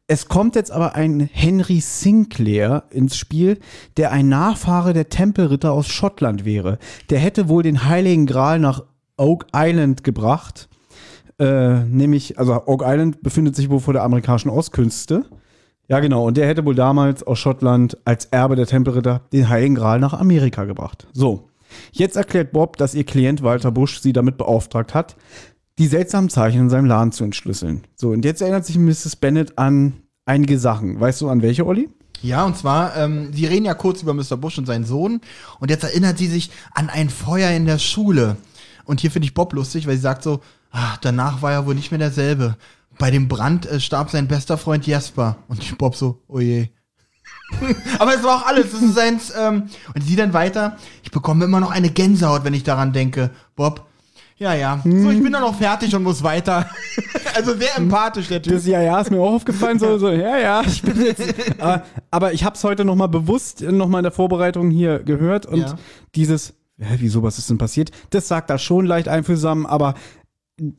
Es kommt jetzt aber ein Henry Sinclair ins Spiel, der ein Nachfahre der Tempelritter aus Schottland wäre. Der hätte wohl den Heiligen Gral nach Oak Island gebracht. Äh, nämlich, also Oak Island befindet sich wohl vor der amerikanischen Ostküste. Ja, genau. Und der hätte wohl damals aus Schottland als Erbe der Tempelritter den Heiligen Gral nach Amerika gebracht. So. Jetzt erklärt Bob, dass ihr Klient Walter Busch sie damit beauftragt hat, die seltsamen Zeichen in seinem Laden zu entschlüsseln. So, und jetzt erinnert sich Mrs. Bennet an einige Sachen. Weißt du, an welche, Olli? Ja, und zwar, ähm, sie reden ja kurz über Mr. Bush und seinen Sohn. Und jetzt erinnert sie sich an ein Feuer in der Schule. Und hier finde ich Bob lustig, weil sie sagt so, ah, danach war er wohl nicht mehr derselbe. Bei dem Brand äh, starb sein bester Freund Jesper. Und ich Bob so, oh je. Aber es war auch alles. Das ist eins, ähm, und sie dann weiter, ich bekomme immer noch eine Gänsehaut, wenn ich daran denke. Bob, ja, ja. So, ich bin dann noch fertig und muss weiter. also sehr empathisch, der Typ. Das ja, ja, ist mir auch aufgefallen. So, so ja, ja, ich bin jetzt. aber, aber ich habe es heute noch mal bewusst noch mal in der Vorbereitung hier gehört und Ja. dieses, hä, wieso, was ist denn passiert? Das sagt da schon leicht einfühlsam, aber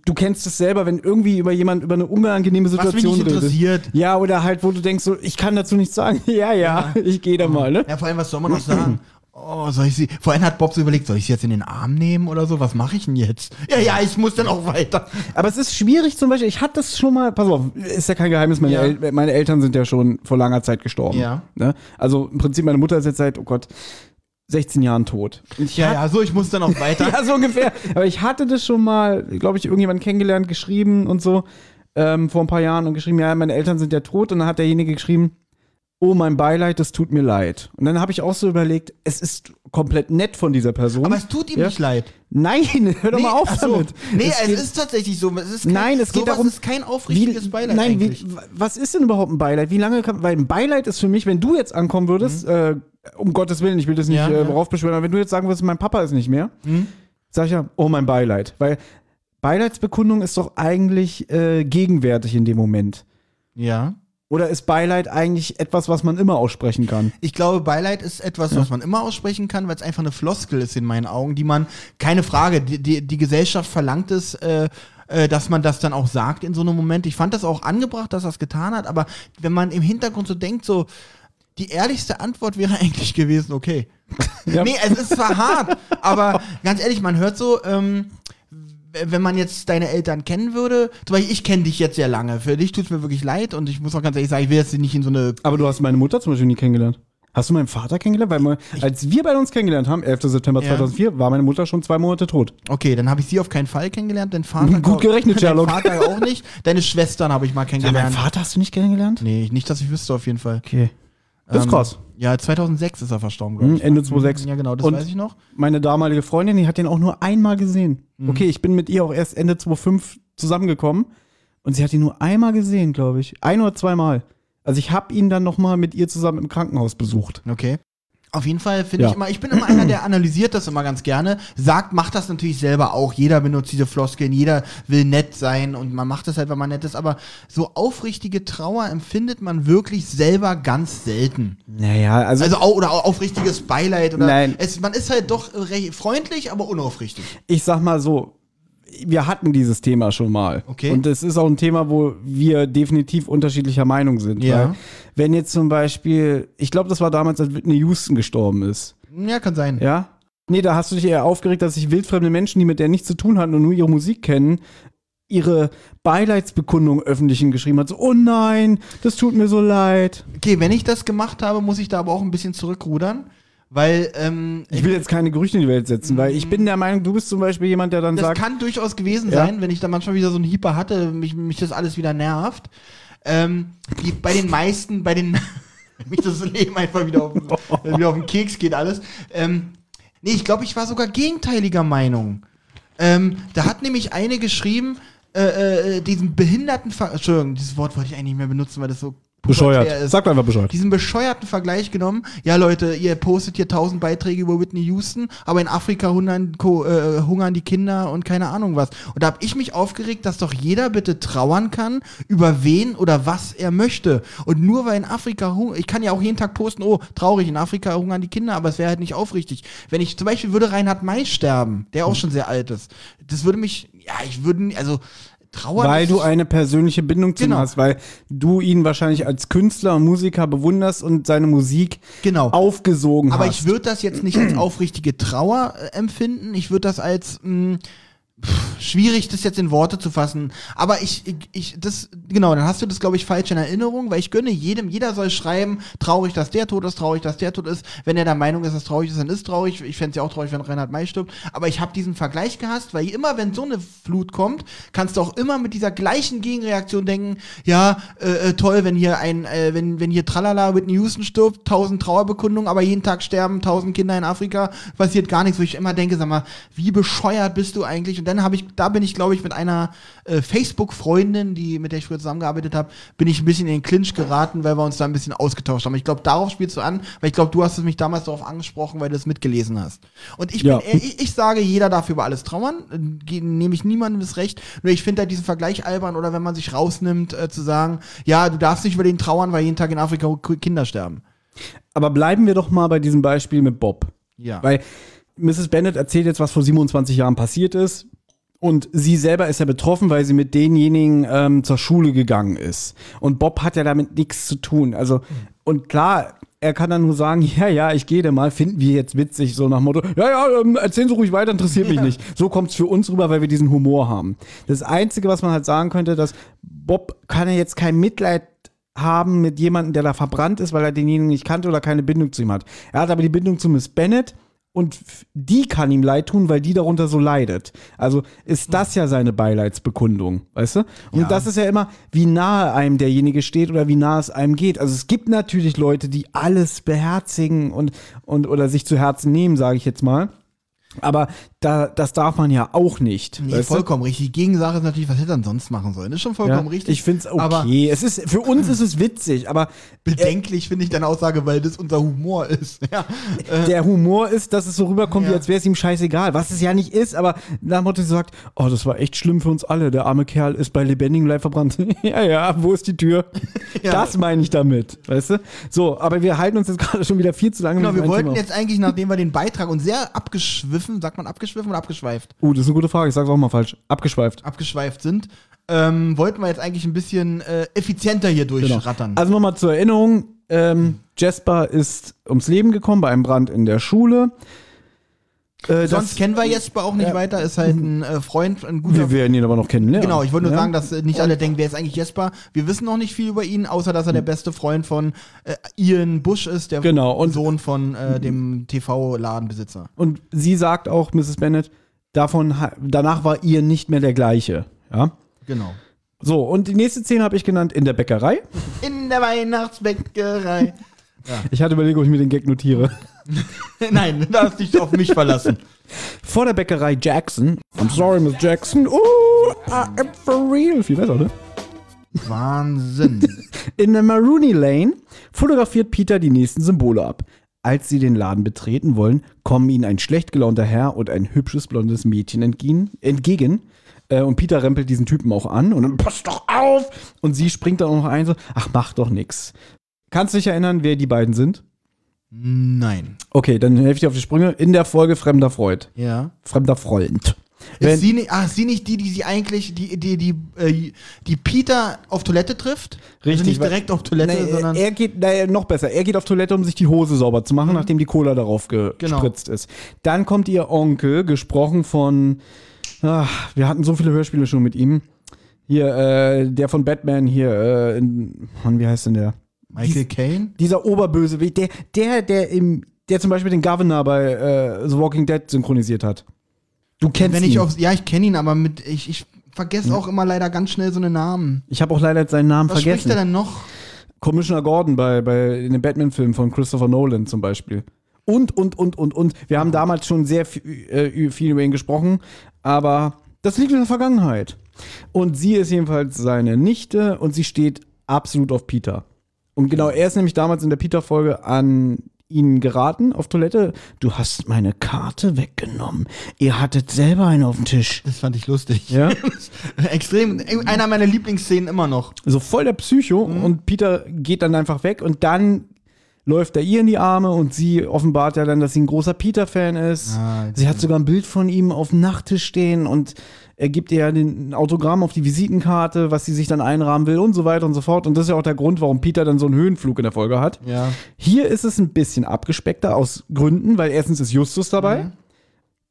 du kennst es selber, wenn irgendwie über jemand über eine unangenehme Was mich Situation nicht redet. interessiert. Ja, oder halt, wo du denkst, so, ich kann dazu nichts sagen. ja, ja, ich gehe da mal, ne? Ja, vor allem, was soll man noch sagen? Oh, soll ich sie. Vorhin hat Bob so überlegt, soll ich sie jetzt in den Arm nehmen oder so? Was mache ich denn jetzt? Ja, ja, ich muss dann auch weiter. Aber es ist schwierig zum Beispiel, ich hatte das schon mal, pass auf, ist ja kein Geheimnis, meine, Ja. El meine Eltern sind ja schon vor langer Zeit gestorben. Ja. Ne? Also im Prinzip, meine Mutter ist jetzt seit, oh Gott, 16 Jahren tot. Ich Ja, ja, so, ich muss dann auch weiter. ja, so ungefähr. Aber ich hatte das schon mal, glaube ich, irgendjemand kennengelernt, geschrieben und so, ähm, vor ein paar Jahren und geschrieben, ja, meine Eltern sind ja tot. Und dann hat derjenige geschrieben, oh, mein Beileid, das tut mir leid. Und dann habe ich auch so überlegt, es ist komplett nett von dieser Person. Aber es tut ihm Ja. nicht leid. Nein, hör doch mal auf so. damit. Nee, Es es, geht- ist tatsächlich so. Es ist kein, Nein, es geht darum, ist kein aufrichtiges wie, Beileid Nein, wie, was ist denn überhaupt ein Beileid? Wie lange kann, weil ein Beileid ist für mich, wenn du jetzt ankommen würdest, äh, um Gottes Willen, ich will das nicht Mhm. Ja, äh, ja. Mhm. raufbeschwören, aber wenn du jetzt sagen würdest, mein Papa ist nicht mehr, sag ich ja, oh, mein Beileid. Weil Beileidsbekundung ist doch eigentlich äh, gegenwärtig in dem Moment. Ja. Oder ist Beileid eigentlich etwas, was man immer aussprechen kann? Ich glaube, Beileid ist etwas, was man immer aussprechen kann, weil es einfach eine Floskel ist in meinen Augen, die man, keine Frage, die, die, die Gesellschaft verlangt es, äh, äh, dass man das dann auch sagt in so einem Moment. Ich fand das auch angebracht, dass er es getan hat, aber wenn man im Hintergrund so denkt, so, die ehrlichste Antwort wäre eigentlich gewesen, okay. Ja. Nee, es ist zwar hart, aber ganz ehrlich, man hört so, ähm, wenn man jetzt deine Eltern kennen würde, zum Beispiel, ich kenne dich jetzt sehr lange, für dich tut es mir wirklich leid und ich muss auch ganz ehrlich sagen, ich will jetzt nicht in so eine Aber du hast meine Mutter zum Beispiel nie kennengelernt. Hast du meinen Vater kennengelernt? Weil mal, als wir beide uns kennengelernt haben, 11. September Ja. 2004, war meine Mutter schon zwei Monate tot. Okay, dann habe ich sie auf keinen Fall kennengelernt, dein Vater. Gut gerechnet, dein Sherlock. Vater auch nicht. Deine Schwestern habe ich mal Ja, kennengelernt. meinen Vater hast du nicht kennengelernt? nee, nicht, dass ich wüsste, auf jeden Fall. Okay. Das ist Ähm, krass. Ja, 2006 ist er verstorben, glaube Hm, ich. Ende 2006. Ja, genau, das Und weiß ich noch. Meine damalige Freundin, die hat den auch nur einmal gesehen. Mhm. Okay, ich bin mit ihr auch erst Ende 2005 zusammengekommen und sie hat ihn nur einmal gesehen, glaube ich. Ein oder zweimal. Also ich habe ihn dann noch mal mit ihr zusammen im Krankenhaus besucht. Okay. Auf jeden Fall finde Ja. ich immer, ich bin immer einer, der analysiert das immer ganz gerne, sagt, macht das natürlich selber auch. Jeder benutzt diese Floskeln, jeder will nett sein und man macht das halt, wenn man nett ist, aber so aufrichtige Trauer empfindet man wirklich selber ganz selten. Naja, also, Also au oder au- aufrichtiges Beileid oder Nein. Es, man ist halt doch recht freundlich, aber unaufrichtig. ich sag mal so, wir hatten dieses Thema schon mal. Okay. Und es ist auch ein Thema, wo wir definitiv unterschiedlicher Meinung sind. Ja. Wenn jetzt zum Beispiel, ich glaube, das war damals, als Whitney Houston gestorben ist. Ja, kann sein. Ja? Nee, da hast du dich eher aufgeregt, dass sich wildfremde Menschen, die mit der nichts zu tun hatten und nur ihre Musik kennen, ihre Beileidsbekundung öffentlich geschrieben hat. So, oh nein, das tut mir so leid. Okay, wenn ich das gemacht habe, muss ich da aber auch ein bisschen zurückrudern, weil ähm, Ich will jetzt keine Gerüchte in die Welt setzen, weil ich bin der Meinung, du bist zum Beispiel jemand, der dann das sagt, kann durchaus gewesen Ja. sein, wenn ich da manchmal wieder so einen Hyper hatte, mich, mich das alles wieder nervt. Ähm, die, bei den meisten, bei den mich das Leben einfach wieder auf, den- wieder auf den Keks geht alles. Ähm, nee, ich glaube, ich war sogar gegenteiliger Meinung. Ähm, da hat nämlich eine geschrieben, äh, äh, diesen behinderten Ver Entschuldigung, dieses Wort wollte ich eigentlich nicht mehr benutzen, weil das so bescheuert. ist Sag einfach Bescheid. diesen bescheuerten Vergleich genommen. Ja, Leute, ihr postet hier tausend Beiträge über Whitney Houston, aber in Afrika hungern, äh, hungern die Kinder und keine Ahnung was. Und da habe ich mich aufgeregt, dass doch jeder bitte trauern kann, über wen oder was er möchte. Und nur weil in Afrika hungern, ich kann ja auch jeden Tag posten, oh, traurig, in Afrika hungern die Kinder, aber es wäre halt nicht aufrichtig. Wenn ich zum Beispiel würde Reinhard May sterben, der auch schon sehr alt ist, das würde mich, ja, ich würde, also, trauern. Weil du eine persönliche Bindung zu ihm Genau. hast, weil du ihn wahrscheinlich als Künstler und Musiker bewunderst und seine Musik Genau. aufgesogen Aber hast. ich würde das jetzt nicht als aufrichtige Trauer äh, empfinden. Ich würde das als mh, pff, schwierig, das jetzt in Worte zu fassen. Aber ich, ich, ich das, genau, dann hast du das, glaube ich, falsch in Erinnerung, weil ich gönne jedem, jeder soll schreiben, traurig, dass der tot ist, traurig, dass der tot ist. Wenn er der Meinung ist, dass traurig ist, dann ist traurig. Ich fände es ja auch traurig, wenn Reinhard May stirbt. Aber ich habe diesen Vergleich gehasst, weil immer, wenn so eine Flut kommt, kannst du auch immer mit dieser gleichen Gegenreaktion denken, ja, äh, äh, toll, wenn hier ein, äh, wenn, wenn hier Tralala Whitney Houston stirbt, tausend Trauerbekundungen, aber jeden Tag sterben tausend Kinder in Afrika, passiert gar nichts, wo ich immer denke, sag mal, wie bescheuert bist du eigentlich? Und dann habe ich, da bin ich, glaube ich, mit einer äh, Facebook-Freundin, die, mit der ich früher zusammengearbeitet habe, bin ich ein bisschen in den Clinch geraten, weil wir uns da ein bisschen ausgetauscht haben. Ich glaube, darauf spielst du an, weil ich glaube, du hast es mich damals darauf angesprochen, weil du es mitgelesen hast. Und ich bin, Ja. äh, ich, ich sage, jeder darf über alles trauern, nehme ich niemandem das Recht. Nur ich finde halt diesen Vergleich albern oder wenn man sich rausnimmt, äh, zu sagen, ja, du darfst nicht über den trauern, weil jeden Tag in Afrika Kinder sterben. Aber bleiben wir doch mal bei diesem Beispiel mit Bob. Ja. Weil Mrs. Bennett erzählt jetzt, was vor 27 Jahren passiert ist. Und sie selber ist ja betroffen, weil sie mit denjenigen ähm, zur Schule gegangen ist. Und Bob hat ja damit nichts zu tun. Also, und klar, er kann dann nur sagen, ja, ja, ich gehe da mal, finden wir jetzt witzig, so nach Motto, ja, ja, ähm, erzählen Sie ruhig weiter, interessiert mich nicht. So kommt es für uns rüber, weil wir diesen Humor haben. Das Einzige, was man halt sagen könnte, dass Bob kann ja jetzt kein Mitleid haben mit jemandem, der da verbrannt ist, weil er denjenigen nicht kannte oder keine Bindung zu ihm hat. Er hat aber die Bindung zu Miss Bennett und die kann ihm leid tun, weil die darunter so leidet. Also ist das ja seine Beileidsbekundung, weißt du? Und Ja. das ist ja immer, wie nahe einem derjenige steht oder wie nahe es einem geht. Also es gibt natürlich Leute, die alles beherzigen und, und oder sich zu Herzen nehmen, sage ich jetzt mal. Aber da, das darf man ja auch nicht. Nee, weißt du? vollkommen richtig. Die Gegensache ist natürlich, was hätte er denn sonst machen sollen? Ist schon vollkommen Ja, richtig. Ich finde es Aber okay. Es ist, für uns ist es witzig, aber bedenklich finde ich deine Aussage, weil das unser Humor ist. Ja. Äh, der Humor ist, dass es so rüberkommt, wie Ja. als wäre es ihm scheißegal, was es ja nicht ist, aber nach Motto sagt, oh, das war echt schlimm für uns alle, der arme Kerl ist bei lebendigem Leib verbrannt. ja, ja, wo ist die Tür? Das meine ich damit, weißt du? So, aber wir halten uns jetzt gerade schon wieder viel zu lange Genau, mit wir wollten Thema. jetzt eigentlich, nachdem wir den Beitrag und sehr abgeschwiffen, sagt man abgeschwiffen oder abgeschweift? Oh, das ist eine gute Frage, ich sag's auch mal falsch. Abgeschweift. Abgeschweift sind, ähm, wollten wir jetzt eigentlich ein bisschen äh, effizienter hier Genau. durchrattern. Also nochmal zur Erinnerung, ähm, Jasper ist ums Leben gekommen bei einem Brand in der Schule. Äh, Sonst kennen wir Jesper auch nicht Ja. weiter, ist halt ein äh, Freund, ein guter wir werden ihn aber noch kennenlernen. Genau, ich wollte nur Ja? sagen, dass äh, nicht alle denken, wer ist eigentlich Jesper. Wir wissen noch nicht viel über ihn, außer dass er der beste Freund von äh, Ian Bush ist, der Genau, Sohn von äh, dem TV-Ladenbesitzer. Und sie sagt auch, Mrs. Bennett, davon, danach war ihr nicht mehr der gleiche. Ja. Genau. So, und die nächste Szene habe ich genannt in der Bäckerei. In der Weihnachtsbäckerei. Ich hatte überlegt, ob ich mir den Gag notiere. Nein, du darfst dich auf mich verlassen. Vor der Bäckerei Jackson. I'm sorry, Miss Jackson. Oh, I am for real. Viel besser, ne? Wahnsinn. In der Maroney Lane fotografiert Peter die nächsten Symbole ab. Als sie den Laden betreten wollen, kommen ihnen ein schlecht gelaunter Herr und ein hübsches blondes Mädchen entgegen. entgegen. Äh, Und Peter rempelt diesen Typen auch an und dann pass doch auf! Und sie springt dann auch noch ein, so, ach, mach doch nix. Kannst du dich erinnern, wer die beiden sind? Nein. Okay, dann helfe ich dir auf die Sprünge. In der Folge Fremder Freund. Ja. Fremder Freund. Wenn- Ist sie, nicht, ist sie nicht die, die sie eigentlich, die, die, die, äh, die Peter auf Toilette trifft? also nicht weil- direkt auf Toilette, Nee, sondern. er geht, naja, noch besser. Er geht auf Toilette, um sich die Hose sauber zu machen, nachdem die Cola darauf Genau. gespritzt ist. Dann kommt ihr Onkel, gesprochen von, ach, wir hatten so viele Hörspiele schon mit ihm. Hier, äh, der von Batman hier, äh, in, Mann, wie heißt denn der? Michael Caine? Dieser Oberbösewicht, der, der, der im, der zum Beispiel den Governor bei äh, The Walking Dead synchronisiert hat. Du kennst Wenn ihn. ich auf, ja, ich kenne ihn, aber mit, ich, ich vergesse auch immer leider ganz schnell so einen Namen. ich habe auch leider seinen Namen Was vergessen. spricht er denn noch? Commissioner Gordon bei, bei in den Batman-Filmen von Christopher Nolan zum Beispiel. Und, und, und, und, und. Wir haben damals schon sehr viel, äh, viel über ihn gesprochen, aber das liegt in der Vergangenheit. Und sie ist jedenfalls seine Nichte und sie steht absolut auf Peter. Und genau, er ist nämlich damals in der Peter-Folge an ihn geraten auf Toilette. Du hast meine Karte weggenommen. Ihr hattet selber einen auf dem Tisch. Das fand ich lustig. Ja? Extrem. Einer meiner Lieblingsszenen immer noch. So voll der Psycho und Peter geht dann einfach weg und dann läuft er ihr in die Arme und sie offenbart ja dann, dass sie ein großer Peter-Fan ist. Ah, sie hat sogar ein Bild von ihm auf dem Nachttisch stehen und er gibt ihr ja den ein Autogramm auf die Visitenkarte, was sie sich dann einrahmen will und so weiter und so fort. Und das ist ja auch der Grund, warum Peter dann so einen Höhenflug in der Folge hat. Ja. Hier ist es ein bisschen abgespeckter aus Gründen, weil erstens ist Justus dabei.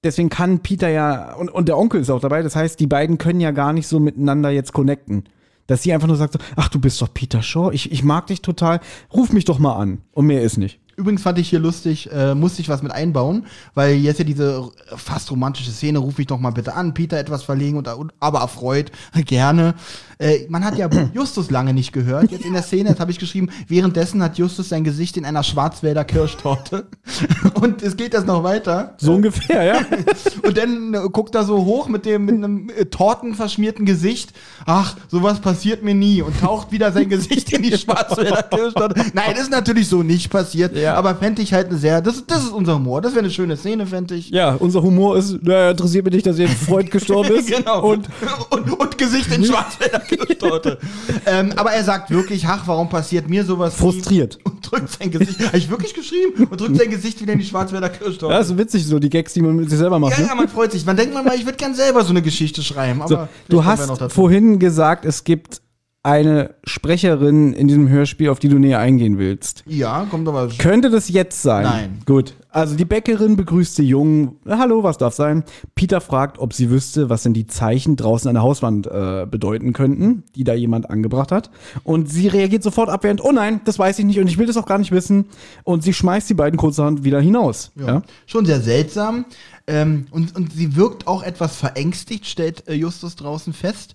Deswegen kann Peter ja, und, und der Onkel ist auch dabei, das heißt, die beiden können ja gar nicht so miteinander jetzt connecten. Dass sie einfach nur sagt so, ach, du bist doch Peter Shaw, ich, ich mag dich total, ruf mich doch mal an. Und mehr ist nicht. Übrigens fand ich hier lustig, äh, musste ich was mit einbauen, weil jetzt ja diese fast romantische Szene, ruf mich doch mal bitte an, Peter etwas verlegen und, und aber erfreut, gerne. Äh, man hat ja Justus lange nicht gehört. Jetzt in der Szene, jetzt habe ich geschrieben, währenddessen hat Justus sein Gesicht in einer Schwarzwälder Kirschtorte. und es geht das noch weiter. So ungefähr, ja. Und dann äh, guckt er so hoch mit dem mit einem äh, tortenverschmierten Gesicht. Ach, sowas passiert mir nie. Und taucht wieder sein Gesicht in die Schwarzwälder Kirschtorte. Nein, ist natürlich so nicht passiert. Ja. Aber fände ich halt eine sehr, das, das ist unser Humor. Das wäre eine schöne Szene, fände ich. Ja, unser Humor ist, naja, interessiert mich nicht, dass ihr Freund gestorben ist. genau. Und und, und Gesicht in Schwarzwälder Kirschtorte. ähm, aber er sagt wirklich, ach, warum passiert mir sowas? frustriert. Und drückt sein Gesicht, habe ich wirklich geschrieben? Und drückt sein Gesicht wieder in die Schwarzwälder Kirschtorte. Ja, ist witzig, so die Gags, die man mit sich selber macht. Ja, ne? ja, man freut sich. Man denkt manchmal, ich würde gern selber so eine Geschichte schreiben. Aber So, du hast vorhin gesagt, es gibt eine Sprecherin in diesem Hörspiel, auf die du näher eingehen willst. Ja, kommt aber. Könnte das jetzt sein? Nein. Gut. Also die Bäckerin begrüßt die Jungen. Hallo, was darf sein? Peter fragt, ob sie wüsste, was denn die Zeichen draußen an der Hauswand äh, bedeuten könnten, die da jemand angebracht hat. Und sie reagiert sofort abwehrend, oh nein, das weiß ich nicht und ich will das auch gar nicht wissen. Und sie schmeißt die beiden kurzerhand wieder hinaus. Ja. Ja. Schon sehr seltsam. Ähm, und, und sie wirkt auch etwas verängstigt, stellt äh, Justus draußen fest.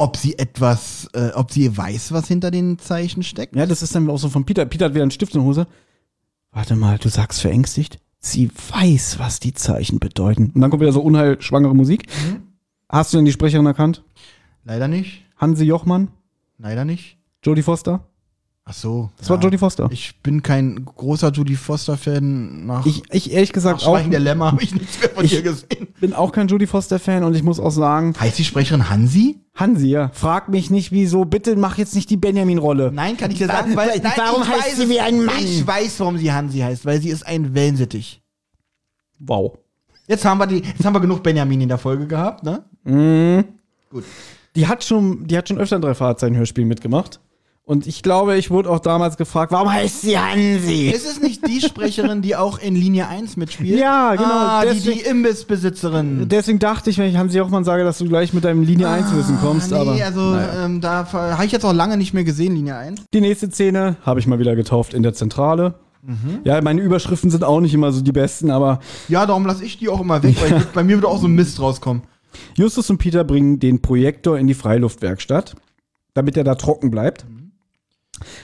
Ob sie etwas, äh, ob sie weiß, was hinter den Zeichen steckt. Ja, das ist dann auch so von Peter. Peter hat wieder einen Stift in der Hose. Warte mal, du sagst verängstigt? Sie weiß, was die Zeichen bedeuten. Und dann kommt wieder so unheilschwangere Musik. Mhm. Hast du denn die Sprecherin erkannt? Leider nicht. Hansi Jochmann? Leider nicht. Jodie Foster? Ach so. Das war Jodie Foster. Ich bin kein großer Judy Foster-Fan. Nach, Ich, ich ehrlich nach gesagt auch, der Lämmer habe ich nichts mehr von Ich- ihr gesehen. bin auch kein Jodie Foster-Fan und ich muss auch sagen, Heißt die Sprecherin Hansi? Hansi, ja, frag mich nicht, wieso, bitte mach jetzt nicht die Benjamin-Rolle. Nein, kann ich dir sagen, weil nein, warum ich heißt weiß sie wie ein Mann? Ich weiß, warum sie Hansi heißt, weil sie ist ein Wellensittich. Wow. Jetzt haben wir die, jetzt haben wir genug Benjamin in der Folge gehabt, ne? Gut. Die hat schon, die hat schon öfter in drei Fahrzeichen-Hörspielen mitgemacht. Und ich glaube, ich wurde auch damals gefragt, warum heißt sie Hansi? Ist es nicht die Sprecherin, die auch in Linie 1 mitspielt? Ja, genau, Ah, die, deswegen- die Imbissbesitzerin. Deswegen dachte ich, wenn ich Hansi Jochmann sage, dass du gleich mit deinem Linie 1 Wissen kommst, Ah, nee, aber also naja. ähm, da habe ich jetzt auch lange nicht mehr gesehen, Linie 1. die nächste Szene habe ich mal wieder getauft in der Zentrale. Ja, meine Überschriften sind auch nicht immer so die besten, aber Ja, darum lasse ich die auch immer weg, weil bei mir würde auch so ein Mist rauskommen. Justus und Peter bringen den Projektor in die Freiluftwerkstatt, damit er da trocken bleibt.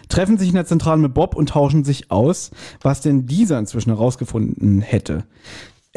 Treffen sich in der Zentrale mit Bob und tauschen sich aus, was denn dieser inzwischen herausgefunden hätte.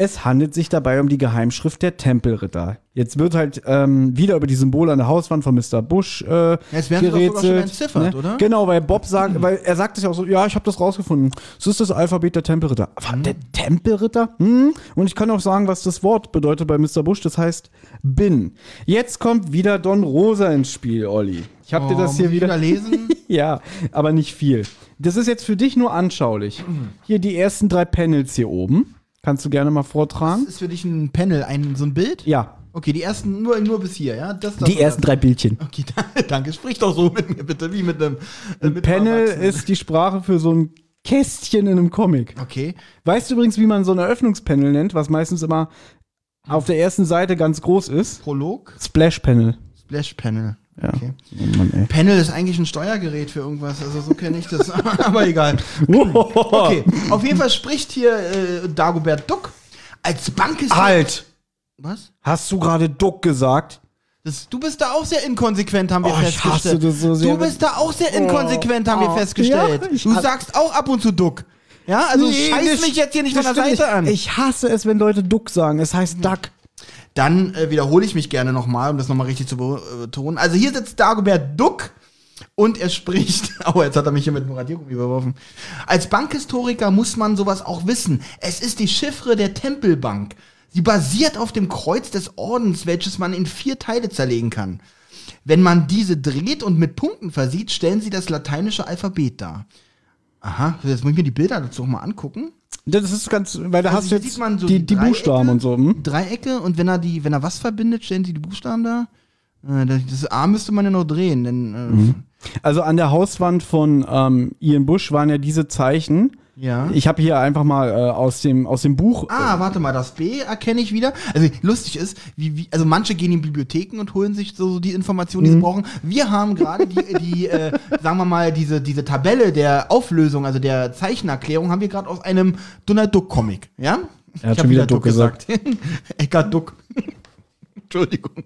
Es handelt sich dabei um die Geheimschrift der Tempelritter. Jetzt wird halt ähm, wieder über die Symbole an der Hauswand von Mr. Bush äh, Jetzt werden sie doch sogar schon gerätselt, entziffert, oder? Genau, weil Bob sagt, weil er sagt es ja auch so, ja, ich habe das rausgefunden. Das ist das Alphabet der Tempelritter. Aber Mhm. der Tempelritter? Hm? Und ich kann auch sagen, was das Wort bedeutet bei Mr. Bush. Das heißt bin. Jetzt kommt wieder Don Rosa ins Spiel, Olli. Ich habe dir das Oh, hier ich wieder. lesen. ja, aber nicht viel. Das ist jetzt für dich nur anschaulich. Hier die ersten drei Panels hier oben. Kannst du gerne mal vortragen? Das ist für dich ein Panel, ein, so ein Bild? Ja. Okay, die ersten, nur, nur bis hier, ja? Das, das Die ersten das. drei Bildchen. Okay, danke. Sprich doch so mit mir bitte, wie mit einem äh, mit einem Panel ist die Sprache für so ein Kästchen in einem Comic. Okay. Weißt du übrigens, wie man so ein Eröffnungspanel nennt, was meistens immer auf der ersten Seite ganz groß ist? Prolog, Splash Panel. Splash Panel. Ja. Okay. Oh Mann. Panel ist eigentlich ein Steuergerät für irgendwas, also so kenne ich das. Aber egal. Okay, auf jeden Fall spricht hier äh, Dagobert Duck als Bankes. Halt! Was? Hast du gerade Duck gesagt? Das, du bist da auch sehr inkonsequent, haben wir Oh, ich festgestellt. hasse das so sehr, du bist da auch sehr inkonsequent, haben wir Oh. festgestellt. Ja, ich du sagst auch ab und zu Duck. Ja, also Nee, scheiß mich jetzt hier nicht von der Seite an. Ich hasse es, wenn Leute Duck sagen. Es heißt Duck. Dann äh, wiederhole ich mich gerne nochmal, um das nochmal richtig zu betonen. Also hier sitzt Dagobert Duck und er spricht. Oh, jetzt hat er mich hier mit dem Radiergummi überworfen. Als Bankhistoriker muss man sowas auch wissen. Es ist die Chiffre der Tempelbank. Sie basiert auf dem Kreuz des Ordens, welches man in vier Teile zerlegen kann. Wenn man diese dreht und mit Punkten versieht, stellen sie das lateinische Alphabet dar. Aha, jetzt muss ich mir die Bilder dazu auch mal angucken. Das ist ganz, weil da Also hast du jetzt so die, die Buchstaben und so. Hm? Dreiecke und wenn er die, wenn er was verbindet, stellen sie die Buchstaben da. Äh, Das A müsste man ja noch drehen, denn äh, Also an der Hauswand von ähm, Ian Bush waren ja diese Zeichen. Ja. Ich habe hier einfach mal äh, aus, dem, aus dem Buch. Ah, warte mal, das B erkenne ich wieder. Also lustig ist, wie, wie, also manche gehen in Bibliotheken und holen sich so, so die Informationen, die sie brauchen. Wir haben gerade die, die äh, sagen wir mal, diese, diese Tabelle der Auflösung, also der Zeichenerklärung, haben wir gerade aus einem Donald Duck Comic, ja? Er hat schon wieder Duck gesagt. Eckart Duck. Entschuldigung.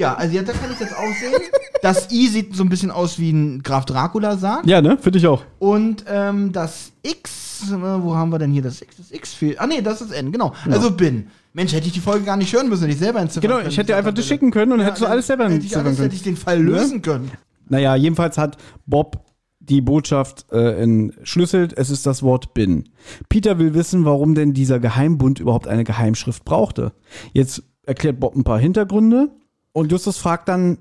Ja, also jetzt da kann ich jetzt auch sehen. Das I sieht so ein bisschen aus wie ein Graf Dracula sagt. Ja, ne? Finde ich auch. Und ähm, das X, äh, wo haben wir denn hier das X? Das X fehlt. Ah, nee, das ist N, genau. Also bin. Mensch, hätte ich die Folge gar nicht hören müssen, hätte ich selber entziffern Genau, ich hätte dir einfach das schicken können und Ja, hättest du alles selber entziffern alles, können. hätte ich den Fall lösen können. Naja, jedenfalls hat Bob die Botschaft äh, entschlüsselt. Es ist das Wort bin. Peter will wissen, warum denn dieser Geheimbund überhaupt eine Geheimschrift brauchte. Jetzt erklärt Bob ein paar Hintergründe und Justus fragt dann,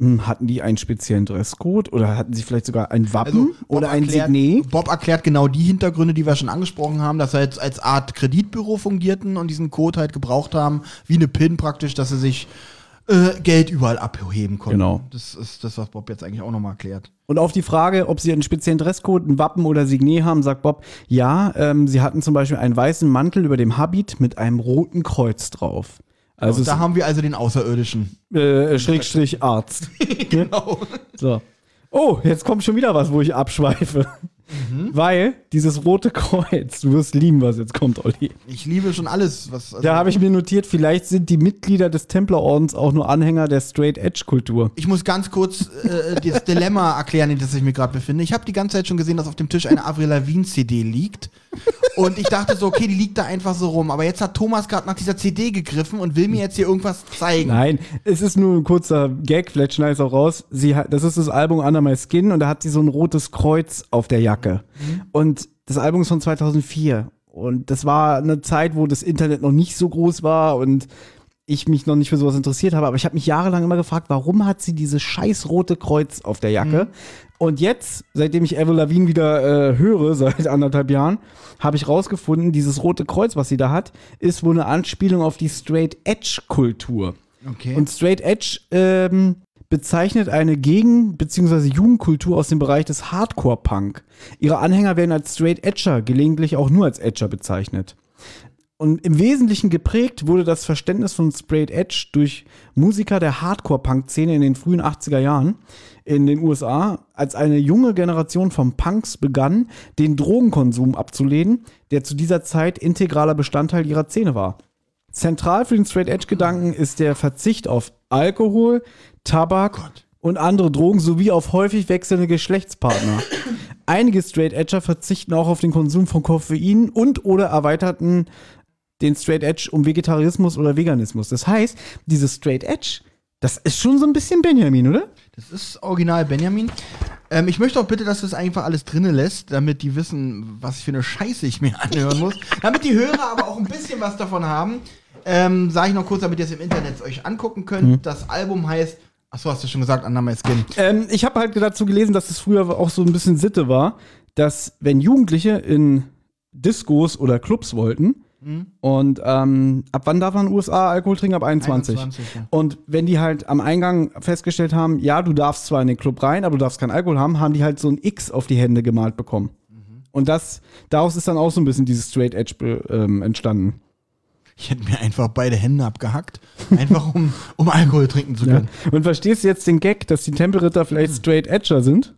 hm, hatten die einen speziellen Dresscode oder hatten sie vielleicht sogar ein Wappen Also, oder ein erklärt, Signet? Bob erklärt genau die Hintergründe, die wir schon angesprochen haben, dass sie jetzt als Art Kreditbüro fungierten und diesen Code halt gebraucht haben, wie eine PIN praktisch, dass sie sich äh, Geld überall abheben konnten. Genau. Das ist das, was Bob jetzt eigentlich auch nochmal erklärt. Und auf die Frage, ob sie einen speziellen Dresscode, ein Wappen oder Signet haben, sagt Bob, ja, ähm, sie hatten zum Beispiel einen weißen Mantel über dem Habit mit einem roten Kreuz drauf. Also und da haben wir also den Außerirdischen. äh, Schrägstrich Arzt. genau. So. Oh, jetzt kommt schon wieder was, wo ich abschweife. Mhm. Weil dieses rote Kreuz, du wirst lieben, was jetzt kommt, Olli. Ich liebe schon alles, was. also- Da habe ich mir notiert, vielleicht sind die Mitglieder des Templerordens auch nur Anhänger der Straight Edge Kultur. Ich muss ganz kurz äh, das Dilemma erklären, in das ich mich gerade befinde. Ich habe die ganze Zeit schon gesehen, dass auf dem Tisch eine Avril Lavigne CD liegt. Und ich dachte so, okay, die liegt da einfach so rum. Aber jetzt hat Thomas gerade nach dieser CD gegriffen und will mir jetzt hier irgendwas zeigen. Nein, es ist nur ein kurzer Gag, vielleicht schneide ich es auch raus. Sie hat, das ist das Album Under My Skin und da hat sie so ein rotes Kreuz auf der Jacke. Und das Album ist von 2004. Und das war eine Zeit, wo das Internet noch nicht so groß war und ich mich noch nicht für sowas interessiert habe. Aber ich habe mich jahrelang immer gefragt, warum hat sie dieses scheiß rote Kreuz auf der Jacke? Und jetzt, seitdem ich Avril Lavigne wieder äh, höre, seit anderthalb Jahren, habe ich rausgefunden, dieses rote Kreuz, was sie da hat, ist wohl eine Anspielung auf die Straight Edge Kultur. Okay. Und Straight Edge ähm, bezeichnet eine Gegen- bzw. Jugendkultur aus dem Bereich des Hardcore-Punk. Ihre Anhänger werden als Straight Edger, gelegentlich auch nur als Edger bezeichnet. Und im Wesentlichen geprägt wurde das Verständnis von Straight Edge durch Musiker der Hardcore-Punk-Szene in den frühen 80er Jahren in den USA, als eine junge Generation von Punks begann, den Drogenkonsum abzulehnen, der zu dieser Zeit integraler Bestandteil ihrer Szene war. Zentral für den Straight Edge Gedanken ist der Verzicht auf Alkohol, Tabak und andere Drogen sowie auf häufig wechselnde Geschlechtspartner. Einige Straight Edger verzichten auch auf den Konsum von Koffein und oder erweiterten den Straight Edge um Vegetarismus oder Veganismus. Das heißt, dieses Straight Edge, das ist schon so ein bisschen Benjamin, oder? Das ist original Benjamin. Ähm, ich möchte auch bitte, dass du es einfach alles drinnen lässt, damit die wissen, was für eine Scheiße ich mir anhören muss. damit die Hörer aber auch ein bisschen was davon haben. Ähm, Sage ich noch kurz, damit ihr es im Internet euch angucken könnt. Das Album heißt, achso, hast du schon gesagt, Under My Skin. Ähm, ich habe halt dazu gelesen, dass es früher auch so ein bisschen Sitte war, dass wenn Jugendliche in Discos oder Clubs wollten, Und ähm, ab wann darf man in den USA Alkohol trinken? Ab 21. 21, ja. Und wenn die halt am Eingang festgestellt haben, ja, du darfst zwar in den Club rein, aber du darfst keinen Alkohol haben, haben die halt so ein X auf die Hände gemalt bekommen. Und das, daraus ist dann auch so ein bisschen dieses Straight Edge ähm, entstanden. Ich hätte mir einfach beide Hände abgehackt. Einfach um, um Alkohol trinken zu Ja. können. Und verstehst du jetzt den Gag, dass die Tempelritter vielleicht Straight Edger sind?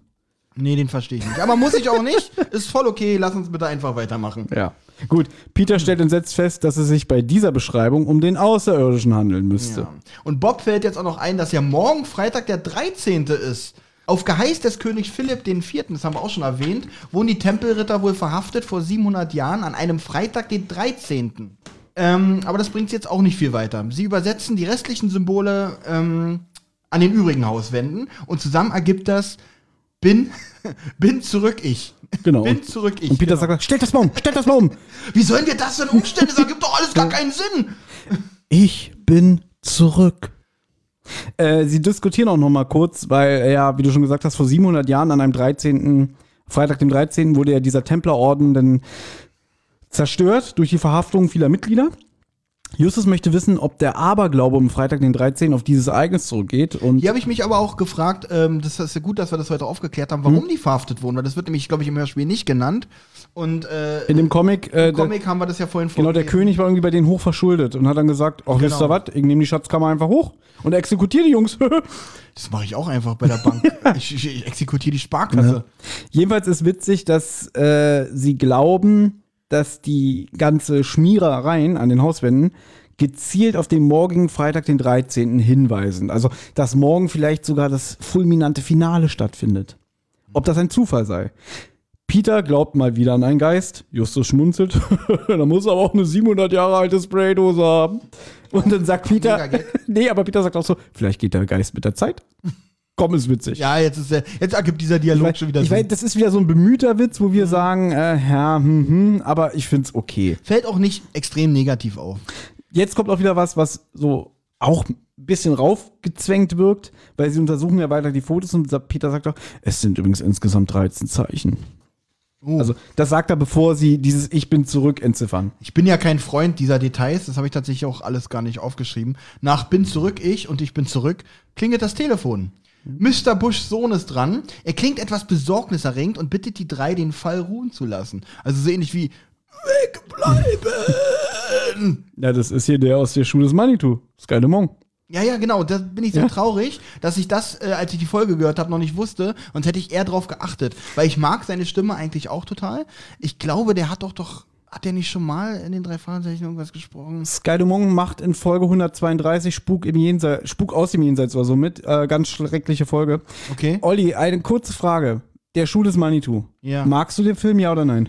Nee, den verstehe ich nicht. Aber muss ich auch nicht. Ist voll okay. Lass uns bitte einfach weitermachen. Ja. Gut, Peter stellt entsetzt fest, dass es sich bei dieser Beschreibung um den Außerirdischen handeln müsste. Ja. Und Bob fällt jetzt auch noch ein, dass ja morgen Freitag der 13. ist. Auf Geheiß des Königs Philipp IV., das haben wir auch schon erwähnt, wurden die Tempelritter wohl verhaftet vor 700 Jahren an einem Freitag, den 13. Ähm, aber das bringt jetzt auch nicht viel weiter. Sie übersetzen die restlichen Symbole ähm, an den übrigen Hauswänden und zusammen ergibt das bin, bin zurück ich. Genau. Bin zurück ich. Und Peter genau. sagt, stellt das mal um, stellt das mal um. Wie sollen wir das denn umstellen? Das ergibt doch alles gar keinen Sinn. Ich bin zurück. Äh, sie diskutieren auch noch mal kurz, weil, äh, ja, wie du schon gesagt hast, vor 700 Jahren an einem 13., Freitag dem 13. wurde ja dieser Templerorden dann zerstört durch die Verhaftung vieler Mitglieder. Justus möchte wissen, ob der Aberglaube um Freitag den 13. auf dieses Ereignis zurückgeht. Und Hier habe ich mich aber auch gefragt, ähm, das ist ja gut, dass wir das heute aufgeklärt haben, warum die verhaftet wurden, weil das wird nämlich, glaube ich, im Hörspiel nicht genannt. Und äh, in dem Comic, äh, im Comic haben wir das ja vorhin Genau, der vorgelesen. König war irgendwie bei denen hoch verschuldet und hat dann gesagt, ach, wisst ihr Genau. was, ich nehme die Schatzkammer einfach hoch und exekutiere die Jungs. Das mache ich auch einfach bei der Bank. ich, ich, ich exekutiere die Sparkasse. Jedenfalls ist witzig, dass äh, sie glauben, dass die ganze Schmierereien an den Hauswänden gezielt auf den morgigen Freitag, den 13. hinweisen. Also, dass morgen vielleicht sogar das fulminante Finale stattfindet. Ob das ein Zufall sei. Peter glaubt mal wieder an einen Geist. Justus schmunzelt. da muss er aber auch eine 700 Jahre alte Spraydose haben. Und dann sagt Peter, nee, aber Peter sagt auch so, vielleicht geht der Geist mit der Zeit. Komm, ist witzig. Ja, jetzt ist der, jetzt ergibt dieser Dialog Ich schon wieder ich Sinn. weiß, das ist wieder so ein bemühter Witz, wo wir sagen, äh, ja, hm, hm, aber ich find's okay. Fällt auch nicht extrem negativ auf. Jetzt kommt auch wieder was, was so auch ein bisschen raufgezwängt wirkt, weil sie untersuchen ja weiter die Fotos und Peter sagt auch, es sind übrigens insgesamt 13 Zeichen. Oh. Also, das sagt er, bevor sie dieses Ich bin zurück entziffern. Ich bin ja kein Freund dieser Details, das habe ich tatsächlich auch alles gar nicht aufgeschrieben. Nach bin zurück ich und ich bin zurück klingelt das Telefon. Mr. Bushs Sohn ist dran. Er klingt etwas besorgniserregend und bittet die drei, den Fall ruhen zu lassen. Also so ähnlich wie Wegbleiben! Ja, das ist hier der aus der Schule des Manitou. Sky de Mong. Ja, ja, genau. Da bin ich so Ja. traurig, dass ich das, äh, als ich die Folge gehört habe, noch nicht wusste. Und hätte ich eher drauf geachtet. Weil ich mag seine Stimme eigentlich auch total. Ich glaube, der hat doch doch. Hat der nicht schon mal in den drei Fragezeichen irgendwas gesprochen? Sky de Mong macht in Folge 132 Spuk, im Jenseits, Spuk aus dem Jenseits oder so mit. Äh, ganz schreckliche Folge. Okay. Olli, eine kurze Frage. Der Schuh des Manitou. Ja. Magst du den Film, ja oder nein?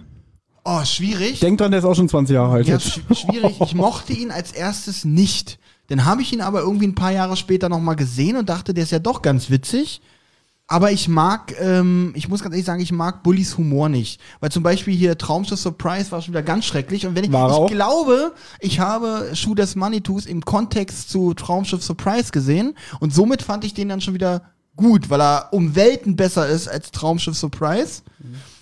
Oh, schwierig. Denk dran, der ist auch schon 20 Jahre alt Ja, sch schwierig. Ich mochte ihn als erstes nicht. Dann habe ich ihn aber irgendwie ein paar Jahre später nochmal gesehen und dachte, der ist ja doch ganz witzig. Aber ich mag, ähm, ich muss ganz ehrlich sagen, ich mag Bullys Humor nicht. Weil zum Beispiel hier Traumschiff Surprise war schon wieder ganz schrecklich. Und wenn ich, War ich auch? glaube, ich habe Schuh des Manitus im Kontext zu Traumschiff Surprise gesehen. Und somit fand ich den dann schon wieder gut, weil er um Welten besser ist als Traumschiff Surprise.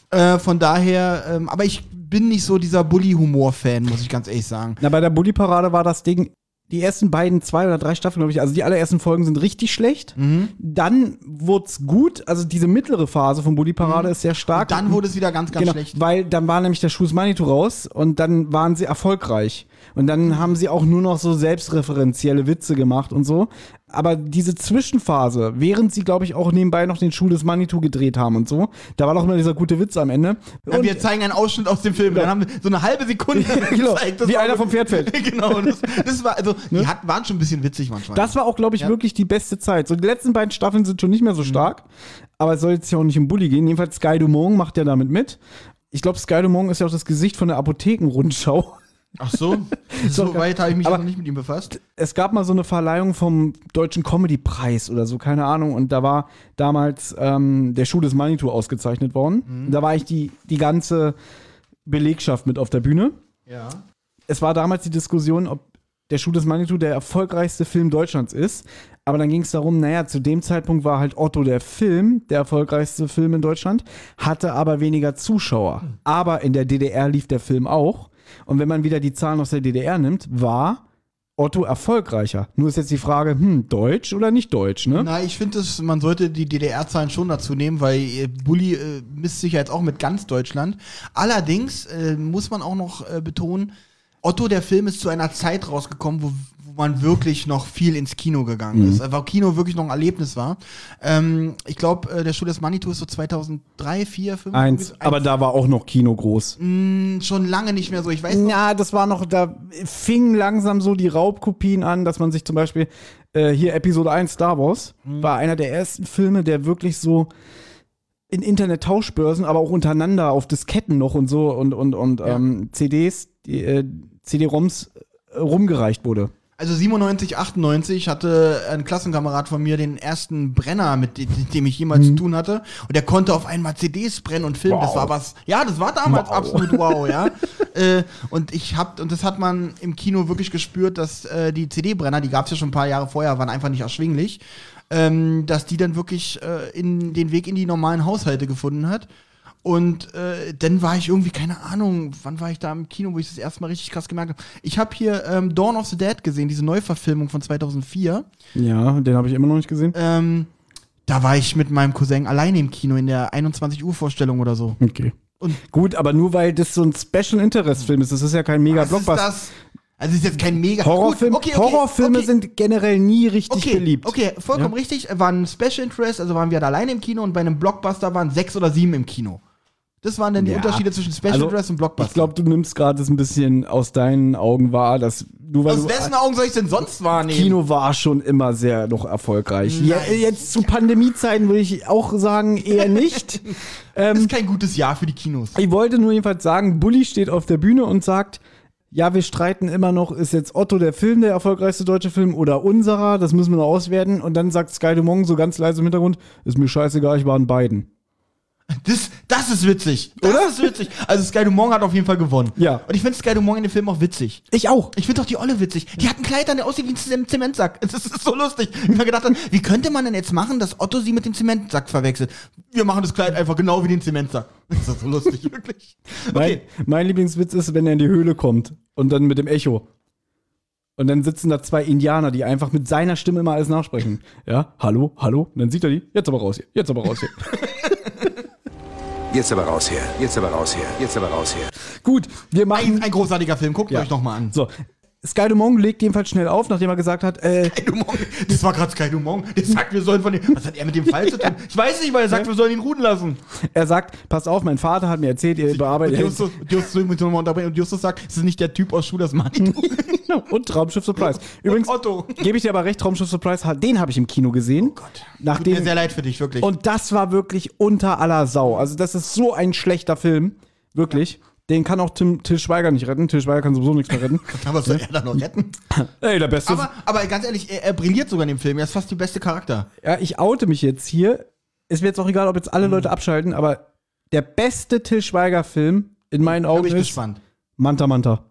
Äh, von daher, ähm, aber ich bin nicht so dieser Bully-Humor-Fan, muss ich ganz ehrlich sagen. Na, bei der Bully-Parade war das Ding, die ersten beiden, zwei oder drei Staffeln, glaube ich, also die allerersten Folgen sind richtig schlecht. Mhm. Dann wurd's gut, also diese mittlere Phase von Bully-Parade ist sehr stark. Und Mhm. dann wurde es wieder ganz, ganz genau, schlecht. weil dann war nämlich der Schuss Manitou raus und dann waren sie erfolgreich. Und dann haben sie auch nur noch so selbstreferenzielle Witze gemacht und so. Aber diese Zwischenphase, während sie, glaube ich, auch nebenbei noch den Schuh des Manitou gedreht haben und so, da war doch immer dieser gute Witz am Ende. Und- wir zeigen einen Ausschnitt aus dem Film. Dann haben wir so eine halbe Sekunde genau, gezeigt. Wie einer vom Pferd fällt. genau. Das, das war, also, die hat, waren schon ein bisschen witzig manchmal. Das war auch, glaube ich, Ja. wirklich die beste Zeit. So, die letzten beiden Staffeln sind schon nicht mehr so stark. Aber es soll jetzt ja auch nicht um Bully gehen. Jedenfalls Sky Dumont macht ja damit mit. Ich glaube, Sky Dumont ist ja auch das Gesicht von der Apothekenrundschau. Ach so. so weit habe ich mich Aber- noch nicht mit ihm befasst. Es gab mal so eine Verleihung vom Deutschen Comedy-Preis oder so, keine Ahnung. Und da war damals ähm, der Schuh des Manitou ausgezeichnet worden. Und da war ich die, die ganze Belegschaft mit auf der Bühne. Ja. es war damals die Diskussion, ob der Schuh des Manitou der erfolgreichste Film Deutschlands ist. Aber dann ging es darum, naja, zu dem Zeitpunkt war halt Otto der Film der erfolgreichste Film in Deutschland, hatte aber weniger Zuschauer. Aber in der DDR lief der Film auch. Und wenn man wieder die Zahlen aus der DDR nimmt, war Otto erfolgreicher. Nur ist jetzt die Frage, hm, deutsch oder nicht deutsch, ne? Na, ich finde, man sollte die DDR-Zahlen schon dazu nehmen, weil äh, Bulli äh, misst sich ja jetzt auch mit ganz Deutschland. Allerdings äh, muss man auch noch äh, betonen, Otto, der Film ist zu einer Zeit rausgekommen, wo, wo man wirklich noch viel ins Kino gegangen ist. Weil Kino wirklich noch ein Erlebnis war. Ähm, ich glaube, äh, der Schuh des Manitou ist so 2003, 4, 5. Eins. Aber da war auch noch Kino groß. schon lange nicht mehr so. Ich weiß Ja, das war noch, da fingen langsam so die Raubkopien an, dass man sich zum Beispiel äh, hier Episode 1 Star Wars war einer der ersten Filme, der wirklich so in Internet-Tauschbörsen, aber auch untereinander auf Disketten noch und so und, und, und ähm, CDs, die, äh, CD-ROMs äh, rumgereicht wurde. Also 97, 98 hatte ein Klassenkamerad von mir den ersten Brenner, mit dem, ich jemals zu tun hatte. Und der konnte auf einmal CDs brennen und filmen. Das Wow. war was. Ja, das war damals Wow. absolut wow, ja. äh, und ich hab, und das hat man im Kino wirklich gespürt, dass äh, die CD-Brenner, die gab es ja schon ein paar Jahre vorher, waren einfach nicht erschwinglich. Ähm, dass die dann wirklich äh, in den Weg in die normalen Haushalte gefunden hat. Und äh, dann war ich irgendwie, keine Ahnung, wann war ich da im Kino, wo ich das erste Mal richtig krass gemerkt habe. Ich habe hier ähm, Dawn of the Dead gesehen, diese Neuverfilmung von 2004. Ja, den habe ich immer noch nicht gesehen. Ähm, da war ich mit meinem Cousin alleine im Kino in der 21 Uhr Vorstellung oder so. Okay. Und Gut, aber nur weil das so ein Special Interest Film ist, das ist ja kein mega was ist Blockbuster. das? Also ist jetzt kein mega Horrorfilm, okay, okay, Horrorfilme okay. sind generell nie richtig beliebt. okay, vollkommen richtig. War ein Special Interest, also waren wir da alleine im Kino und bei einem Blockbuster waren sechs oder sieben im Kino. Das waren dann die Ja. Unterschiede zwischen Special Also, Interest und Blockbuster. Ich glaube, du nimmst gerade das ein bisschen aus deinen Augen wahr, dass du, weil Aus wessen Augen soll ich denn sonst wahrnehmen? Kino war schon immer sehr noch erfolgreich. Ja, jetzt zu Pandemiezeiten würde ich auch sagen, eher nicht. Das ist kein gutes Jahr für die Kinos. ich wollte nur jedenfalls sagen, Bully steht auf der Bühne und sagt, ja, wir streiten immer noch, ist jetzt Otto der Film der erfolgreichste deutsche Film oder unserer, das müssen wir noch auswerten. Und dann sagt Sky Dumont so ganz leise im Hintergrund, ist mir scheißegal, ich war in beiden. Das, das ist witzig. Das ist witzig. Also Sky Dumont hat auf jeden Fall gewonnen. Ja. Und ich finde Sky Dumont in dem Film auch witzig. Ich auch. Ich finde auch die Olle witzig. Die hat ein Kleid an, der aussieht wie ein Zem- Zementsack. Das ist so lustig. Ich mir gedacht habe, wie könnte man denn jetzt machen, dass Otto sie mit dem Zementsack verwechselt? Wir machen das Kleid einfach genau wie den Zementsack. Das ist so lustig, wirklich. Mein, Okay. mein Lieblingswitz ist, wenn er in die Höhle kommt und dann mit dem Echo. Und dann sitzen da zwei Indianer, die einfach mit seiner Stimme immer alles nachsprechen. Ja, hallo, hallo. Und dann sieht er die. Jetzt aber raus hier. Jetzt aber raus hier. Jetzt aber raus hier. Jetzt aber raus hier. Jetzt aber raus hier. Gut, wir machen. Ein, ein großartiger Film. Guckt Ja. euch noch mal an. So. Sky Dumont legt jedenfalls schnell auf, nachdem er gesagt hat, äh, Sky Dumont. Das war gerade Sky Dumont. Der sagt, wir sollen von dem. Was hat er mit dem Fall zu tun? Ich weiß nicht, weil er sagt, wir sollen ihn ruhen lassen. er sagt, passt auf, mein Vater hat mir erzählt, ihr Und bearbeitet. Justus, Justus, unterbrechen. und Justus sagt, ist das nicht der Typ aus Schuh das Manitou? und Traumschiff Surprise. Übrigens, Otto. gebe ich dir aber recht, Traumschiff Surprise, den habe ich im Kino gesehen. Oh Gott. Tut Nachdem, mir sehr leid für dich, wirklich. Und das war wirklich unter aller Sau. Also, das ist so ein schlechter Film. Wirklich. Den kann auch Tim, Till Schweiger nicht retten. Till Schweiger kann sowieso nichts mehr retten. aber soll er da noch retten? Ey, der Beste. Aber, aber ganz ehrlich, er, er brilliert sogar in dem Film. Er ist fast die beste Charakter. ja, ich oute mich jetzt hier. Ist mir jetzt auch egal, ob jetzt alle Mhm. Leute abschalten, aber der beste Till Schweiger-Film in meinen Augen ich ist gespannt. Manta Manta.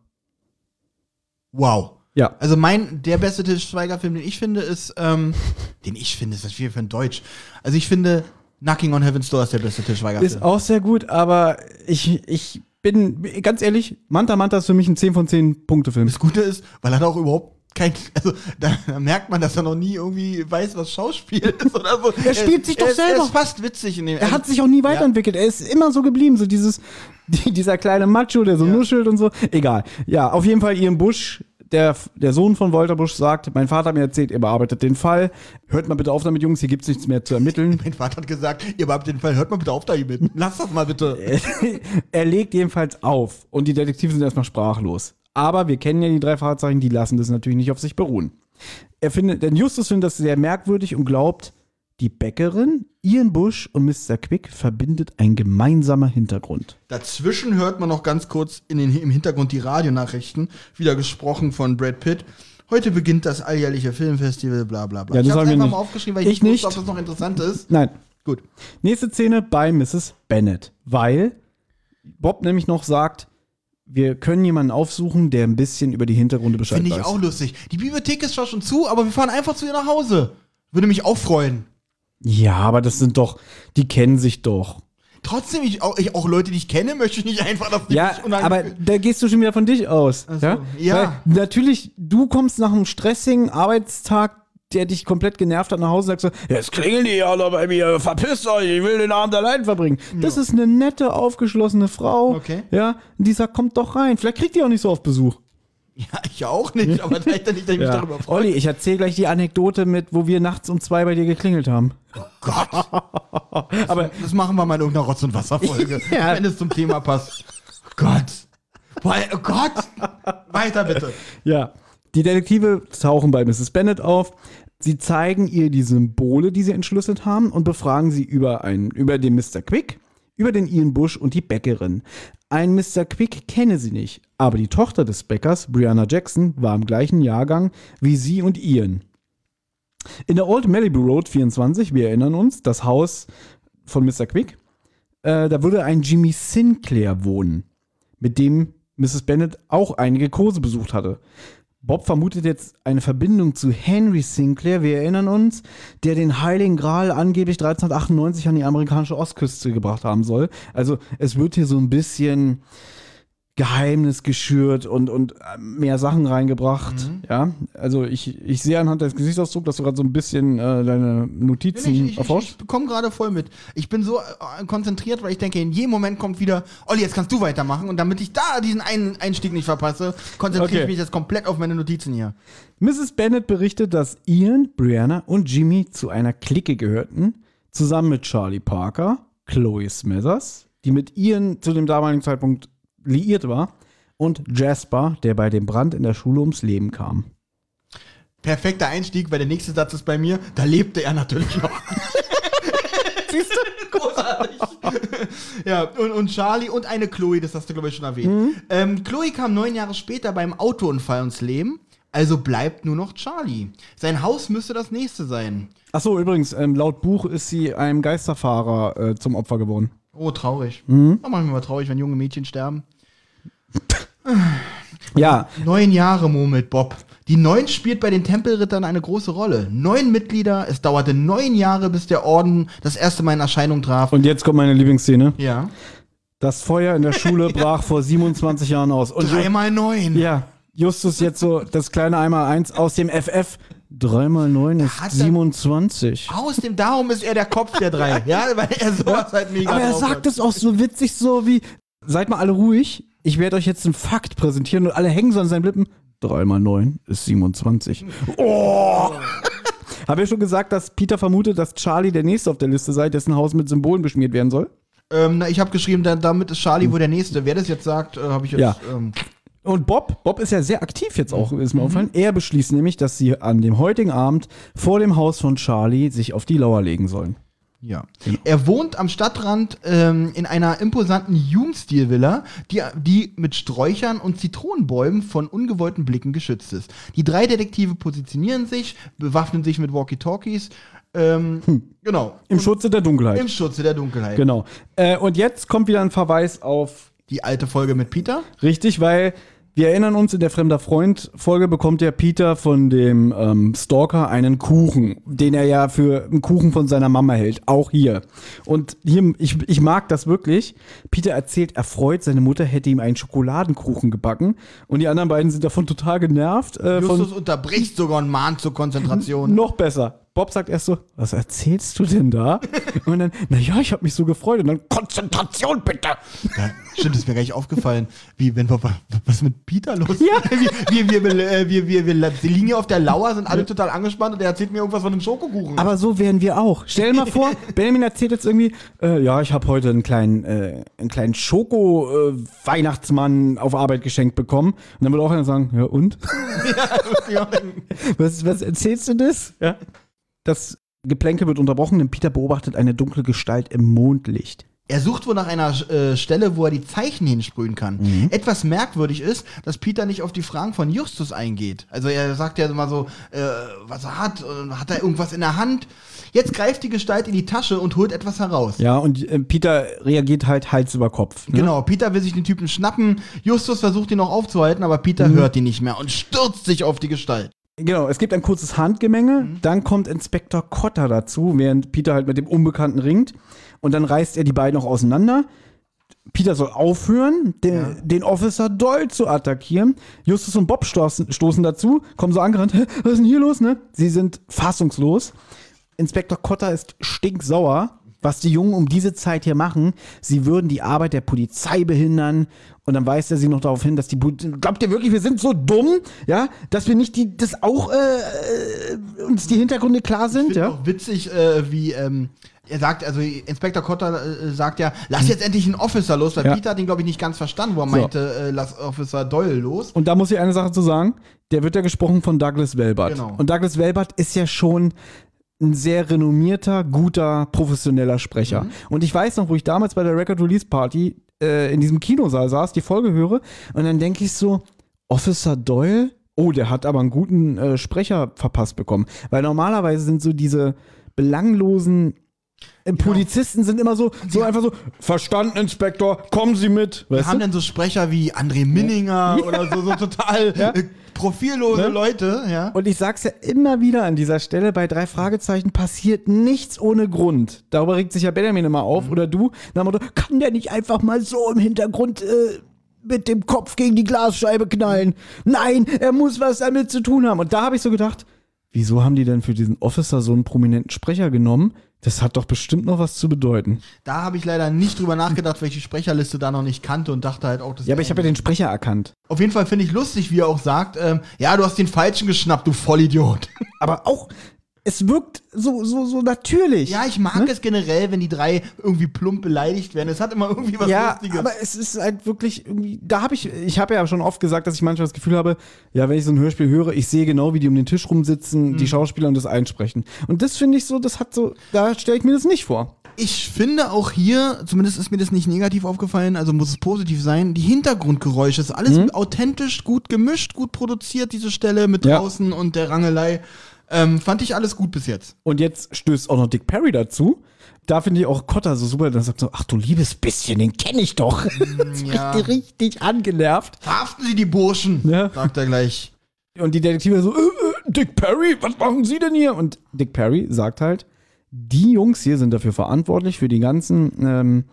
Wow. Ja. Also mein, der beste Til Schweiger-Film, den ich finde, ist, ähm, den ich finde, ist das viel für ein Deutsch. Also ich finde, Knocking on Heaven's Door ist der beste Til Ist Schweiger-Film. auch sehr gut, aber ich, ich bin, ganz ehrlich, Manta Manta ist für mich ein 10 von 10 Punkte-Film. Das Gute ist, weil er auch überhaupt kein, also da, da merkt man, dass er noch nie irgendwie weiß, was Schauspiel ist oder so. Er spielt sich doch er ist, selber. Er ist fast witzig in dem. Er hat sich auch nie weiterentwickelt. Er ist immer so geblieben, so dieses, die, dieser kleine Macho, der so Ja. nuschelt und so. Egal. Ja, auf jeden Fall Ian Busch, der, der Sohn von Walter Busch, sagt, mein Vater hat mir erzählt, ihr bearbeitet den Fall. Hört mal bitte auf damit, Jungs, hier gibt's nichts mehr zu ermitteln. Mein Vater hat gesagt, ihr habt den Fall, hört mal bitte auf damit. Lass das mal bitte. er legt jedenfalls auf und die Detektive sind erstmal sprachlos. Aber wir kennen ja die drei Fahrzeichen, die lassen das natürlich nicht auf sich beruhen. Er findet, denn Justus findet das sehr merkwürdig und glaubt, die Bäckerin, Ian Busch und Mr. Quick verbindet ein gemeinsamer Hintergrund. Dazwischen hört man noch ganz kurz in den, im Hintergrund die Radionachrichten, wieder gesprochen von Brad Pitt. Heute beginnt das alljährliche Filmfestival, bla bla bla. Ja, ich wir einfach nicht. mal aufgeschrieben, weil ich, Ich nicht nicht. wusste, ob das noch interessant ist. Nein, Gut. Nächste Szene bei Mrs. Bennett, weil Bob nämlich noch sagt, wir können jemanden aufsuchen, der ein bisschen über die Hintergründe Bescheid Finde ich weiß. auch lustig. Die Bibliothek ist zwar schon zu, aber wir fahren einfach zu ihr nach Hause. Würde mich auch freuen. Ja, aber das sind doch, die kennen sich doch. Trotzdem, ich auch, ich, auch Leute, die ich kenne, möchte ich nicht einfach, dass die Ja, mich unheimlich- aber da gehst du schon wieder von dich aus. Ach so, ja? ja. Weil natürlich, du kommst nach einem stressigen Arbeitstag, der dich komplett genervt hat, nach Hause und sagst so, jetzt klingeln die ja noch bei mir, verpisst euch, ich will den Abend allein verbringen. Das ist eine nette, aufgeschlossene Frau. Okay. Ja, und die sagt, kommt doch rein. Vielleicht kriegt die auch nicht so oft Besuch. Ja, ich auch nicht, aber da dann nicht, dass ich mich Ja. darüber freue. Olli, ich erzähle gleich die Anekdote mit, wo wir nachts um zwei bei dir geklingelt haben. Gott. Aber Das machen wir mal in irgendeiner Rotz- und Wasserfolge, Ja. wenn es zum Thema passt. Gott. Boah, Oh Gott. Weiter bitte. Ja, die Detektive tauchen bei Mrs. Bennet auf. Sie zeigen ihr die Symbole, die sie entschlüsselt haben und befragen sie über, einen, über den Mr. Quick, über den Ian Bush und die Bäckerin. Ein Mr. Quick kenne sie nicht, aber die Tochter des Bäckers, Brianna Jackson, war im gleichen Jahrgang wie sie und Ian. In der Old Malibu Road 24, wir erinnern uns, das Haus von Mr. Quick, äh, da würde ein Jimmy Sinclair wohnen, mit dem Mrs. Bennet auch einige Kurse besucht hatte. Bob vermutet jetzt eine Verbindung zu Henry Sinclair, wir erinnern uns, der den Heiligen Gral angeblich 1398 an die amerikanische Ostküste gebracht haben soll. Also es wird hier so ein bisschen Geheimnis geschürt und, und äh, mehr Sachen reingebracht. Ja, also ich, ich sehe anhand des Gesichtsausdrucks, dass du gerade so ein bisschen äh, deine Notizen Ich, ich, ich, erforscht. ich komme gerade voll mit. Ich bin so äh, konzentriert, weil ich denke, in jedem Moment kommt wieder, Olli, jetzt kannst du weitermachen. Und damit ich da diesen einen Einstieg nicht verpasse, konzentriere Okay. ich mich jetzt komplett auf meine Notizen hier. Mrs. Bennet berichtet, dass Ian, Brianna und Jimmy zu einer Clique gehörten, zusammen mit Charlie Parker, Chloe Smithers, die mit Ian zu dem damaligen Zeitpunkt liiert war, und Jasper, der bei dem Brand in der Schule ums Leben kam. Perfekter Einstieg, weil der nächste Satz ist bei mir, da lebte er natürlich noch. Siehst du? Großartig. ja, und, und Charlie und eine Chloe, das hast du, glaube ich, schon erwähnt. Ähm, Chloe kam neun Jahre später beim Autounfall ums Leben, also bleibt nur noch Charlie. Sein Haus müsste das nächste sein. Achso, übrigens, ähm, laut Buch ist sie einem Geisterfahrer äh, zum Opfer geworden. Oh, traurig. Mhm. manchmal mal traurig, wenn junge Mädchen sterben. Ja, Neun Jahre, murmelt Bob. Die Neun spielt bei den Tempelrittern eine große Rolle. Neun Mitglieder, es dauerte neun Jahre, bis der Orden das erste Mal in Erscheinung traf. und jetzt kommt meine Lieblingsszene. ja. Das Feuer in der Schule brach vor 27 Jahren aus. Und Dreimal neun. Ja, Justus jetzt so das kleine einmal eins aus dem FF. 3 mal 9 ist Hat er- 27. Aus dem Darum ist er der Kopf der drei. ja, weil er sowas halt mega Aber er sagt es auch so witzig, so wie, seid mal alle ruhig, ich werde euch jetzt einen Fakt präsentieren und alle hängen so an seinen Lippen. 3 mal 9 ist 27. Oh! Habe ja schon gesagt, dass Peter vermutet, dass Charlie der Nächste auf der Liste sei, dessen Haus mit Symbolen beschmiert werden soll? Ähm, na, ich habe geschrieben, da, damit ist Charlie wohl der Nächste. Wer das jetzt sagt, äh, habe ich jetzt. Ja. Ähm, Und Bob, Bob ist ja sehr aktiv jetzt auch, ist mir aufgefallen. Er beschließt nämlich, dass sie an dem heutigen Abend vor dem Haus von Charlie sich auf die Lauer legen sollen. ja. Er wohnt am Stadtrand ähm, in einer imposanten Jugendstilvilla, die, die mit Sträuchern und Zitronenbäumen von ungewollten Blicken geschützt ist. Die drei Detektive positionieren sich, bewaffnen sich mit Walkie-Talkies. Ähm, Genau. Im Schutze der Dunkelheit. Im Schutze der Dunkelheit. Genau. Äh, und jetzt kommt wieder ein Verweis auf Die alte Folge mit Peter. richtig, weil wir erinnern uns, in der Fremder Freund-Folge bekommt ja Peter von dem ähm, Stalker einen Kuchen, den er ja für einen Kuchen von seiner Mama hält. Auch hier. Und hier, ich, ich mag das wirklich. Peter erzählt erfreut, seine Mutter hätte ihm einen Schokoladenkuchen gebacken. Und die anderen beiden sind davon total genervt. Äh, Justus unterbricht sogar und mahnt zur Konzentration. noch besser. Bob sagt erst so, was erzählst du denn da? Und dann, naja, ich habe mich so gefreut. Und dann, Konzentration bitte. Ja, stimmt, ist mir gar nicht aufgefallen. Wie, wenn wir, was ist mit Peter los? Ja. Wir, wir, wir, wir, wir, wir, wir liegen hier auf der Lauer, sind alle total angespannt und er erzählt mir irgendwas von einem Schokokuchen. Aber so wären wir auch. Stell dir mal vor, Benjamin erzählt jetzt irgendwie, äh, ja, ich habe heute einen kleinen, äh, einen kleinen Schoko-Weihnachtsmann auf Arbeit geschenkt bekommen. Und dann würde auch einer sagen, ja und? ja, Was, was erzählst du das? Ja. Das Geplänkel wird unterbrochen, denn Peter beobachtet eine dunkle Gestalt im Mondlicht. er sucht wohl nach einer äh, Stelle, wo er die Zeichen hinsprühen kann. Etwas merkwürdig ist, dass Peter nicht auf die Fragen von Justus eingeht. Also er sagt ja immer so, äh, was er hat, äh, hat er irgendwas in der Hand. Jetzt greift die Gestalt in die Tasche und holt etwas heraus. Ja, und äh, Peter reagiert halt Hals über Kopf. Ne? Genau, Peter will sich den Typen schnappen. Justus versucht ihn noch aufzuhalten, aber Peter Mhm. hört ihn nicht mehr und stürzt sich auf die Gestalt. Genau, es gibt ein kurzes Handgemenge, Mhm. dann kommt Inspektor Cotter dazu, während Peter halt mit dem Unbekannten ringt. Und dann reißt er die beiden auch auseinander. Peter soll aufhören, den, den Officer Doyle zu attackieren. Justus und Bob stoßen, stoßen dazu, kommen so angerannt. Was ist denn hier los, ne? Sie sind fassungslos. Inspektor Cotter ist stinksauer, was die Jungen um diese Zeit hier machen. Sie würden die Arbeit der Polizei behindern. Und dann weist er sie noch darauf hin, dass die Polizei. Glaubt ihr wirklich, wir sind so dumm, ja, dass wir nicht die, das auch, äh, äh, uns die Hintergründe klar sind, ja? auch witzig, äh, wie ähm, er sagt, also Inspektor Cotter äh, sagt ja, lass jetzt endlich einen Officer los, weil Ja. Peter hat ihn, glaube ich, nicht ganz verstanden, wo er So. meinte, äh, lass Officer Doyle los. Und da muss ich eine Sache zu sagen. Der wird ja gesprochen von Douglas Welbert. Genau. Und Douglas Welbert ist ja schon ein sehr renommierter, guter, professioneller Sprecher. Und ich weiß noch, wo ich damals bei der Record Release Party äh, in diesem Kinosaal saß, die Folge höre, und dann denke ich so, Officer Doyle? Oh, der hat aber einen guten äh, Sprecher verpasst bekommen. Weil normalerweise sind so diese belanglosen äh, Polizisten sind immer so, so einfach so, verstanden, Inspektor, kommen Sie mit. Wir haben du? dann so Sprecher wie André Minninger oder so, so total Ja. äh, profillose Ne? Leute, ja. Und ich sag's ja immer wieder an dieser Stelle, bei drei Fragezeichen passiert nichts ohne Grund. Darüber regt sich ja Benjamin immer auf, Mhm. oder du, nach dem Motto, kann der nicht einfach mal so im Hintergrund äh, mit dem Kopf gegen die Glasscheibe knallen? Nein, er muss was damit zu tun haben. Und da habe ich so gedacht, wieso haben die denn für diesen Officer so einen prominenten Sprecher genommen? Das hat doch bestimmt noch was zu bedeuten. Da habe ich leider nicht drüber nachgedacht, die Sprecherliste da noch nicht kannte und dachte halt auch, das Ja, aber ich habe ja den Sprecher erkannt. Auf jeden Fall finde ich lustig, wie er auch sagt, ähm, ja, du hast den Falschen geschnappt, du Vollidiot. Aber auch, es wirkt so, so, so natürlich. Ja, ich mag es generell, wenn die drei irgendwie plump beleidigt werden. Es hat immer irgendwie was ja, Lustiges. aber es ist halt wirklich irgendwie, da habe ich, ich habe ja schon oft gesagt, dass ich manchmal das Gefühl habe, ja, wenn ich so ein Hörspiel höre, ich sehe genau, wie die um den Tisch rumsitzen, Mhm. die Schauspieler und das einsprechen. Und das finde ich so, das hat so, da stelle ich mir das nicht vor. Ich finde auch hier, zumindest ist mir das nicht negativ aufgefallen, also muss es positiv sein, die Hintergrundgeräusche ist alles Mhm. authentisch, gut gemischt, gut produziert, diese Stelle mit Ja. draußen und der Rangelei. Ähm, fand ich alles gut bis jetzt. Und jetzt stößt auch noch Dick Perry dazu. Da finde ich auch Cotter so super, der sagt so, ach du liebes bisschen, den kenne ich doch. Das ja. richtig, richtig angenervt. Verhaften Sie die Burschen, Ja. sagt er gleich. Und die Detektive so, äh, äh, Dick Perry, was machen Sie denn hier? Und Dick Perry sagt halt, die Jungs hier sind dafür verantwortlich für die ganzen ähm,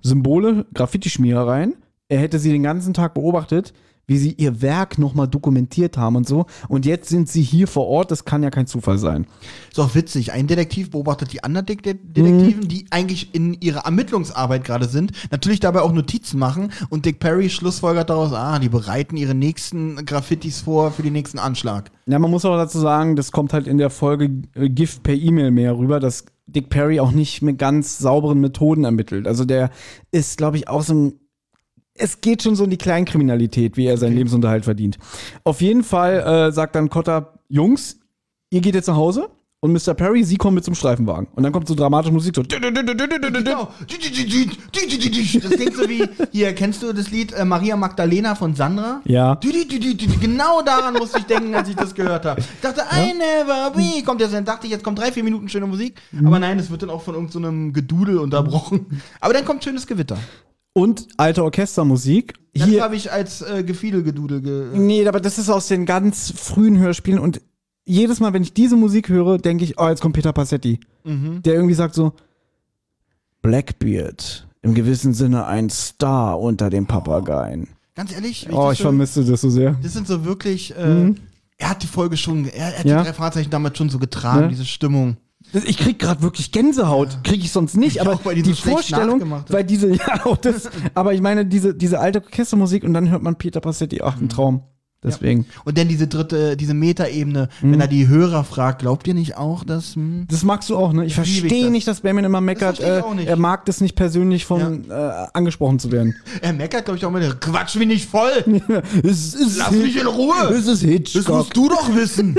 Symbole, Graffiti-Schmierereien. Er hätte sie den ganzen Tag beobachtet, wie sie ihr Werk nochmal dokumentiert haben und so. Und jetzt sind sie hier vor Ort, das kann ja kein Zufall sein. Ist auch witzig. Ein Detektiv beobachtet die anderen Det Detektiven, Mhm. die eigentlich in ihrer Ermittlungsarbeit gerade sind. Natürlich dabei auch Notizen machen. Und Dick Perry schlussfolgert daraus, ah, die bereiten ihre nächsten Graffitis vor für den nächsten Anschlag. Ja, man muss auch dazu sagen, das kommt halt in der Folge äh, Gift per E-Mail mehr rüber, dass Dick Perry auch nicht mit ganz sauberen Methoden ermittelt. Also der ist, glaube ich, auch so ein. Es geht schon so in die Kleinkriminalität, wie er seinen Lebensunterhalt verdient. Auf jeden Fall äh, sagt dann Cotter, Jungs, ihr geht jetzt nach Hause und Mr. Perry, Sie kommen mit zum Streifenwagen. Und dann kommt so dramatische Musik so. Genau. Das klingt so wie, hier, kennst du das Lied äh, Maria Magdalena von Sandra? Ja. Genau daran musste ich denken, als ich das gehört habe. Ich dachte, I never be. Kommt jetzt, dann dachte ich, jetzt kommt drei, vier Minuten schöne Musik. Aber nein, es wird dann auch von irgendeinem so Gedudel unterbrochen. Aber dann kommt schönes Gewitter. Und alte Orchestermusik. Das Hier, habe ich als äh, Gefiedelgedudel ge Nee, aber das ist aus den ganz frühen Hörspielen und jedes Mal, wenn ich diese Musik höre, denke ich, oh, jetzt kommt Peter Passetti. Der irgendwie sagt so, Blackbeard, im gewissen Sinne ein Star unter den Papageien. Ganz ehrlich, wenn Oh, ich so- vermisse das so sehr. Das sind so wirklich, äh, er hat die Folge schon, er, er hat Ja. die drei Fahrzeichen damals schon so getragen, Ja. diese Stimmung. Ich krieg gerade wirklich Gänsehaut, krieg ich sonst nicht, Ich aber auch, die so Vorstellung, weil diese, ja, auch das, aber ich meine, diese, diese alte Orchestermusik und dann hört man Peter Passetti, ach, ein Traum. Deswegen. Und dann diese dritte, diese Metaebene, Mhm. wenn er die Hörer fragt, glaubt ihr nicht auch, dass, hm? Das magst du auch, ne? Ich Das verstehe das. nicht, dass Benjamin immer meckert, ich äh, auch nicht. er mag das nicht persönlich von äh, angesprochen zu werden. er meckert, glaube ich, auch immer, quatsch mich nicht voll, es ist lass mich in Ruhe, Es ist das Hitchcock. musst du doch wissen.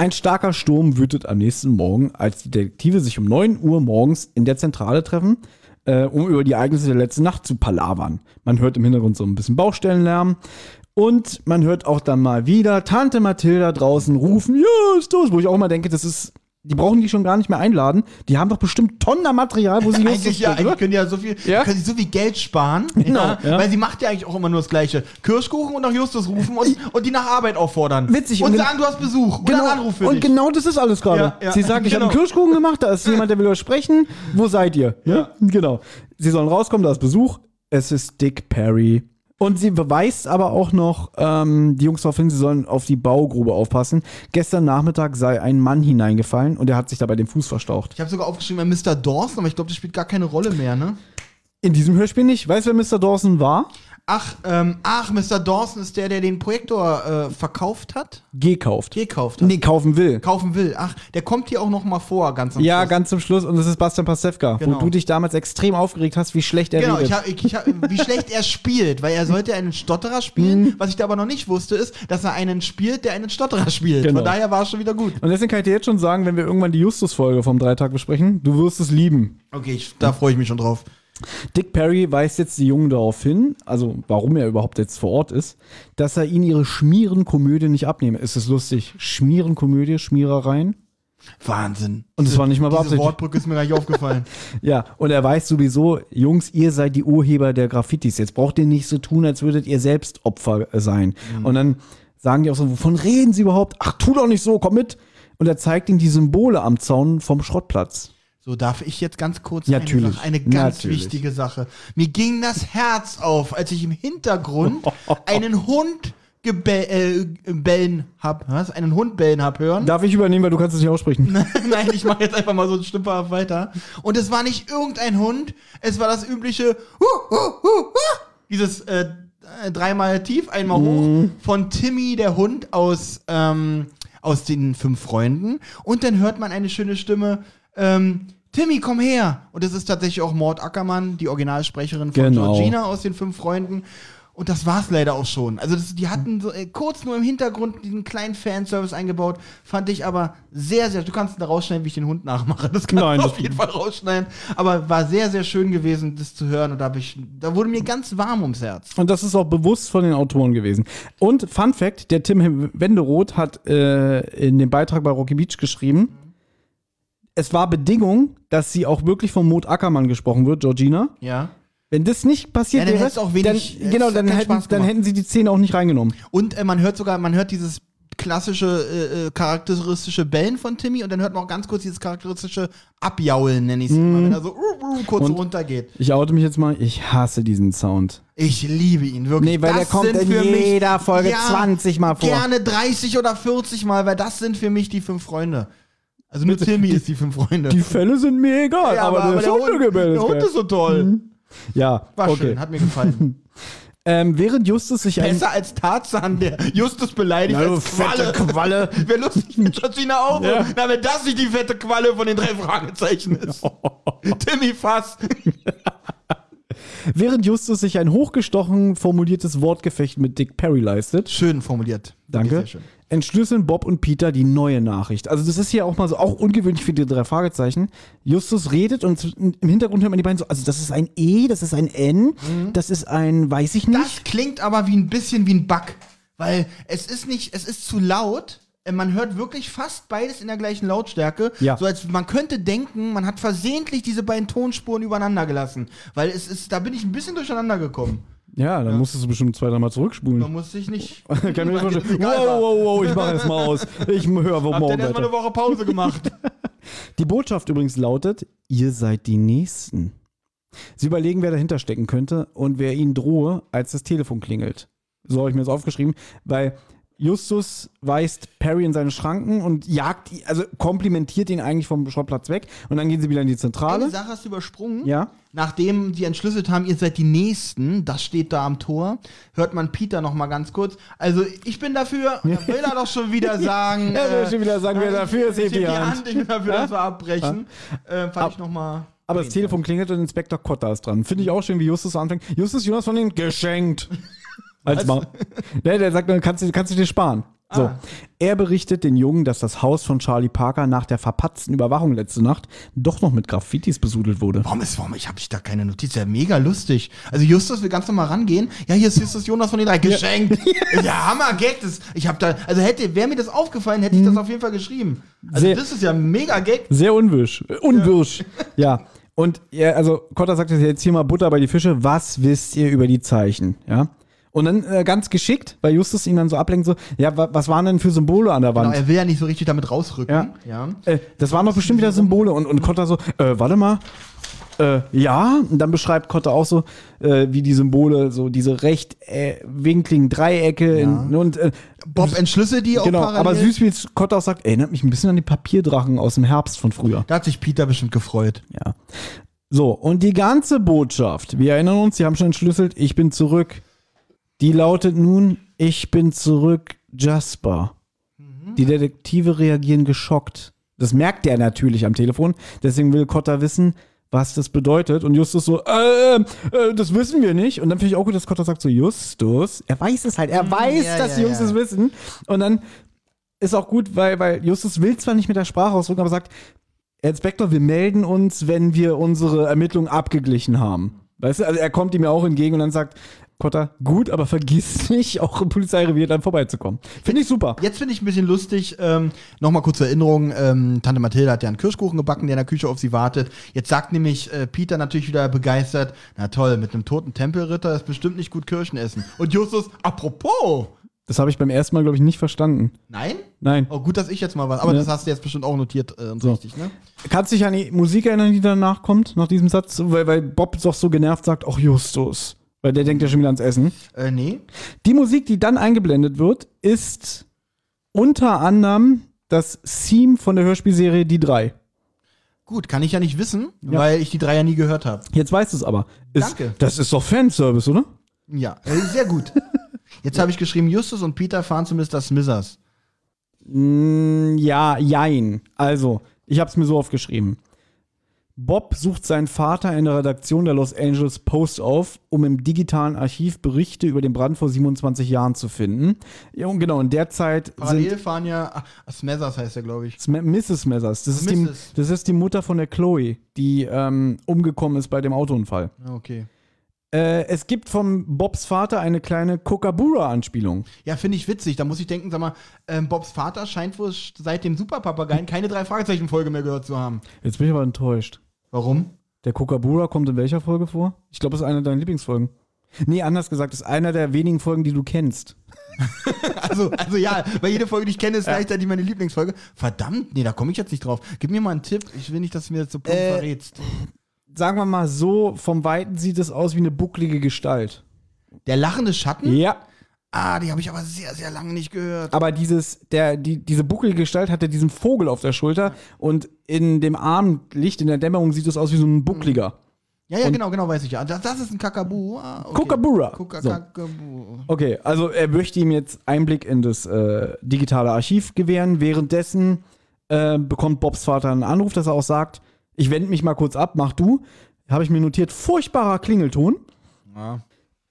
Ein starker Sturm wütet am nächsten Morgen, als die Detektive sich um 9 Uhr morgens in der Zentrale treffen, äh, um über die Ereignisse der letzten Nacht zu palavern. Man hört im Hintergrund so ein bisschen Baustellenlärm. Und man hört auch dann mal wieder Tante Mathilda draußen rufen, ja, ist los, wo ich auch immer denke, das ist Die brauchen die schon gar nicht mehr einladen. Die haben doch bestimmt Tonnen an Material, wo sie Justus Eigentlich ja, eigentlich können die ja so viel, Ja? können sie so viel Geld sparen, Genau, ja, ja. weil sie macht ja eigentlich auch immer nur das Gleiche. Kirschkuchen und nach Justus rufen und, und die nach Arbeit auffordern. Witzig, Und und gen- sagen, du hast Besuch oder einen Anruf für und dich. genau das ist alles gerade. Ja, ja, Sie sagen, ich habe genau. einen Kirschkuchen gemacht, da ist jemand, der will euch sprechen. Wo seid ihr? Ja. Genau. Sie sollen rauskommen, da ist Besuch. Es ist Dick Perry. Und sie beweist aber auch noch ähm, die Jungs darauf hin, sie sollen auf die Baugrube aufpassen. Gestern Nachmittag sei ein Mann hineingefallen und er hat sich dabei den Fuß verstaucht. Ich habe sogar aufgeschrieben, Mr. Dawson, aber ich glaube, das spielt gar keine Rolle mehr, ne? In diesem Hörspiel nicht. Weißt du, wer Mr. Dawson war? Ach, ähm, ach, Mr. Dawson ist der, der den Projektor äh, verkauft hat? Gekauft. Gekauft hat. Nee, kaufen will. Kaufen will. Ach, der kommt hier auch noch mal vor, ganz am Ja, Schluss. ganz zum Schluss. Und das ist Bastian Pastewka, Genau. wo du dich damals extrem aufgeregt hast, wie schlecht er Genau, redet. ich hab, ich, ich wie schlecht er spielt, weil er sollte einen Stotterer Mhm. spielen. Was ich da aber noch nicht wusste, ist, dass er einen spielt, der einen Stotterer spielt. Genau. Von daher war es schon wieder gut. Und deswegen kann ich dir jetzt schon sagen, wenn wir irgendwann die Justus-Folge vom Dreitag besprechen, du wirst es lieben. Okay, ich, da freue ich mich schon drauf. Dick Perry weist jetzt die Jungen darauf hin, also warum er überhaupt jetzt vor Ort ist, dass er ihnen ihre Schmierenkomödie nicht abnehme. Ist es lustig? Schmierenkomödie, Schmierereien? Wahnsinn. Und das war nicht mal Diese beabsichtigt. Wortbrücke ist mir gar nicht aufgefallen. Ja, und er weiß sowieso, Jungs, ihr seid die Urheber der Graffitis. Jetzt braucht ihr nicht so tun, als würdet ihr selbst Opfer äh, sein. Und dann sagen die auch so, wovon reden sie überhaupt? Ach, tu doch nicht so, komm mit. Und er zeigt ihnen die Symbole am Zaun vom Schrottplatz. So, darf ich jetzt ganz kurz Natürlich. eine, Sache, eine ganz Natürlich. wichtige Sache. Mir ging das Herz auf, als ich im Hintergrund einen Hund äh, bellen hab, was? Einen Hund bellen hab hören. Darf ich übernehmen, weil du kannst es nicht aussprechen. Nein, ich mache jetzt einfach mal so ein Stümperhaft weiter. Und es war nicht irgendein Hund, es war das übliche Hu, hu, hu, hu. dieses äh, äh, dreimal tief, einmal hoch von Timmy, der Hund aus, ähm, aus den fünf Freunden. Und dann hört man eine schöne Stimme, ähm, Timmy, komm her. Und das ist tatsächlich auch Maud Ackermann, die Originalsprecherin von Genau. Georgina aus den fünf Freunden. Und das war's leider auch schon. Also das, die hatten so äh, kurz nur im Hintergrund diesen kleinen Fanservice eingebaut, fand ich aber sehr, sehr. Du kannst da rausschneiden, wie ich den Hund nachmache. Das kannst Nein, du auf jeden Fall rausschneiden. Aber war sehr, sehr schön gewesen, das zu hören. Und da, ich, da wurde mir ganz warm ums Herz. Und das ist auch bewusst von den Autoren gewesen. Und Fun Fact: Der Tim Wenderoth hat äh, in dem Beitrag bei Rocky Beach geschrieben, es war Bedingung, dass sie auch wirklich von Maud Ackermann gesprochen wird, Georgina. Ja. Wenn das nicht passiert Ja, dann wäre, auch wenig- dann, genau, dann hätten, dann hätten sie die Szene auch nicht reingenommen. Und äh, man hört sogar, man hört dieses klassische, äh, äh, charakteristische Bellen von Timmy und dann hört man auch ganz kurz dieses charakteristische Abjaulen, nenne ich es immer, wenn er so uh, uh, kurz Und- runtergeht. Ich oute mich jetzt mal, ich hasse diesen Sound. Ich liebe ihn wirklich. Nee, weil der kommt sind in für mich- jeder Folge 20 Mal vor. Gerne 30 oder 40 Mal, weil das sind für mich die fünf Freunde. Also nur Timmy ist die fünf Freunde. Die Fälle sind mir egal, Ja, aber, der, Hundegebell der Hund geil. ist so toll. Ja, War okay. schön, hat mir gefallen. Ähm, während Justus sich ein Besser als Tarzan, der Justus beleidigt Na, als fette Qualle. Wäre lustig mit Georgina auch. Ja. Na, wenn das nicht die fette Qualle von den drei Fragezeichen ist. Timmy Fass. Während Justus sich ein hochgestochen formuliertes Wortgefecht mit Dick Perry leistet, Schön formuliert. Danke, sehr schön. Entschlüsseln Bob und Peter die neue Nachricht. Also das ist hier auch mal so, auch ungewöhnlich für die drei Fragezeichen. Justus redet und im Hintergrund hört man die beiden so, also das ist ein E, das ist ein N, das ist ein, weiß ich nicht. Das klingt aber wie ein bisschen wie ein Bug. Weil es ist nicht, es ist zu laut. Äh, Man hört wirklich fast beides in der gleichen Lautstärke. Ja. So als man könnte denken, man hat versehentlich diese beiden Tonspuren übereinander gelassen. Weil es ist, da bin ich ein bisschen durcheinander gekommen. Ja, dann musstest du bestimmt zwei, dreimal Da zurückspulen. musste ich nicht. Kann ich mir vorstellen. Egal Wow, wow, wow, ich mache jetzt mal aus. Ich höre wo Hab morgen dann erstmal eine. Woche Pause gemacht. Die Botschaft übrigens lautet, ihr seid die Nächsten. Sie überlegen, wer dahinter stecken könnte und wer ihnen drohe, als das Telefon klingelt. So habe ich mir das aufgeschrieben, weil Justus weist Perry in seine Schranken und jagt, also komplimentiert ihn eigentlich vom Schrottplatz weg und dann gehen sie wieder in die Eine Zentrale. Sache hast du übersprungen. Ja. Nachdem die entschlüsselt haben, ihr seid die Nächsten, das steht da am Tor, hört man Peter noch mal ganz kurz. Also ich bin dafür, und dann will er doch schon wieder sagen. Er will schon wieder sagen, wer dafür ist, ich hebt die heb Hand. Ich bin dafür, dass wir abbrechen. Äh, fand ich noch mal. Aber das Telefon klingelt und Inspektor Kotter ist dran. Finde ich auch schön, wie Justus anfängt. Justus Jonas von den geschenkt. Als mal. Ne, der sagt, kannst du, kannst du dir sparen. So, Ah. er berichtet den Jungen, dass das Haus von Charlie Parker nach der verpatzten Überwachung letzte Nacht doch noch mit Graffitis besudelt wurde. Warum ist, warum, ich habe ich da keine Notiz? Ja, mega lustig. Also Justus will ganz normal rangehen. Ja, hier ist Justus Jonas von den drei. Geschenkt. Ja, Hammer, Gag. Das, ich habe da, also hätte, wäre mir das aufgefallen, hätte ich das auf jeden Fall geschrieben. Also Sehr- das ist ja ein mega Gag. Sehr unwirsch. Äh, Unwirsch. Ja. Und ja, also Kotter sagt jetzt hier mal Butter bei die Fische. Was wisst ihr über die Zeichen? Ja. Und dann äh, ganz geschickt, weil Justus ihn dann so ablenkt, so, ja, wa was waren denn für Symbole an der Genau, Wand? er will ja nicht so richtig damit rausrücken. Ja. ja. Äh, das waren doch bestimmt wieder Symbole. Und, und Kotter so, äh, warte mal. Äh, ja, und dann beschreibt Kotter auch so, äh, wie die Symbole, so diese rechtwinkligen Dreiecke in, und äh, Bob entschlüsselt die auch genau, parallel. aber süß, wie es Kotter auch sagt, erinnert mich ein bisschen an die Papierdrachen aus dem Herbst von früher. Da hat sich Peter bestimmt gefreut. Ja. So, und die ganze Botschaft, wir erinnern uns, Sie haben schon entschlüsselt, ich bin zurück. Die lautet nun, ich bin zurück, Jasper. Die Detektive reagieren geschockt. Das merkt er natürlich am Telefon, deswegen will Cotter wissen, was das bedeutet. Und Justus so, äh, äh, das wissen wir nicht. Und dann finde ich auch gut, dass Cotter sagt so, Justus, er weiß es halt, er weiß, ja, dass ja, die Jungs ja. es wissen. Und dann ist auch gut, weil, weil Justus will zwar nicht mit der Sprache ausdrücken, aber sagt, Herr Inspektor, wir melden uns, wenn wir unsere Ermittlungen abgeglichen haben. Weißt du, also er kommt ihm ja auch entgegen und dann sagt Kotter, gut, aber vergiss nicht, auch im Polizeirevier dann vorbeizukommen. Finde ich super. Jetzt finde ich ein bisschen lustig, ähm, nochmal kurze Erinnerung, ähm, Tante Mathilde hat ja einen Kirschkuchen gebacken, der in der Küche auf sie wartet. Jetzt sagt nämlich äh, Peter natürlich wieder begeistert, na toll, mit einem toten Tempelritter ist bestimmt nicht gut Kirschen essen. Und Justus, apropos, Das habe ich beim ersten Mal, glaube ich, nicht verstanden. nein? Nein. Oh, gut, dass ich jetzt mal was, aber Ja. das hast du jetzt bestimmt auch notiert äh, und So. richtig, ne? Kannst du dich an die Musik erinnern, die danach kommt, nach diesem Satz? Weil, weil Bob doch so genervt sagt, ach Justus. Weil der denkt ja schon wieder ans Essen. Äh, nee. Die Musik, die dann eingeblendet wird, ist unter anderem das Theme von der Hörspielserie Die Drei. Gut, kann ich ja nicht wissen, Ja. weil ich die drei ja nie gehört habe. Jetzt weißt du es aber. Ist, Danke. Das ist doch Fanservice, oder? Ja, äh, sehr gut. Jetzt habe ich geschrieben, Justus und Peter fahren zu Mr. Smithers. Mm, ja, jein. Also, ich habe es mir so aufgeschrieben. Bob sucht seinen Vater in der Redaktion der Los Angeles Post auf, um im digitalen Archiv Berichte über den Brand vor 27 Jahren zu finden. Ja, und genau, in der Zeit Parallel sind fahren ja, ach, Smithers heißt er, glaube ich. Sm- Mrs. Messers, das ist, die, Mrs.. das ist die Mutter von der Chloe, die ähm, umgekommen ist bei dem Autounfall. Ah, Okay. Äh, es gibt vom Bobs Vater eine kleine Kookaburra-Anspielung. Ja, finde ich witzig. Da muss ich denken, sag mal, ähm, Bobs Vater scheint wohl seit dem Superpapageien keine drei Fragezeichen-Folge mehr gehört zu haben. Jetzt bin ich aber enttäuscht. Warum? Der Kookaburra kommt in welcher Folge vor? Ich glaube, es ist eine deiner Lieblingsfolgen. Nee, anders gesagt, es ist einer der wenigen Folgen, die du kennst. Also, also ja, weil jede Folge, die ich kenne, ist gleichzeitig meine Lieblingsfolge. Verdammt, nee, da komme ich jetzt nicht drauf. Gib mir mal einen Tipp. Ich will nicht, dass du mir das so plump Äh, verrätst. Sagen wir mal so, vom Weiten sieht es aus wie eine bucklige Gestalt. Der lachende Schatten? Ja. Ah, die habe ich aber sehr, sehr lange nicht gehört. Aber dieses, der, die, diese buckelige Gestalt hat ja diesen Vogel auf der Schulter und in dem Abendlicht, in der Dämmerung sieht es aus wie so ein buckliger. Ja, ja, Und- genau, genau, weiß ich ja. Das, das ist ein Kakabu. Ah, okay. Kookaburra. Kuka- So. Okay, also er möchte ihm jetzt Einblick in das äh, digitale Archiv gewähren. Währenddessen äh, bekommt Bobs Vater einen Anruf, dass er auch sagt, ich wende mich mal kurz ab, mach du. Habe ich mir notiert, furchtbarer Klingelton. Ja.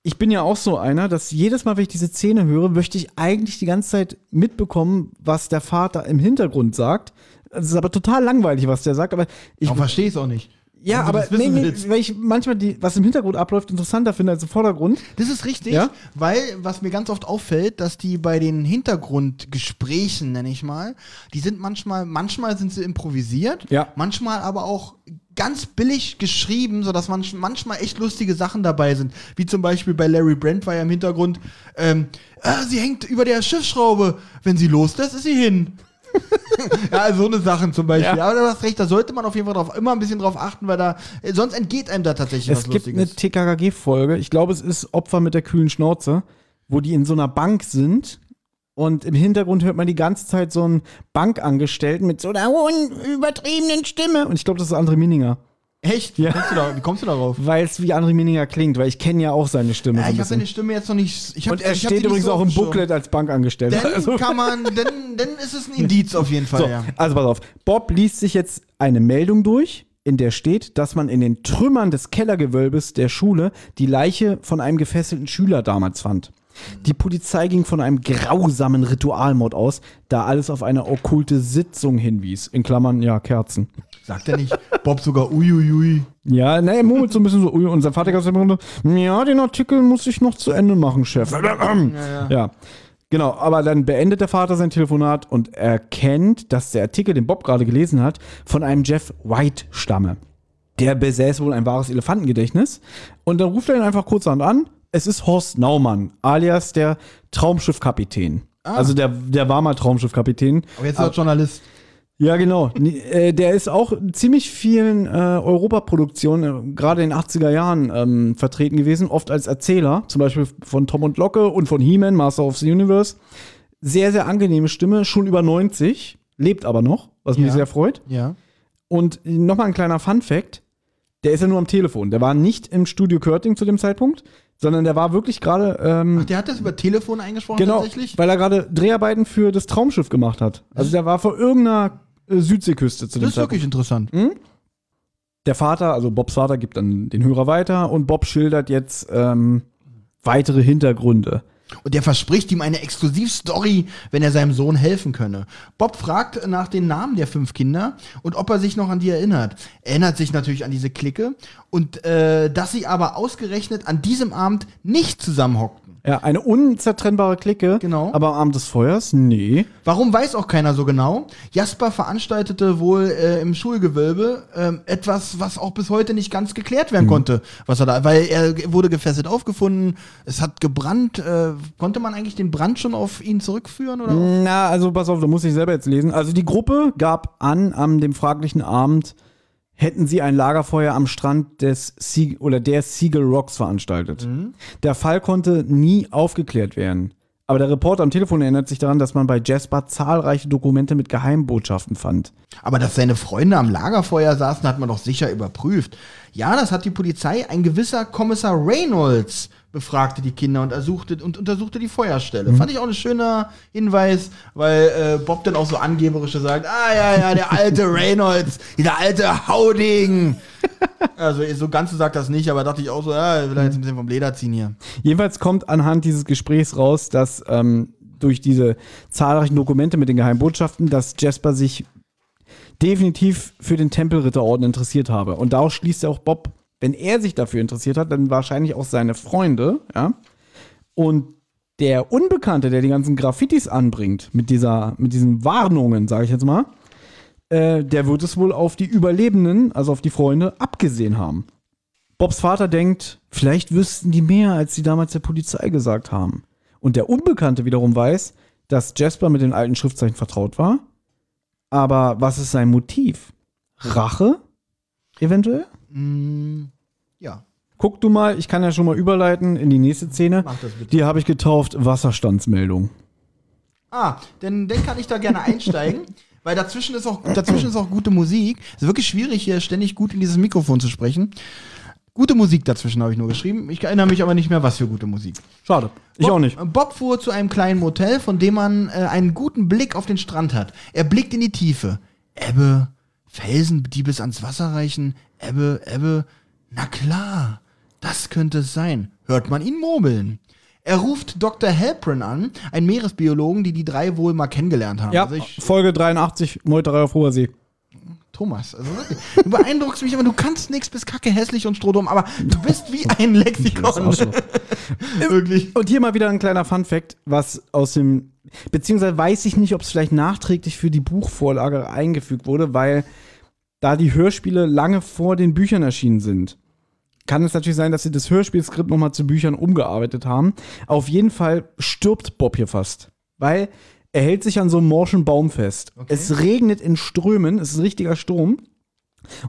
Ich bin ja auch so einer, dass jedes Mal, wenn ich diese Szene höre, möchte ich eigentlich die ganze Zeit mitbekommen, was der Vater im Hintergrund sagt. Es ist aber total langweilig, was der sagt, aber ich verstehe es auch nicht. ja, du aber nee, nee, weil ich manchmal die, was im Hintergrund abläuft, interessanter finde als im Vordergrund. Das ist richtig, Ja? weil was mir ganz oft auffällt, dass die bei den Hintergrundgesprächen, nenne ich mal, die sind manchmal, manchmal sind sie improvisiert, Ja. manchmal aber auch ganz billig geschrieben, sodass manch, manchmal echt lustige Sachen dabei sind. Wie zum Beispiel bei Larry Brent war ja im Hintergrund, ähm, ah, sie hängt über der Schiffsschraube. Wenn sie loslässt, ist sie hin. ja, so eine Sachen zum Beispiel. Ja. Aber du hast recht, da sollte man auf jeden Fall drauf, immer ein bisschen drauf achten, weil da, äh, sonst entgeht einem da tatsächlich Es was gibt eine Lustiges. TKKG-Folge, ich glaube, es ist Opfer mit der kühlen Schnauze, wo die in so einer Bank sind und im Hintergrund hört man die ganze Zeit so einen Bankangestellten mit so einer hohen, übertriebenen Stimme. Und ich glaube, das ist André Mininger. Echt? Ja. Wie, kommst du da, wie kommst du darauf? Weil es wie André Mininger klingt, weil ich kenne ja auch seine Stimme. Ja, so ich habe seine Stimme jetzt noch nicht. Ich hab, und er ich steht übrigens so auch im. Booklet als Bankangestellter. Dann Also- kann man, dann, dann ist es ein Indiz auf jeden Fall, So, ja. also pass auf. Bob liest sich jetzt eine Meldung durch, in der steht, dass man in den Trümmern des Kellergewölbes der Schule die Leiche von einem gefesselten Schüler damals fand. Die Polizei ging von einem grausamen Ritualmord aus, da alles auf eine okkulte Sitzung hinwies. In Klammern, ja, Kerzen. Sagt er nicht Bob sogar uiuiui? Ja, ne, er murmelt so ein bisschen so. ui, Und sein Vater gab es ja, den Artikel muss ich noch zu Ende machen, Chef. Ja, Genau, aber dann beendet der Vater sein Telefonat und erkennt, dass der Artikel, den Bob gerade gelesen hat, von einem Jeff White stamme. Der besäß wohl ein wahres Elefantengedächtnis. Und dann ruft er ihn einfach kurzerhand an. Es ist Horst Naumann, alias der Traumschiffkapitän. Also der, der war mal Traumschiffkapitän. Aber jetzt ist er Journalist. Ja, genau. Äh, Der ist auch in ziemlich vielen äh, Europaproduktionen, äh, gerade in den 80er Jahren, ähm, vertreten gewesen, oft als Erzähler, zum Beispiel von Tom und Locke und von He-Man, Master of the Universe. Sehr, sehr angenehme Stimme, schon über 90, lebt aber noch, was mich Ja. sehr freut. Ja. Und nochmal ein kleiner Fun-Fact: Der ist ja nur am Telefon. Der war nicht im Studio Körting zu dem Zeitpunkt, sondern der war wirklich gerade. Ähm, Ach, der hat das über Telefon eingesprochen Genau, tatsächlich? weil er gerade Dreharbeiten für das Traumschiff gemacht hat. Also der war vor irgendeiner äh, Südseeküste zu dem Das ist Zeitpunkt. wirklich interessant. Der Vater, also Bobs Vater, gibt dann den Hörer weiter und Bob schildert jetzt ähm, weitere Hintergründe. Und der verspricht ihm eine Exklusivstory, wenn er seinem Sohn helfen könne. Bob fragt nach den Namen der fünf Kinder und ob er sich noch an die erinnert. Er erinnert sich natürlich an diese Clique und äh, dass sie aber ausgerechnet an diesem Abend nicht zusammenhockten. Ja, eine unzertrennbare Clique. Genau. Aber am Abend des Feuers? Nee. Warum weiß auch keiner so genau. Jasper veranstaltete wohl äh, im Schulgewölbe ähm, etwas, was auch bis heute nicht ganz geklärt werden konnte, was er da, weil er wurde gefesselt aufgefunden, es hat gebrannt. Äh, konnte man eigentlich den Brand schon auf ihn zurückführen oder? Na, also pass auf, da muss ich selber jetzt lesen. Also die Gruppe gab an, am dem fraglichen Abend hätten sie ein Lagerfeuer am Strand des Sea oder der Seagull Rocks veranstaltet. Der Fall konnte nie aufgeklärt werden. Aber der Reporter am Telefon erinnert sich daran, dass man bei Jasper zahlreiche Dokumente mit Geheimbotschaften fand. Aber dass seine Freunde am Lagerfeuer saßen, hat man doch sicher überprüft. Ja, das hat die Polizei. Ein gewisser Kommissar Reynolds befragte die Kinder und, ersuchte, und untersuchte die Feuerstelle. Fand ich auch ein schöner Hinweis, weil äh, Bob dann auch so angeberisch sagt, ah ja, ja, der alte Reynolds, dieser alte Hauding. Also so ganz so sagt das nicht, aber dachte ich auch so, ja, will er jetzt ein bisschen vom Leder ziehen hier. Jedenfalls kommt anhand dieses Gesprächs raus, dass ähm, durch diese zahlreichen Dokumente mit den Geheimbotschaften, dass Jasper sich definitiv für den Tempelritterorden interessiert habe. Und daraus schließt ja auch Bob, wenn er sich dafür interessiert hat, dann wahrscheinlich auch seine Freunde, ja. Und der Unbekannte, der die ganzen Graffitis anbringt, mit dieser, mit diesen Warnungen, sage ich jetzt mal, äh, der wird es wohl auf die Überlebenden, also auf die Freunde, abgesehen haben. Bobs Vater denkt, vielleicht wüssten die mehr, als sie damals der Polizei gesagt haben. Und der Unbekannte wiederum weiß, dass Jasper mit den alten Schriftzeichen vertraut war. Aber was ist sein Motiv? Rache? Eventuell? Mm, ja, Guck du mal, ich kann ja schon mal überleiten in die nächste Szene. mach das bitte. Die habe ich getauft Wasserstandsmeldung. Ah, denn, dann kann ich da gerne einsteigen, weil dazwischen ist auch dazwischen ist auch gute Musik. Es ist wirklich schwierig hier ständig gut in dieses Mikrofon zu sprechen. Gute Musik dazwischen habe ich nur geschrieben. Ich erinnere mich aber nicht mehr, was für gute Musik. Schade. Ich Bob, auch nicht. Bob fuhr zu einem kleinen Motel, von dem man äh, einen guten Blick auf den Strand hat. Er blickt in die Tiefe. Ebbe, Felsen, die bis ans Wasser reichen. Ebbe, Ebbe. Na klar, das könnte es sein. Hört man ihn murmeln. Er ruft Dr. Halprin an, einen Meeresbiologen, die die drei wohl mal kennengelernt haben. Ja, Also ich, Folge 83, Meuterei auf hoher See. Thomas, also wirklich, du beeindruckst mich immer, du kannst nichts bis kacke hässlich und strohdumm, aber du bist wie ein Lexikon. wirklich. Und hier mal wieder ein kleiner Fun-Fact, was aus dem. Beziehungsweise weiß ich nicht, ob es vielleicht nachträglich für die Buchvorlage eingefügt wurde, weil da die Hörspiele lange vor den Büchern erschienen sind. Kann es natürlich sein, dass sie das Hörspielskript nochmal zu Büchern umgearbeitet haben. Auf jeden Fall stirbt Bob hier fast. Weil er hält sich an so einem morschen Baum fest. Es regnet in Strömen, es ist ein richtiger Sturm.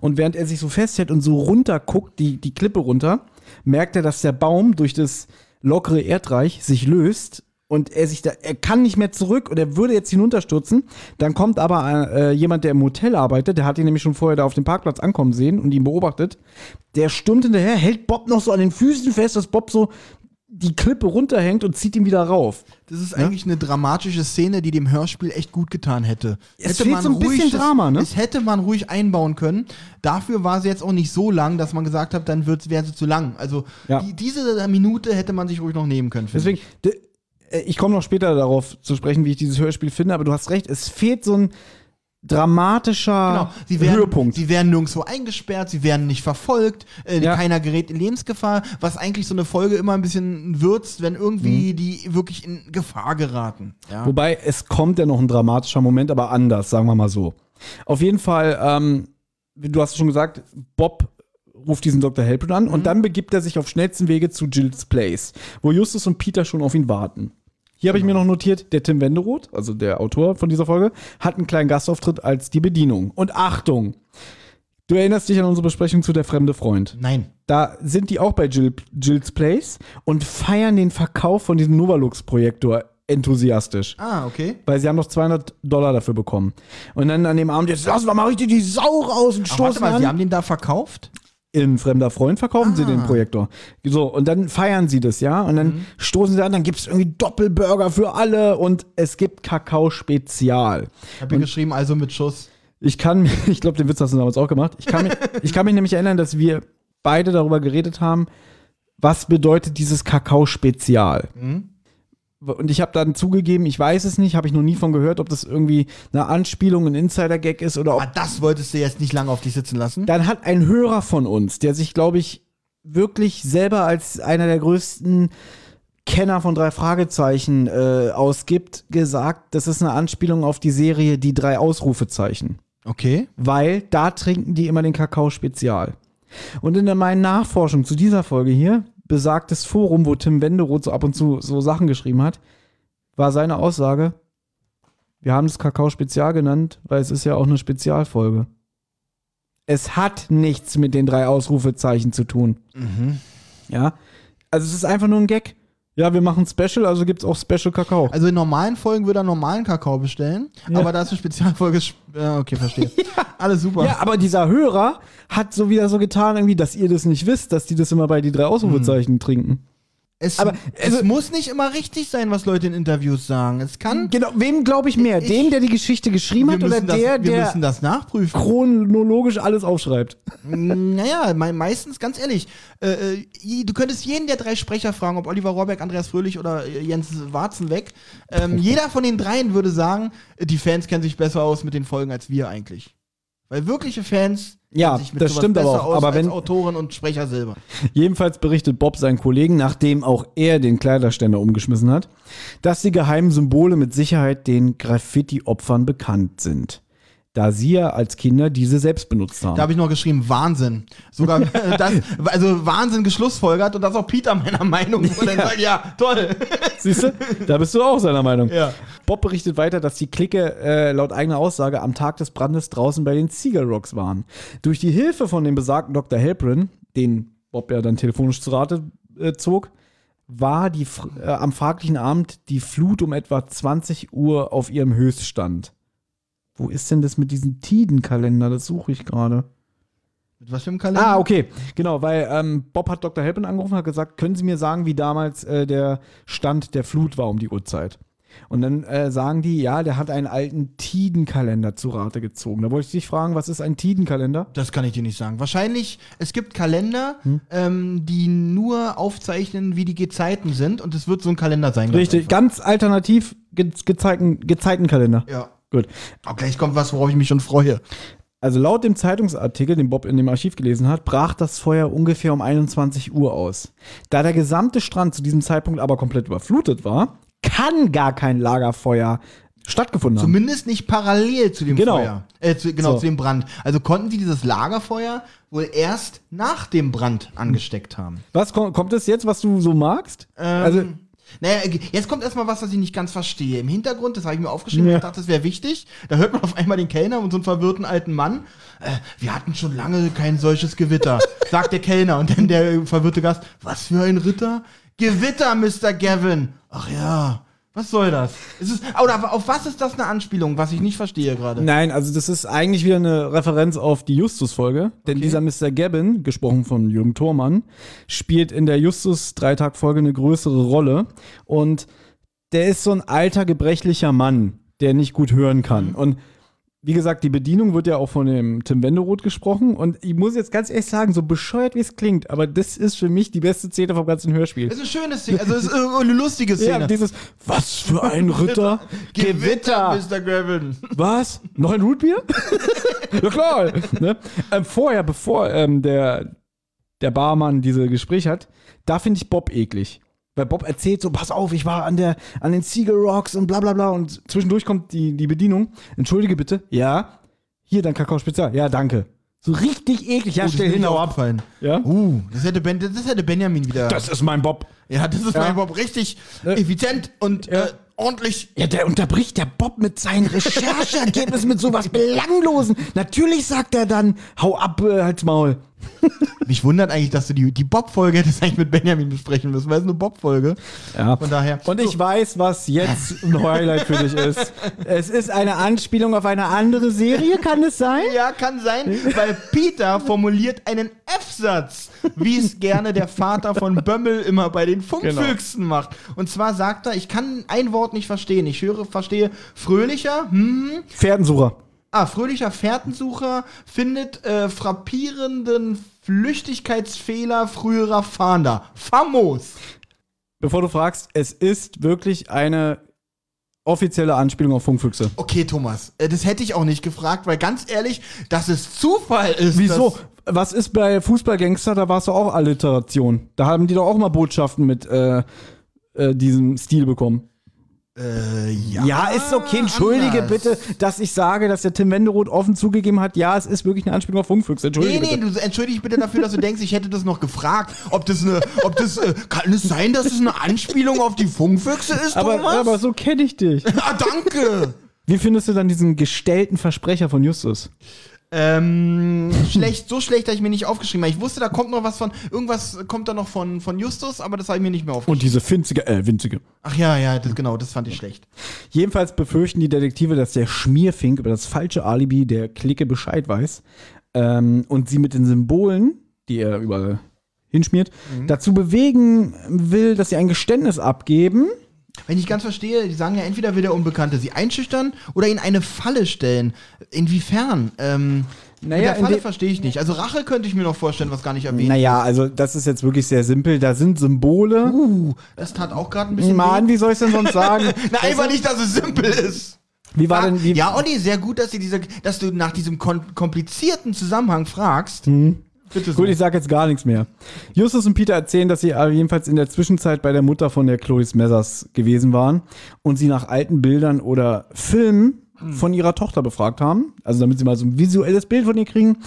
Und während er sich so festhält und so runter guckt, die, die Klippe runter, merkt er, dass der Baum durch das lockere Erdreich sich löst und er sich da, er kann nicht mehr zurück und er würde jetzt hinunterstürzen. Dann kommt aber äh, jemand, der im Hotel arbeitet, der hat ihn nämlich schon vorher da auf dem Parkplatz ankommen sehen und ihn beobachtet. Der stürmt hinterher, hält Bob noch so an den Füßen fest, dass Bob so die Klippe runterhängt und zieht ihn wieder rauf. Das ist eigentlich eine dramatische Szene, die dem Hörspiel echt gut getan hätte. Es fehlt so ein bisschen das- Drama, ne? Es hätte man ruhig einbauen können. Dafür war sie jetzt auch nicht so lang, dass man gesagt hat, dann wird, wäre sie zu lang. Also Ja. die, diese Minute hätte man sich ruhig noch nehmen können. Deswegen, de, äh, ich komme noch später darauf zu sprechen, wie ich dieses Hörspiel finde, aber du hast recht, es fehlt so ein dramatischer Genau, sie werden, Höhepunkt. sie werden nirgendwo eingesperrt, sie werden nicht verfolgt, äh, Ja. keiner gerät in Lebensgefahr, was eigentlich so eine Folge immer ein bisschen würzt, wenn Mhm. irgendwie die wirklich in Gefahr geraten. Ja. Wobei, es kommt ja noch ein dramatischer Moment, aber anders, sagen wir mal so. Auf jeden Fall, ähm, du hast schon gesagt, Bob ruft diesen Dr. Helprin an und dann begibt er sich auf schnellsten Wege zu Jill's Place, wo Justus und Peter schon auf ihn warten. Hier habe ich mir noch notiert, der Tim Wenderoth, also der Autor von dieser Folge, hat einen kleinen Gastauftritt als die Bedienung. Und Achtung! Du erinnerst dich an unsere Besprechung zu Der fremde Freund. Nein. Da sind die auch bei Jill, Jill's Place und feiern den Verkauf von diesem Novalux-Projektor enthusiastisch. Ah, okay. Weil sie haben noch 200 Dollar dafür bekommen. Und dann an dem Abend, jetzt lassen wir mal richtig die Sau raus und Ach, warte mal, an. sie haben den da verkauft? In Fremder Freund verkaufen sie Ah. den Projektor. So, und dann feiern sie das, ja. Und dann Mhm. stoßen sie an, dann gibt es irgendwie Doppelburger für alle und es gibt Kakao-Spezial. Ich habe geschrieben, also mit Schuss. Ich kann ich glaube, den Witz hast du damals auch gemacht. Ich kann, mich, ich kann mich nämlich erinnern, dass wir beide darüber geredet haben, was bedeutet dieses Kakao-Spezial. Und ich habe dann zugegeben, ich weiß es nicht, habe ich noch nie von gehört, ob das irgendwie eine Anspielung, ein Insider-Gag ist oder ob Aber das wolltest du jetzt nicht lange auf dich sitzen lassen? dann hat ein Hörer von uns, der sich, glaube ich, wirklich selber als einer der größten Kenner von drei Fragezeichen äh, ausgibt, gesagt, das ist eine Anspielung auf die Serie Die drei Ausrufezeichen. Okay. Weil da trinken die immer den Kakao Spezial. Und in der meinen Nachforschung zu dieser Folge hier, besagtes Forum, wo Tim Wenderoth so ab und zu so Sachen geschrieben hat, war seine Aussage, wir haben das Kakao Spezial genannt, weil es ist ja auch eine Spezialfolge. Es hat nichts mit den drei Ausrufezeichen zu tun. Ja. Also es ist einfach nur ein Gag. Ja, wir machen Special, also gibt es auch Special Kakao. Also in normalen Folgen würde er normalen Kakao bestellen, Ja. aber da ist eine Spezialfolge. sp- Ja, okay, verstehe. Alles super. Ja, aber dieser Hörer hat so wieder so getan, irgendwie, dass ihr das nicht wisst, dass die das immer bei die drei Ausrufezeichen trinken. Es, aber, es also- muss nicht immer richtig sein, was Leute in Interviews sagen. Es kann. Genau, wem glaube ich mehr? Ich- dem, der die Geschichte geschrieben hat, oder das, der, wir der müssen das nachprüfen. chronologisch alles aufschreibt? Naja, me meistens, ganz ehrlich, äh, äh, du könntest jeden der drei Sprecher fragen, ob Oliver Rohrbeck, Andreas Fröhlich oder äh, Jens Warzenbeck. Ähm, jeder von den dreien würde sagen, die Fans kennen sich besser aus mit den Folgen als wir eigentlich. Weil wirkliche Fans Ja, das stimmt aber auch. Aber wenn- Autoren und Sprecher selber. Jedenfalls berichtet Bob seinen Kollegen, nachdem auch er den Kleiderständer umgeschmissen hat, dass die geheimen Symbole mit Sicherheit den Graffiti-Opfern bekannt sind. Da sie ja als Kinder diese selbst benutzt haben. Da habe ich noch geschrieben, Wahnsinn. Sogar äh, das, also Wahnsinn geschlussfolgert und das auch Peter meiner Meinung. Und dann sagt, ja, toll. Siehst du? Da bist du auch seiner Meinung. Ja. Bob berichtet weiter, dass die Clique äh, laut eigener Aussage am Tag des Brandes draußen bei den Seagull Rocks waren. Durch die Hilfe von dem besagten Dr. Halprin, den Bob ja dann telefonisch zu Rate äh, zog, war die, äh, am fraglichen Abend die Flut um etwa 20 Uhr auf ihrem Höchststand. Wo ist denn das mit diesem Tidenkalender? Das suche ich gerade. Mit was für einem Kalender? Ah, okay. Genau, weil ähm, Bob hat Dr. Helpin angerufen und hat gesagt, können Sie mir sagen, wie damals äh, der Stand der Flut war um die Uhrzeit? Und dann äh, sagen die, ja, der hat einen alten Tidenkalender zu Rate gezogen. Da wollte ich dich fragen, was ist ein Tidenkalender? Das kann ich dir nicht sagen. Wahrscheinlich, es gibt Kalender, Hm? ähm, die nur aufzeichnen, wie die Gezeiten sind und es wird so ein Kalender sein. ganz Richtig, einfach. ganz alternativ ge Gezeiten Gezeitenkalender. Ja. Gut. Oh, gleich kommt was, worauf ich mich schon freue. Also laut dem Zeitungsartikel, den Bob in dem Archiv gelesen hat, brach das Feuer ungefähr um 21 Uhr aus. Da der gesamte Strand zu diesem Zeitpunkt aber komplett überflutet war, kann gar kein Lagerfeuer stattgefunden haben. Zumindest nicht parallel zu dem Genau. Feuer. Äh, zu, genau, So. zu dem Brand. Also konnten sie dieses Lagerfeuer wohl erst nach dem Brand angesteckt haben. Was kommt, kommt es jetzt, was du so magst? Ähm, also, naja, jetzt kommt erstmal was, was ich nicht ganz verstehe. Im Hintergrund, das habe ich mir aufgeschrieben, Ja. ich dachte, das wäre wichtig. Da hört man auf einmal den Kellner und so einen verwirrten alten Mann. Äh, wir hatten schon lange kein solches Gewitter, sagt der Kellner. Und dann der verwirrte Gast, was für ein Ritter? Gewitter, Mr. Gavin. Ach ja, Was soll das? Ist es, oder auf was ist das eine Anspielung, was ich nicht verstehe gerade? Nein, also das ist eigentlich wieder eine Referenz auf die Justus-Folge. Denn Okay. dieser Mr. Gavin, gesprochen von Jürgen Thormann, spielt in der Justus-Dreitag-Folge eine größere Rolle. Und der ist so ein alter, gebrechlicher Mann, der nicht gut hören kann. Und wie gesagt, die Bedienung wird ja auch von dem Tim Wenderoth gesprochen. Und ich muss jetzt ganz ehrlich sagen, so bescheuert wie es klingt, aber das ist für mich die beste Szene vom ganzen Hörspiel. Das ist eine schöne Szene, also es ist eine lustige Szene. Ja, dieses, was für ein Ritter? Gewitter, Mr. Gavin. Was? Noch ein Rootbier? ja klar. Ne? Ähm, vorher, bevor ähm, der, der Barmann diese Gespräche hat, da finde ich Bob eklig. Weil Bob erzählt so, pass auf, ich war an, der, an den Seagull Rocks und bla bla bla. Und zwischendurch kommt die, die Bedienung. Entschuldige bitte. Ja. Hier, dein Kakao Spezial. Ja, danke. So richtig eklig. Ja, Oh, stell hin, nicht hau ab. aufgefallen. Ja? Uh, das hätte, ben, das hätte Benjamin wieder. Das ist mein Bob. ja, das ist Ja. mein Bob richtig Äh, effizient und ja. äh, ordentlich. Ja, der unterbricht der Bob mit seinen Rechercheergebnissen mit sowas Belanglosen. Natürlich sagt er dann, hau ab, äh, halt's Maul. Mich wundert eigentlich, dass du die, die Bob-Folge hättest eigentlich mit Benjamin besprechen müssen, weil es eine Bob-Folge. Ja. Von daher. Und ich weiß, was jetzt ein Highlight für dich ist. Es ist eine Anspielung auf eine andere Serie, kann es sein? Ja, kann sein, weil Peter formuliert einen F-Satz, wie es gerne der Vater von Bömmel immer bei den Funkfüchsen macht. Und zwar sagt er, ich kann ein Wort nicht verstehen. Ich höre, verstehe fröhlicher, hm, Pferdensucher. Ah, fröhlicher Fährtensucher findet äh, frappierenden Flüchtigkeitsfehler früherer Fahnder. Famos. Bevor du fragst, es ist wirklich eine offizielle Anspielung auf Funkfüchse. Okay, Thomas, äh, das hätte ich auch nicht gefragt, weil ganz ehrlich, dass es Zufall ist. Wieso? Was ist bei Fußballgangster? Da war es doch auch Alliteration. Da haben die doch auch mal Botschaften mit äh, äh, diesem Stil bekommen. Äh, ja. Ja, ist okay. Entschuldige anders. bitte, dass ich sage, dass der Tim Wenderoth offen zugegeben hat, ja, es ist wirklich eine Anspielung auf Funkfüchse. Entschuldige Nee, nee, bitte. du entschuldige bitte dafür, dass du denkst, ich hätte das noch gefragt. Ob das eine, ob das, äh, kann es sein, dass es eine Anspielung auf die Funkfüchse ist, Aber, Thomas? aber so kenne ich dich. ah, danke. Wie findest du dann diesen gestellten Versprecher von Justus? Ähm, schlecht, so schlecht, dass ich mir nicht aufgeschrieben habe. Ich wusste, da kommt noch was von, irgendwas kommt da noch von, von Justus, aber das habe ich mir nicht mehr aufgeschrieben. Und diese finzige, äh, winzige. Ach ja, ja, das, genau, das fand ich schlecht. Jedenfalls befürchten die Detektive, dass der Schmierfink über das falsche Alibi der Clique Bescheid weiß ähm, und sie mit den Symbolen, die er überall hinschmiert, dazu bewegen will, dass sie ein Geständnis abgeben. Wenn ich ganz verstehe, die sagen ja, entweder will der Unbekannte sie einschüchtern oder in eine Falle stellen. Inwiefern? Ähm, Naja, mit der Falle verstehe ich nicht. Also Rache könnte ich mir noch vorstellen, was gar nicht erwähnt Naja, also das ist jetzt wirklich sehr simpel. Da sind Symbole. Uh, das tat auch gerade ein bisschen Mann, wie soll ich denn sonst sagen? Na, einfach nicht, dass es simpel ist. Wie war denn, wie, ja, Olli, sehr gut, dass, diese, dass du nach diesem komplizierten Zusammenhang fragst. Bitte so. Gut, ich sag jetzt gar nichts mehr. Justus und Peter erzählen, dass sie aber jedenfalls in der Zwischenzeit bei der Mutter von der Chloe Messers gewesen waren und sie nach alten Bildern oder Filmen von ihrer Tochter befragt haben. Also damit sie mal so ein visuelles Bild von ihr kriegen.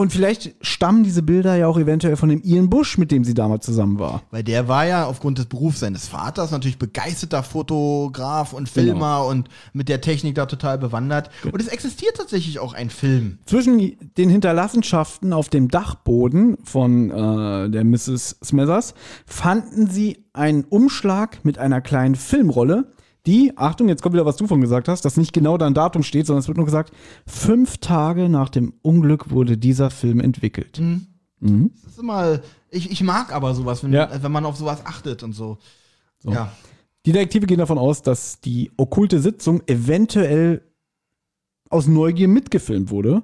Und vielleicht stammen diese Bilder ja auch eventuell von dem Ian Bush, mit dem sie damals zusammen war. Weil der war ja aufgrund des Berufs seines Vaters natürlich begeisterter Fotograf und Filmer und mit der Technik da total bewandert. Und es existiert tatsächlich auch ein Film. Zwischen den Hinterlassenschaften auf dem Dachboden von äh, der Mrs. Smethers fanden sie einen Umschlag mit einer kleinen Filmrolle, die, Achtung, jetzt kommt wieder, was du von gesagt hast, dass nicht genau da ein Datum steht, sondern es wird nur gesagt, fünf Tage nach dem Unglück wurde dieser Film entwickelt. Das ist immer, ich, ich mag aber sowas, wenn, Ja. wenn man auf sowas achtet und so. Ja. Die Detektive gehen davon aus, dass die okkulte Sitzung eventuell aus Neugier mitgefilmt wurde.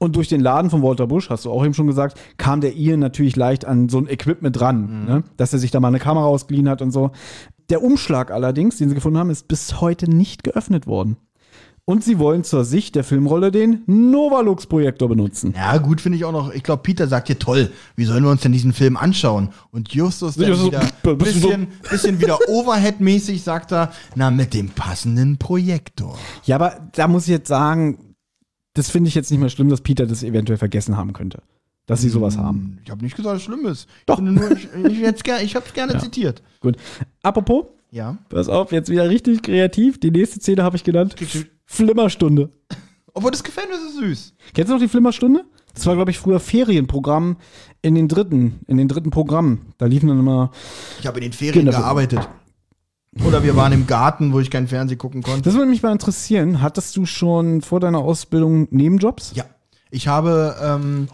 Und durch den Laden von Walter Bush, hast du auch eben schon gesagt, kam der Ian natürlich leicht an so ein Equipment ran, ne? dass er sich da mal eine Kamera ausgeliehen hat und so. Der Umschlag allerdings, den sie gefunden haben, ist bis heute nicht geöffnet worden. Und sie wollen zur Sicht der Filmrolle den Novalux-Projektor benutzen. Ja, gut finde ich auch noch. Ich glaube, Peter sagt hier, toll, wie sollen wir uns denn diesen Film anschauen? Und Justus dann Justus, wieder du bisschen, bisschen wieder Overhead-mäßig sagt er, na, mit dem passenden Projektor. Ja, aber da muss ich jetzt sagen, das finde ich jetzt nicht mehr schlimm, dass Peter das eventuell vergessen haben könnte. Dass sie sowas haben. Ich habe nicht gesagt, dass es schlimm ist. Doch. Nur, ich, ich, ich habe es gerne zitiert. Gut. Apropos, Ja. pass auf, jetzt wieder richtig kreativ. Die nächste Szene habe ich genannt. Flimmerstunde. Obwohl, das gefällt mir so süß. Kennst du noch die Flimmerstunde? Das war, glaube ich, früher Ferienprogramm in den dritten, in den dritten Programmen. Da liefen dann immer. Ich habe in den Ferien Kinderfilm. gearbeitet. Oder wir waren im Garten, wo ich kein Fernsehen gucken konnte. Das würde mich mal interessieren. Hattest du schon vor deiner Ausbildung Nebenjobs? Ja. Ich habe ähm,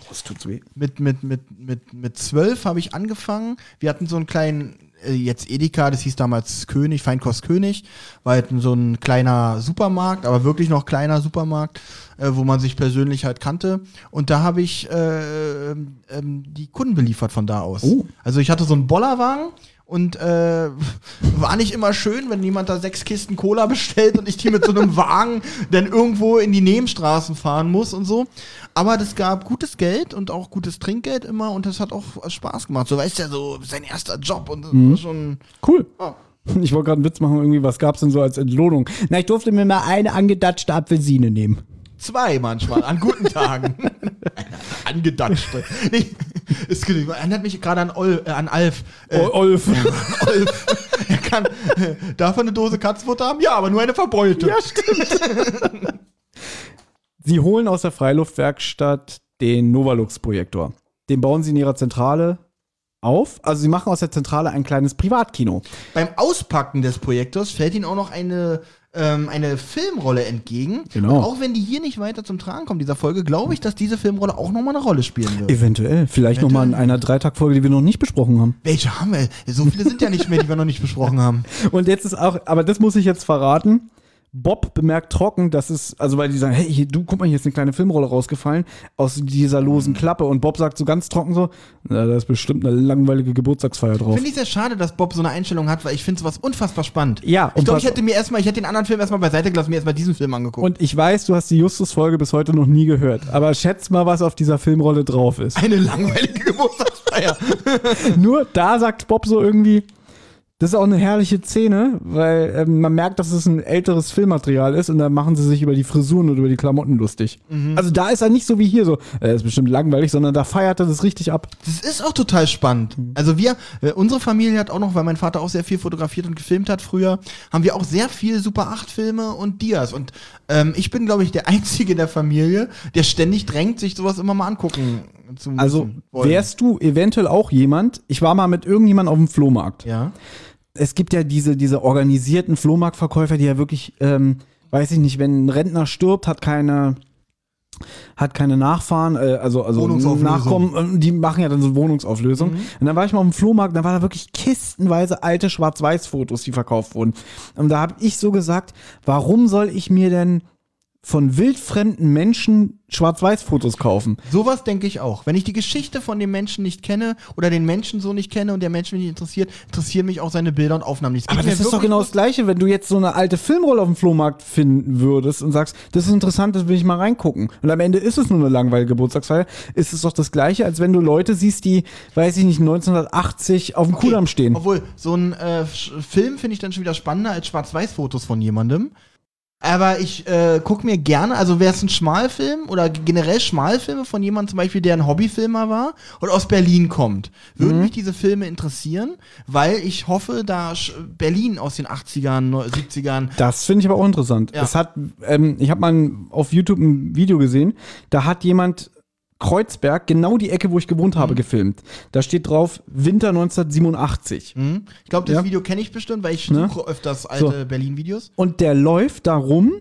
weh. mit, mit, mit, mit, mit zwölf habe ich angefangen. Wir hatten so einen kleinen, äh, jetzt Edeka, das hieß damals König, Feinkost König, war halt so ein kleiner Supermarkt, aber wirklich noch kleiner Supermarkt, äh, wo man sich persönlich halt kannte. Und da habe ich äh, ähm, ähm, die Kunden beliefert von da aus. Oh. Also ich hatte so einen Bollerwagen. Und äh, war nicht immer schön, wenn jemand da sechs Kisten Cola bestellt und ich die mit so einem Wagen dann irgendwo in die Nebenstraßen fahren muss und so. Aber das gab gutes Geld und auch gutes Trinkgeld immer und das hat auch Spaß gemacht. So weißt ja, so sein erster Job und war schon. Cool. Ja. Ich wollte gerade einen Witz machen, irgendwie, was gab's denn so als Entlohnung? Na, ich durfte mir mal eine angedatschte Apfelsine nehmen. Zwei manchmal, an guten Tagen. Angedatschte. Nee, es erinnert mich gerade an, Ol, äh, an Alf. Äh, Olf. Olf. Er kann, äh, darf er eine Dose Katzenfutter haben? Ja, aber nur eine verbeulte. Ja, stimmt. Sie holen aus der Freiluftwerkstatt den Novalux-Projektor. Den bauen sie in ihrer Zentrale auf. Also sie machen aus der Zentrale ein kleines Privatkino. Beim Auspacken des Projektors fällt ihnen auch noch eine, ähm, eine Filmrolle entgegen. Genau. Und auch wenn die hier nicht weiter zum Tragen kommt, dieser Folge, glaube ich, dass diese Filmrolle auch nochmal eine Rolle spielen wird. Eventuell. Vielleicht noch mal in einer Dreitag-Folge, die wir noch nicht besprochen haben. Welche haben wir? So viele sind ja nicht mehr, die wir noch nicht besprochen haben. Und jetzt ist auch, aber das muss ich jetzt verraten. Bob bemerkt trocken, dass es, also weil die sagen, hey, hier, du, guck mal, hier ist eine kleine Filmrolle rausgefallen aus dieser losen Klappe. Und Bob sagt so ganz trocken so, na, da ist bestimmt eine langweilige Geburtstagsfeier drauf. Finde ich sehr schade, dass Bob so eine Einstellung hat, weil ich finde sowas unfassbar spannend. Ja, ich glaube, ich hätte mir erstmal, ich hätte den anderen Film erstmal beiseite gelassen, mir erstmal diesen Film angeguckt. Und ich weiß, du hast die Justus-Folge bis heute noch nie gehört. Aber schätz mal, was auf dieser Filmrolle drauf ist. eine langweilige Geburtstagsfeier. Nur da sagt Bob so irgendwie, das ist auch eine herrliche Szene, weil ähm, man merkt, dass es ein älteres Filmmaterial ist und da machen sie sich über die Frisuren und über die Klamotten lustig. Also da ist er nicht so wie hier so, er ist bestimmt langweilig, sondern da feiert er das richtig ab. Das ist auch total spannend. Also wir, äh, unsere Familie hat auch noch, weil mein Vater auch sehr viel fotografiert und gefilmt hat früher, haben wir auch sehr viel Super 8 Filme und Dias. Und ähm, ich bin, glaube ich, der Einzige in der Familie, der ständig drängt, sich sowas immer mal angucken zu. Also wollen. wärst du eventuell auch jemand, ich war mal mit irgendjemandem auf dem Flohmarkt. ja. Es gibt ja diese, diese organisierten Flohmarktverkäufer, die ja wirklich, ähm, weiß ich nicht, wenn ein Rentner stirbt, hat keine, hat keine Nachfahren, äh, also, also. Nachkommen, ähm, die machen ja dann so Wohnungsauflösung. Und dann war ich mal auf dem Flohmarkt, da war da wirklich kistenweise alte Schwarz-Weiß-Fotos, die verkauft wurden. Und da habe ich so gesagt, warum soll ich mir denn von wildfremden Menschen Schwarz-Weiß-Fotos kaufen? Sowas denke ich auch. Wenn ich die Geschichte von dem Menschen nicht kenne oder den Menschen so nicht kenne und der Mensch mich nicht interessiert, interessieren mich auch seine Bilder und Aufnahmen nicht. Es Aber das ist doch genau das Gleiche, wenn du jetzt so eine alte Filmrolle auf dem Flohmarkt finden würdest und sagst, das ist interessant, das will ich mal reingucken. Und am Ende ist es nur eine langweilige Geburtstagsfeier. Ist es doch das Gleiche, als wenn du Leute siehst, die, weiß ich nicht, 1980 auf dem Okay, Kudamm stehen. Obwohl, so ein äh, Film finde ich dann schon wieder spannender als Schwarz-Weiß-Fotos von jemandem. Aber ich äh, gucke mir gerne, also wäre es ein Schmalfilm oder generell Schmalfilme von jemandem zum Beispiel, der ein Hobbyfilmer war und aus Berlin kommt, würden mich diese Filme interessieren, weil ich hoffe, da Berlin aus den 80ern, neu- 70ern, Das finde ich aber auch interessant. Ja. Es hat, ähm, ich habe mal auf YouTube ein Video gesehen, da hat jemand Kreuzberg, genau die Ecke, wo ich gewohnt Mhm. habe, gefilmt. Da steht drauf Winter 1987. hm? ich glaube, das Ja. Video kenne ich bestimmt, weil ich Ne? suche öfters alte So. Berlin-Videos. Und der läuft da rum,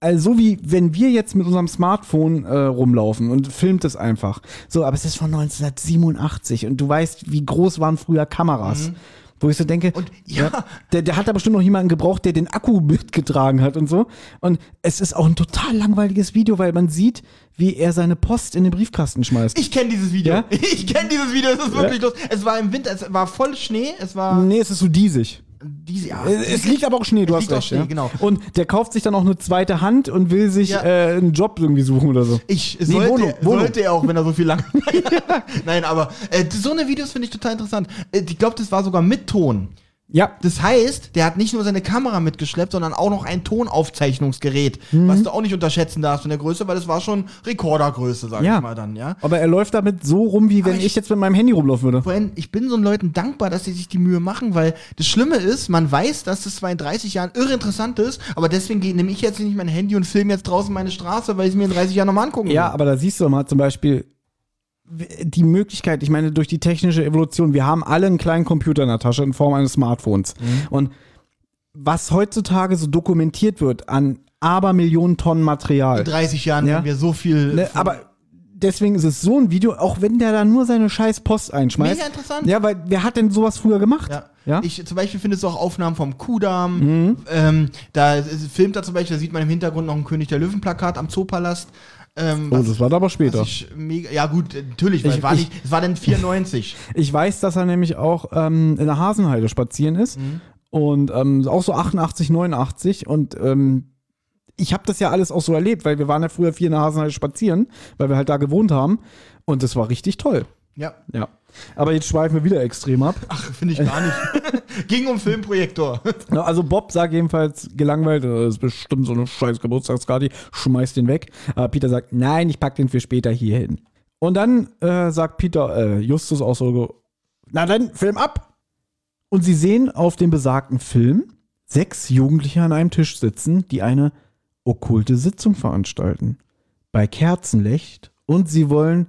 also so wie wenn wir jetzt mit unserem Smartphone äh, rumlaufen und filmt es einfach. So, aber es ist von 1987 und du weißt, wie groß waren früher Kameras. Wo ich so denke. Und ja, der, der hat da bestimmt noch jemanden gebraucht, der den Akku mitgetragen hat und so. Und es ist auch ein total langweiliges Video, weil man sieht, wie er seine Post in den Briefkasten schmeißt. ich kenne dieses Video. Ja? Ich kenne dieses Video, es ist wirklich los. Es war im Winter, es war voll Schnee, es war nee, es ist so diesig. Diese, ja, Es liegt aber auch Schnee, du hast recht. Schnee, ja. genau. Und der kauft sich dann auch eine zweite Hand und will sich Ja. äh, einen Job irgendwie suchen oder so. Ich Nee, sollte, Wohnung, Wohnung. sollte er auch, wenn er so viel lang. Nein, aber äh, so eine Videos finde ich total interessant. Äh, ich glaube, das war sogar mit Ton. Ja, Das heißt, der hat nicht nur seine Kamera mitgeschleppt, sondern auch noch ein Tonaufzeichnungsgerät, Mhm. was du auch nicht unterschätzen darfst von der Größe, weil das war schon Rekordergröße, sag Ja. ich mal dann, ja. aber er läuft damit so rum, wie wenn ich, ich- jetzt mit meinem Handy rumlaufen würde. Vorhin, ich bin so einen Leuten dankbar, dass sie sich die Mühe machen, weil das Schlimme ist, man weiß, dass das zwar in 30 Jahren irre interessant ist, aber deswegen nehme ich jetzt nicht mein Handy und filme jetzt draußen meine Straße, weil ich es mir in 30 Jahren nochmal angucken Ja, will. aber da siehst du mal zum Beispiel die Möglichkeit, ich meine, durch die technische Evolution, wir haben alle einen kleinen Computer in der Tasche in Form eines Smartphones. Und was heutzutage so dokumentiert wird an Abermillionen Tonnen Material. In 30 Jahren Ja. haben wir so viel. Ne, aber deswegen ist es so ein Video, auch wenn der da nur seine scheiß Post einschmeißt. Mega interessant. Ja, weil wer hat denn sowas früher gemacht? Ja. Ja? Ich zum Beispiel findest du auch Aufnahmen vom Kudamm. Ähm, da ist- filmt er zum Beispiel, da sieht man im Hintergrund noch ein König der Löwen-Plakat am Zoopalast. Ähm, oh, das war aber später. mega, ja gut, natürlich, weil Ich- es war, ich- nicht, es war dann 94. Ich weiß, dass er nämlich auch ähm, in der Hasenheide spazieren ist. Mhm. Und ähm, auch so 88, 89. Und ähm, ich habe das ja alles auch so erlebt, weil wir waren ja früher viel in der Hasenheide spazieren, weil wir halt da gewohnt haben. Und das war richtig toll. ja. Ja. Aber jetzt schweifen wir wieder extrem ab. Ach, finde ich gar nicht. Ging um Filmprojektor. Also Bob sagt jedenfalls gelangweilt, äh, das ist bestimmt so eine scheiß Geburtstagskarte, schmeißt den weg. Aber Peter sagt, nein, ich pack den für später hier hin. Und dann äh, sagt Peter, äh, Justus auch so, na dann, Film ab. Und sie sehen auf dem besagten Film sechs Jugendliche an einem Tisch sitzen, die eine okkulte Sitzung veranstalten. Bei Kerzenlicht und sie wollen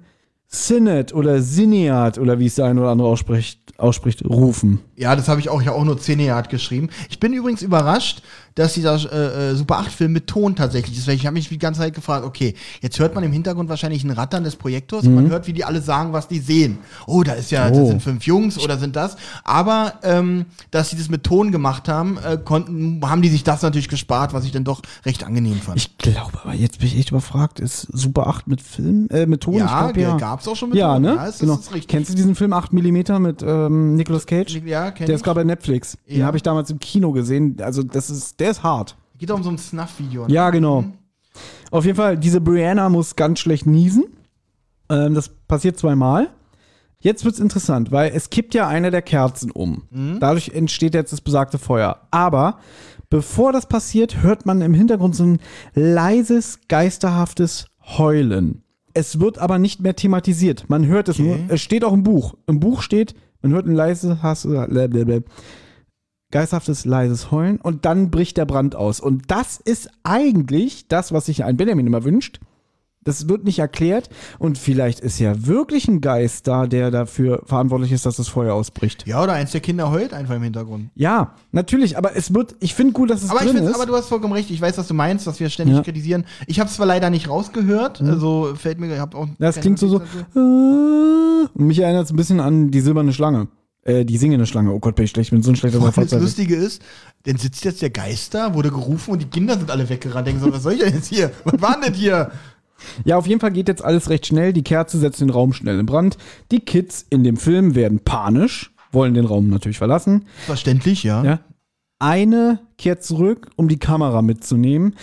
Synod oder Sinead oder wie es der eine oder andere ausspricht, ausspricht rufen. Ja, das habe ich auch, ja auch nur Cineart geschrieben. Ich bin übrigens überrascht, dass dieser äh, äh, Super 8-Film mit Ton tatsächlich ist. Weil ich habe mich die ganze Zeit gefragt, okay, jetzt hört man im Hintergrund wahrscheinlich ein Rattern des Projektors und man hört, wie die alle sagen, was die sehen. Oh, da ist ja, das Oh. sind fünf Jungs oder sind das. Aber ähm, dass sie das mit Ton gemacht haben, äh, konnten, haben die sich das natürlich gespart, was ich dann doch recht angenehm fand. Ich glaube, aber jetzt bin ich echt überfragt. Ist Super 8 mit Film, äh, mit Ton? ja, ja. gab's auch schon mit Ja, Ton. ne? Ja, das genau. ist richtig. Kennst du diesen Film 8 mm mit ähm, Nicolas Cage? Ja, kenn Der ist gerade bei Netflix. Den Ja. habe ich damals im Kino gesehen. Also, das ist, der ist hart. Geht auch um so ein Snuff-Video. ne? Ja, genau. Auf jeden Fall, diese Brianna muss ganz schlecht niesen. Ähm, das passiert zweimal. Jetzt wird's interessant, weil es kippt ja eine der Kerzen um. Dadurch entsteht jetzt das besagte Feuer. Aber bevor das passiert, hört man im Hintergrund so ein leises, geisterhaftes Heulen. Es wird aber nicht mehr thematisiert. Man hört es nur. Es steht auch im Buch. Im Buch steht, man hört ein leises, Hass, blablabla geisterhaftes, leises Heulen und dann bricht der Brand aus. Und das ist eigentlich das, was sich ein Benjamin immer wünscht. Das wird nicht erklärt und vielleicht ist ja wirklich ein Geist da, der dafür verantwortlich ist, dass das Feuer ausbricht. Ja, oder eins der Kinder heult einfach im Hintergrund. Ja, natürlich, aber es wird, ich finde gut, dass es Aber, ich drin find's, ist. aber du hast vollkommen recht. Ich weiß, was du meinst, was wir ständig Ja. kritisieren. Ich habe es zwar leider nicht rausgehört, also fällt mir, ich hab auch. das klingt so so. Äh, Und mich erinnert es ein bisschen an die silberne Schlange. Äh, die singende Schlange. Oh Gott, bin ich schlecht. Ich bin so ein schlechter Und das Verzeichnis. Lustige ist, dann sitzt jetzt der Geist da, wurde gerufen und die Kinder sind alle weggerannt. Denken so, was soll ich denn jetzt hier? Was war denn das hier? Ja, auf jeden Fall geht jetzt alles recht schnell. Die Kerze setzt den Raum schnell in Brand. Die Kids in dem Film werden panisch, wollen den Raum natürlich verlassen. Verständlich, ja. Ja. Eine kehrt zurück, um die Kamera mitzunehmen.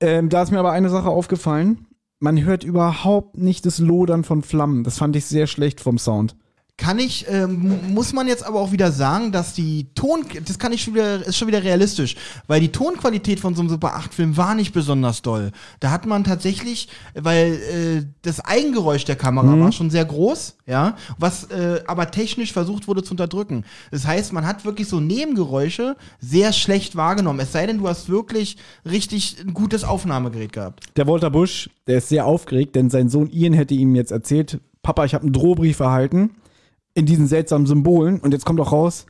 Ähm, da ist mir aber eine Sache aufgefallen. Man hört überhaupt nicht das Lodern von Flammen. Das fand ich sehr schlecht vom Sound. Kann ich, ähm, muss man jetzt aber auch wieder sagen, dass die Ton, das kann ich schon wieder, ist schon wieder realistisch, weil die Tonqualität von so einem Super 8 Film war nicht besonders doll. Da hat man tatsächlich, weil äh, das Eigengeräusch der Kamera war schon sehr groß, ja, was äh, aber technisch versucht wurde zu unterdrücken. Das heißt, man hat wirklich so Nebengeräusche sehr schlecht wahrgenommen. Es sei denn, du hast wirklich richtig ein gutes Aufnahmegerät gehabt. Der Walter Bush, der ist sehr aufgeregt, denn sein Sohn Ian hätte ihm jetzt erzählt, Papa, ich habe einen Drohbrief erhalten in diesen seltsamen Symbolen und jetzt kommt auch raus,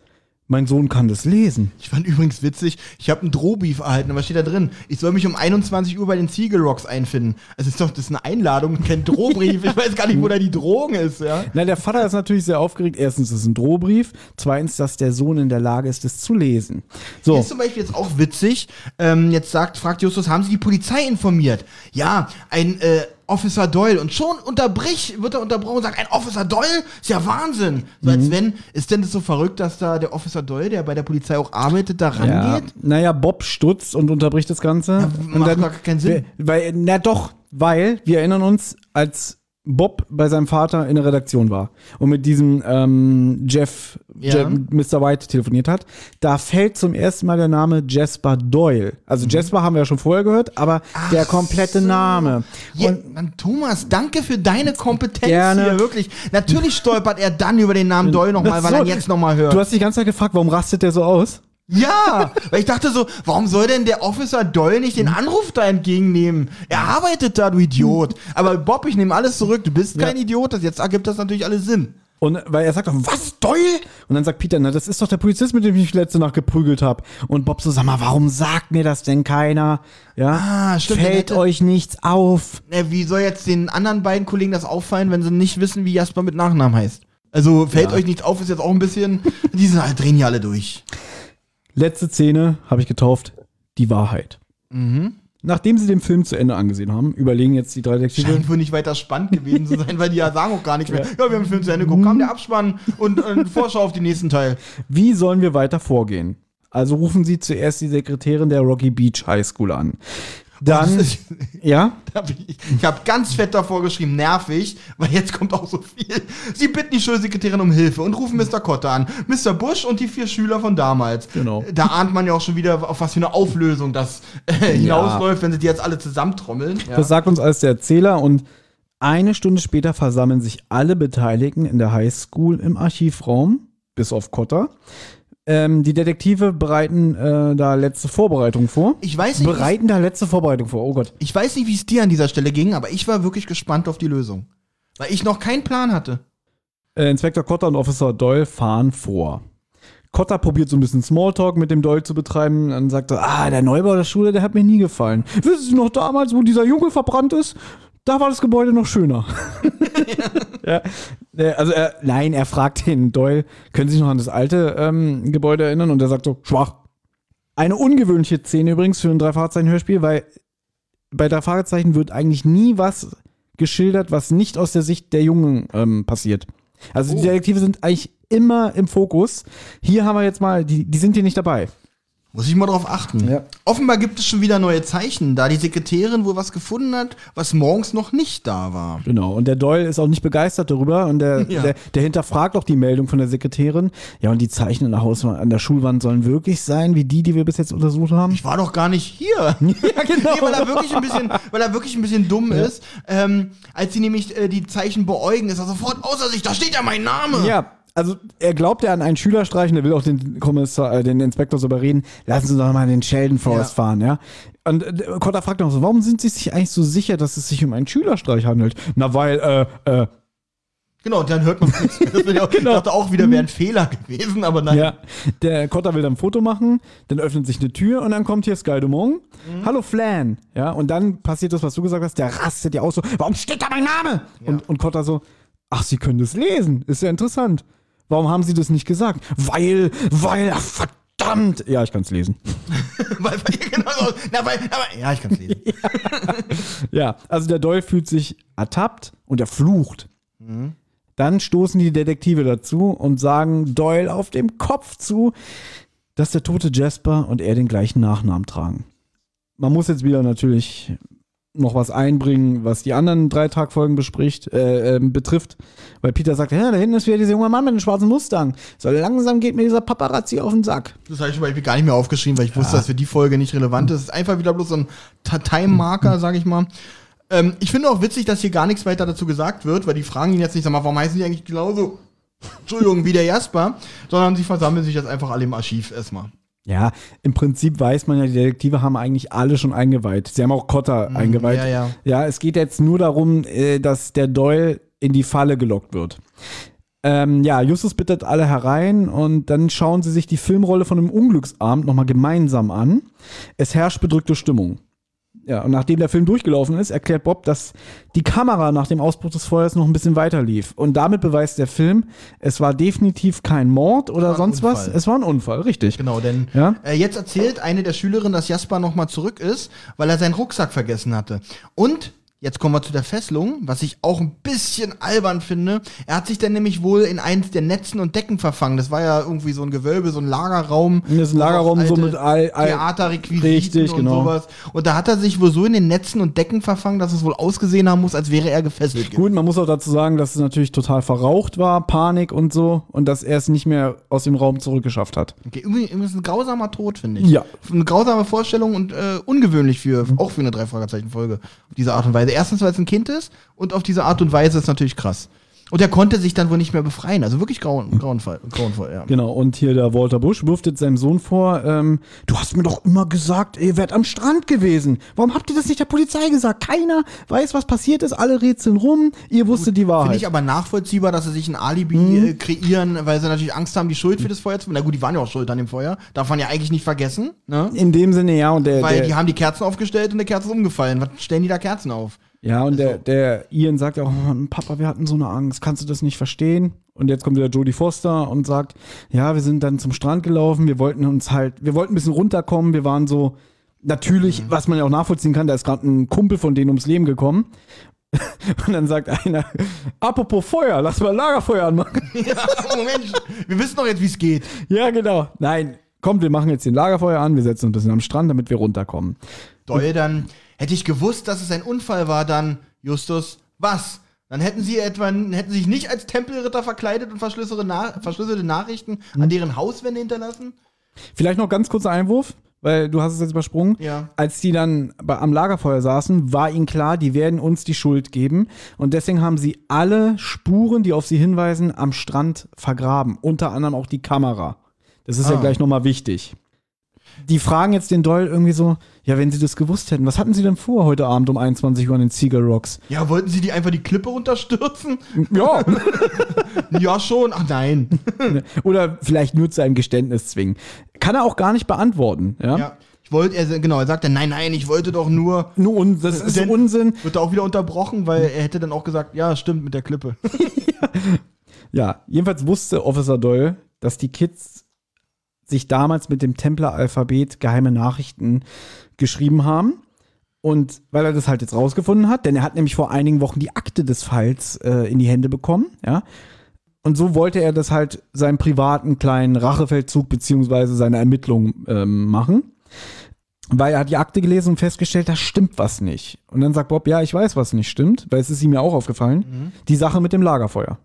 mein Sohn kann das lesen. Ich fand übrigens witzig, ich habe einen Drohbrief erhalten, was steht da drin? Ich soll mich um 21 Uhr bei den Ziegel Rocks einfinden. Es ist doch, das ist eine Einladung, kein Drohbrief. ich weiß gar nicht, wo da die Drohung ist, ja. Na, der Vater ist natürlich sehr aufgeregt. Erstens, es ist ein Drohbrief. Zweitens, dass der Sohn in der Lage ist, es zu lesen. Hier So, ist zum Beispiel jetzt auch witzig. Ähm, jetzt sagt, fragt Justus, haben Sie die Polizei informiert? Ja, ein äh, Officer Doyle. Und schon unterbrich, wird er unterbrochen und sagt, ein Officer Doyle? Ist ja Wahnsinn. So Mhm. als wenn, ist denn das so verrückt, dass da der Officer Doyle, der bei der Polizei auch arbeitet, da ja, rangeht? naja, Bob stutzt und unterbricht das Ganze. und macht gar keinen Sinn. Weil, na doch, weil wir erinnern uns, als Bob bei seinem Vater in der Redaktion war und mit diesem ähm, Jeff, Ja. Jeff, Mr. White telefoniert hat, da fällt zum ersten Mal der Name Jasper Doyle. Also Jasper haben wir ja schon vorher gehört, aber der komplette Mhm. so. Name. Ja, Mann, Thomas, danke für deine Kompetenz Gerne. hier, wirklich. Natürlich stolpert er dann über den Namen Doyle nochmal, weil So, er ihn jetzt nochmal hört. Du hast die ganze Zeit gefragt, warum rastet der so aus? Ja, weil ich dachte so, warum soll denn der Officer Doyle nicht den Anruf da entgegennehmen? Er arbeitet da, du Idiot. Aber Bob, ich nehme alles zurück. Du bist kein Idiot. Das jetzt ergibt das natürlich alles Sinn. Und weil er sagt, doch, was, Doyle? Und dann sagt Peter, na, das ist doch der Polizist, mit dem ich mich letzte Nacht geprügelt habe. Und Bob so, sag mal, warum sagt mir das denn keiner? Ja, Ah, stimmt, fällt hätte- euch nichts auf. Na, wie soll jetzt den anderen beiden Kollegen das auffallen, wenn sie nicht wissen, wie Jasper mit Nachnamen heißt? Also fällt euch nichts auf, ist jetzt auch ein bisschen. Die sind halt, drehen hier alle durch. Letzte Szene habe ich getauft, die Wahrheit. Nachdem sie den Film zu Ende angesehen haben, überlegen jetzt die drei Detektive. Scheint wohl nicht weiter spannend gewesen zu sein, weil die ja sagen auch gar nichts mehr. Ja, wir haben den Film zu Ende geguckt, kam der Abspann und äh, Vorschau auf den nächsten Teil. Wie sollen wir weiter vorgehen? Also rufen sie zuerst die Sekretärin der Rocky Beach High School an. Dann, ist- ja, ich ich habe ganz fett davor geschrieben, nervig, weil jetzt kommt auch so viel. Sie bitten die Schulsekretärin um Hilfe und rufen Mr. Cotter an. Mr. Bush und die vier Schüler von damals. Genau. Da ahnt man ja auch schon wieder, auf was für eine Auflösung das äh, hinausläuft, wenn sie die jetzt alle zusammentrommeln. Ja. das sagt uns alles der Erzähler und eine Stunde später versammeln sich alle Beteiligten in der High School im Archivraum, bis auf Cotter. Ähm, die Detektive bereiten äh, da letzte Vorbereitungen vor. Ich weiß nicht, Bereiten da letzte Vorbereitung vor. Oh Gott. Ich weiß nicht, wie es dir an dieser Stelle ging, aber ich war wirklich gespannt auf die Lösung. Weil ich noch keinen Plan hatte. Äh, Inspektor Cotter und Officer Doyle fahren vor. Cotter probiert so ein bisschen Smalltalk mit dem Doyle zu betreiben. Dann sagt er, ah, der Neubau der Schule, der hat mir nie gefallen. Wissen Sie noch damals, wo dieser Junge verbrannt ist? Da war das Gebäude noch schöner. ja. Äh, Also, er, nein, er fragt den Doyle, können Sie sich noch an das alte ähm, Gebäude erinnern? Und er sagt so, schwach. Eine ungewöhnliche Szene übrigens für ein Drei-Fahrzeichen-Hörspiel, weil bei drei Fragezeichen wird eigentlich nie was geschildert, was nicht aus der Sicht der Jungen ähm, passiert. Also die Detektive sind eigentlich immer im Fokus. Hier haben wir jetzt mal, die, die sind hier nicht dabei. Muss ich mal drauf achten. Ja. Offenbar gibt es schon wieder neue Zeichen, da die Sekretärin wohl was gefunden hat, was morgens noch nicht da war. Genau. Und der Doyle ist auch nicht begeistert darüber und der, Ja. der, der hinterfragt auch die Meldung von der Sekretärin. Ja, und die Zeichen an der Hauswand, an der Schulwand sollen wirklich sein, wie die, die wir bis jetzt untersucht haben. Ich war doch gar nicht hier. ja, genau. Nee, weil er wirklich ein bisschen, weil er wirklich ein bisschen dumm ist. Ähm, als sie nämlich äh, die Zeichen beäugen, ist er sofort außer sich. Da steht ja mein Name. Ja, also er glaubt ja an einen Schülerstreich und er will auch den Kommissar, äh, den Inspektor so überreden, lassen Sie doch mal den Sheldon Forest Ja. fahren, ja. Und äh, Cotter fragt noch so, warum sind Sie sich eigentlich so sicher, dass es sich um einen Schülerstreich handelt? Na, weil, äh, äh, Genau, und dann hört man nichts mehr. Das ich auch, Genau. Dachte auch wieder, wäre ein Fehler gewesen, aber nein. Ja, der Cotter will dann ein Foto machen, dann öffnet sich eine Tür und dann kommt hier Sky Dumont. Hallo Flan. Ja, und dann passiert das, was du gesagt hast, der rastet ja aus so, warum steht da mein Name? Und, und Cotter so, ach, Sie können das lesen, ist ja interessant. Warum haben Sie das nicht gesagt? Weil, weil, ach, verdammt. Ja, ich kann es lesen. weil, weil, genau so. Na, weil, aber, ja, ich kann es lesen. Ja, also der Doyle fühlt sich ertappt und er flucht. Dann stoßen die Detektive dazu und sagen Doyle auf dem Kopf zu, dass der tote Jasper und er den gleichen Nachnamen tragen. Man muss jetzt wieder natürlich noch was einbringen, was die anderen drei Tagfolgen bespricht, äh, ähm, betrifft, weil Peter sagt, ja, da hinten ist wieder dieser junge Mann mit dem schwarzen Mustang. So langsam geht mir dieser Paparazzi auf den Sack. Das habe ich zum Beispiel gar nicht mehr aufgeschrieben, weil ich wusste, dass für die Folge nicht relevant ist. Es ist einfach wieder bloß so ein Ta- Time-Marker, sag ich mal. Ähm, ich finde auch witzig, dass hier gar nichts weiter dazu gesagt wird, weil die fragen ihn jetzt nicht, sag mal, warum heißen die eigentlich genauso, Entschuldigung, wie der Jasper, sondern sie versammeln sich jetzt einfach alle im Archiv erstmal. Ja, im Prinzip weiß man ja, die Detektive haben eigentlich alle schon eingeweiht. Sie haben auch Cotter eingeweiht. ja, ja. Ja, es geht jetzt nur darum, äh, dass der Doyle in die Falle gelockt wird. Ähm, ja, Justus bittet alle herein und dann schauen sie sich die Filmrolle von einem Unglücksabend nochmal gemeinsam an. Es herrscht bedrückte Stimmung. Ja, und nachdem der Film durchgelaufen ist, erklärt Bob, dass die Kamera nach dem Ausbruch des Feuers noch ein bisschen weiter lief. Und damit beweist der Film, es war definitiv kein Mord oder sonst was. Es war ein Unfall, richtig. Genau, denn Ja? äh, jetzt erzählt eine der Schülerinnen, dass Jasper nochmal zurück ist, weil er seinen Rucksack vergessen hatte. Und jetzt kommen wir zu der Fesselung, was ich auch ein bisschen albern finde. Er hat sich dann nämlich wohl in eins der Netzen und Decken verfangen. Das war ja irgendwie so ein Gewölbe, so ein Lagerraum. Das ist ein Lagerraum so mit all- all- Theaterrequisiten Richtig, und genau. sowas. Und da hat er sich wohl so in den Netzen und Decken verfangen, dass es wohl ausgesehen haben muss, als wäre er gefesselt. Gut, man muss auch dazu sagen, dass es natürlich total verraucht war, Panik und so, und dass er es nicht mehr aus dem Raum zurückgeschafft hat. Okay, ist ein grausamer Tod, finde ich. Ja. Eine grausame Vorstellung und äh, ungewöhnlich für, auch für eine Drei-Fragezeichen-Folge. Auf diese Art und Weise. Erstens, weil es ein Kind ist und auf diese Art und Weise ist natürlich krass. Und er konnte sich dann wohl nicht mehr befreien. Also wirklich grauen, grauenvoll, grauenvoll, ja. Genau, und hier der Walter Bush wirft jetzt seinem Sohn vor, ähm, du hast mir doch immer gesagt, ihr wärt am Strand gewesen. Warum habt ihr das nicht der Polizei gesagt? Keiner weiß, was passiert ist, alle rätseln rum, ihr wusstet die Finde Wahrheit. ich aber nachvollziehbar, dass sie sich ein Alibi Mhm. kreieren, weil sie natürlich Angst haben, die Schuld für das Feuer zu. Na gut, die waren ja auch schuld an dem Feuer. Darf man ja eigentlich nicht vergessen, ne? In dem Sinne, ja, und der, Weil der die haben die Kerzen aufgestellt und der Kerze ist umgefallen. Was stellen die da Kerzen auf? Ja, und der, der Ian sagt ja auch, oh, Papa, wir hatten so eine Angst, kannst du das nicht verstehen? Und jetzt kommt wieder Jodie Foster und sagt, ja, wir sind dann zum Strand gelaufen, wir wollten uns halt, wir wollten ein bisschen runterkommen, wir waren so, natürlich, was man ja auch nachvollziehen kann, da ist gerade ein Kumpel von denen ums Leben gekommen. Und dann sagt einer, apropos Feuer, lass mal Lagerfeuer anmachen. ja, Moment, wir wissen doch jetzt, wie es geht. ja, genau. Nein, kommt, wir machen jetzt den Lagerfeuer an, wir setzen uns ein bisschen am Strand, damit wir runterkommen. Doyle dann, hätte ich gewusst, dass es ein Unfall war, dann, Justus, was? Dann hätten sie etwa, hätten sich nicht als Tempelritter verkleidet und verschlüsselte, Na verschlüsselte Nachrichten an deren Hauswände hinterlassen? Vielleicht noch ganz kurzer Einwurf, weil du hast es jetzt übersprungen. Ja. Als die dann bei, am Lagerfeuer saßen, war ihnen klar, die werden uns die Schuld geben. Und deswegen haben sie alle Spuren, die auf sie hinweisen, am Strand vergraben. Unter anderem auch die Kamera. Das ist ja Ah. gleich nochmal wichtig. Die fragen jetzt den Doyle irgendwie so, ja, wenn sie das gewusst hätten, was hatten sie denn vor heute Abend um 21 Uhr an den Seagull Rocks? Ja, wollten sie die einfach die Klippe runterstürzen? Ja. ja, schon. Ach nein. Oder vielleicht nur zu einem Geständnis zwingen. Kann er auch gar nicht beantworten. Ja. ja. Ich wollte, er, genau, er sagte, nein, nein, ich wollte doch nur. Nur un das ist Denn- Unsinn. Wird er auch wieder unterbrochen, weil er hätte dann auch gesagt, ja, stimmt mit der Klippe. Ja, jedenfalls wusste Officer Doyle, dass die Kids sich damals mit dem Templer-Alphabet geheime Nachrichten geschrieben haben. Und weil er das halt jetzt rausgefunden hat, denn er hat nämlich vor einigen Wochen die Akte des Falls äh, in die Hände bekommen, ja. Und so wollte er das halt seinen privaten kleinen Rachefeldzug beziehungsweise seine Ermittlungen ähm, machen. Weil er hat die Akte gelesen und festgestellt, da stimmt was nicht. Und dann sagt Bob, ja, ich weiß, was nicht stimmt, weil es ist ihm ja auch aufgefallen. Die Sache mit dem Lagerfeuer.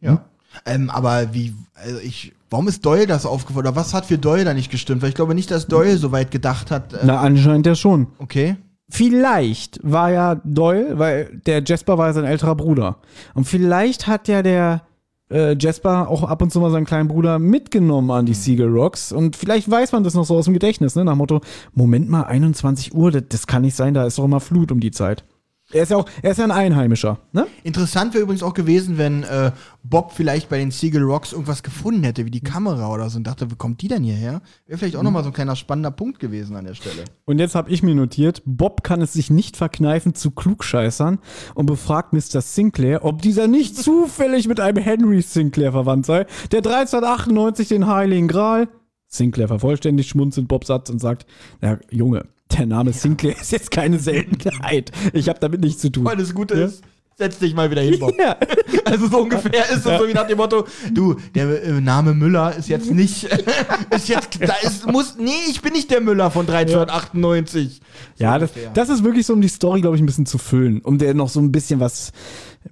Ja. Ähm, aber wie, also ich, warum ist Doyle das aufgefallen? Oder was hat für Doyle da nicht gestimmt? Weil ich glaube nicht, dass Doyle so weit gedacht hat. Äh, Na, anscheinend ja schon. okay. Vielleicht war ja Doyle, weil der Jasper war ja sein älterer Bruder. Und vielleicht hat ja der äh, Jasper auch ab und zu mal seinen kleinen Bruder mitgenommen an die Seagull Rocks. Und vielleicht weiß man das noch so aus dem Gedächtnis, ne? Nach dem Motto, Moment mal, 21 Uhr, das, das kann nicht sein, da ist doch immer Flut um die Zeit. Er ist ja auch, er ist ja ein Einheimischer, ne? Interessant wäre übrigens auch gewesen, wenn äh, Bob vielleicht bei den Seagull Rocks irgendwas gefunden hätte, wie die Kamera oder so, und dachte, wo kommt die denn hierher? Wäre vielleicht auch nochmal so ein kleiner spannender Punkt gewesen an der Stelle. Und jetzt habe ich mir notiert, Bob kann es sich nicht verkneifen zu klugscheißern und befragt Mr. Sinclair, ob dieser nicht zufällig mit einem Henry Sinclair verwandt sei, der 1398 den Heiligen Gral. Sinclair vervollständigt schmunzelnd Bobs Satz und sagt, na Junge, der Name Sinclair ist jetzt keine Seltenheit. Ich habe damit nichts zu tun. Weil das Gute Ja. ist, setz dich mal wieder hin, Bob. Ja. Also so ungefähr ist es so wie nach dem Motto, du, der äh, Name Müller ist jetzt nicht, ist jetzt, da ist, muss, nee, ich bin nicht der Müller von 1398. So Ja, das, das ist wirklich so, um die Story, glaube ich, ein bisschen zu füllen, um der noch so ein bisschen was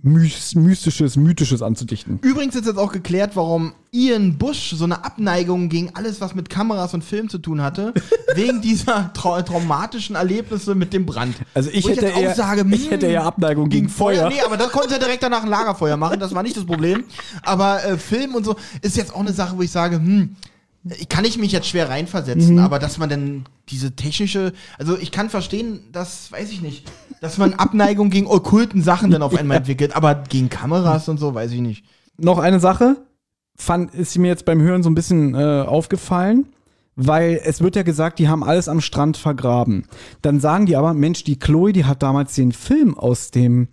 Mystisches, Mythisches anzudichten. Übrigens ist jetzt auch geklärt, warum Ian Bush so eine Abneigung gegen alles, was mit Kameras und Film zu tun hatte, wegen dieser trau traumatischen Erlebnisse mit dem Brand. Also ich Wo hätte jetzt auch eher- sage, ich hm, hätte eher Abneigung gegen Feuer. Nee, aber das konnte er direkt danach ein Lagerfeuer machen, das war nicht das Problem. Aber äh, Film und so ist jetzt auch eine Sache, wo ich sage, hm, kann ich mich jetzt schwer reinversetzen, Mhm. aber dass man dann diese technische, also ich kann verstehen, dass, weiß ich nicht, dass man Abneigung gegen okkulten Sachen dann auf einmal entwickelt, aber gegen Kameras und so, weiß ich nicht. Noch eine Sache, fand, ist mir jetzt beim Hören so ein bisschen äh, aufgefallen, weil es wird ja gesagt, die haben alles am Strand vergraben. Dann sagen die aber, Mensch, die Chloe, die hat damals den Film aus dem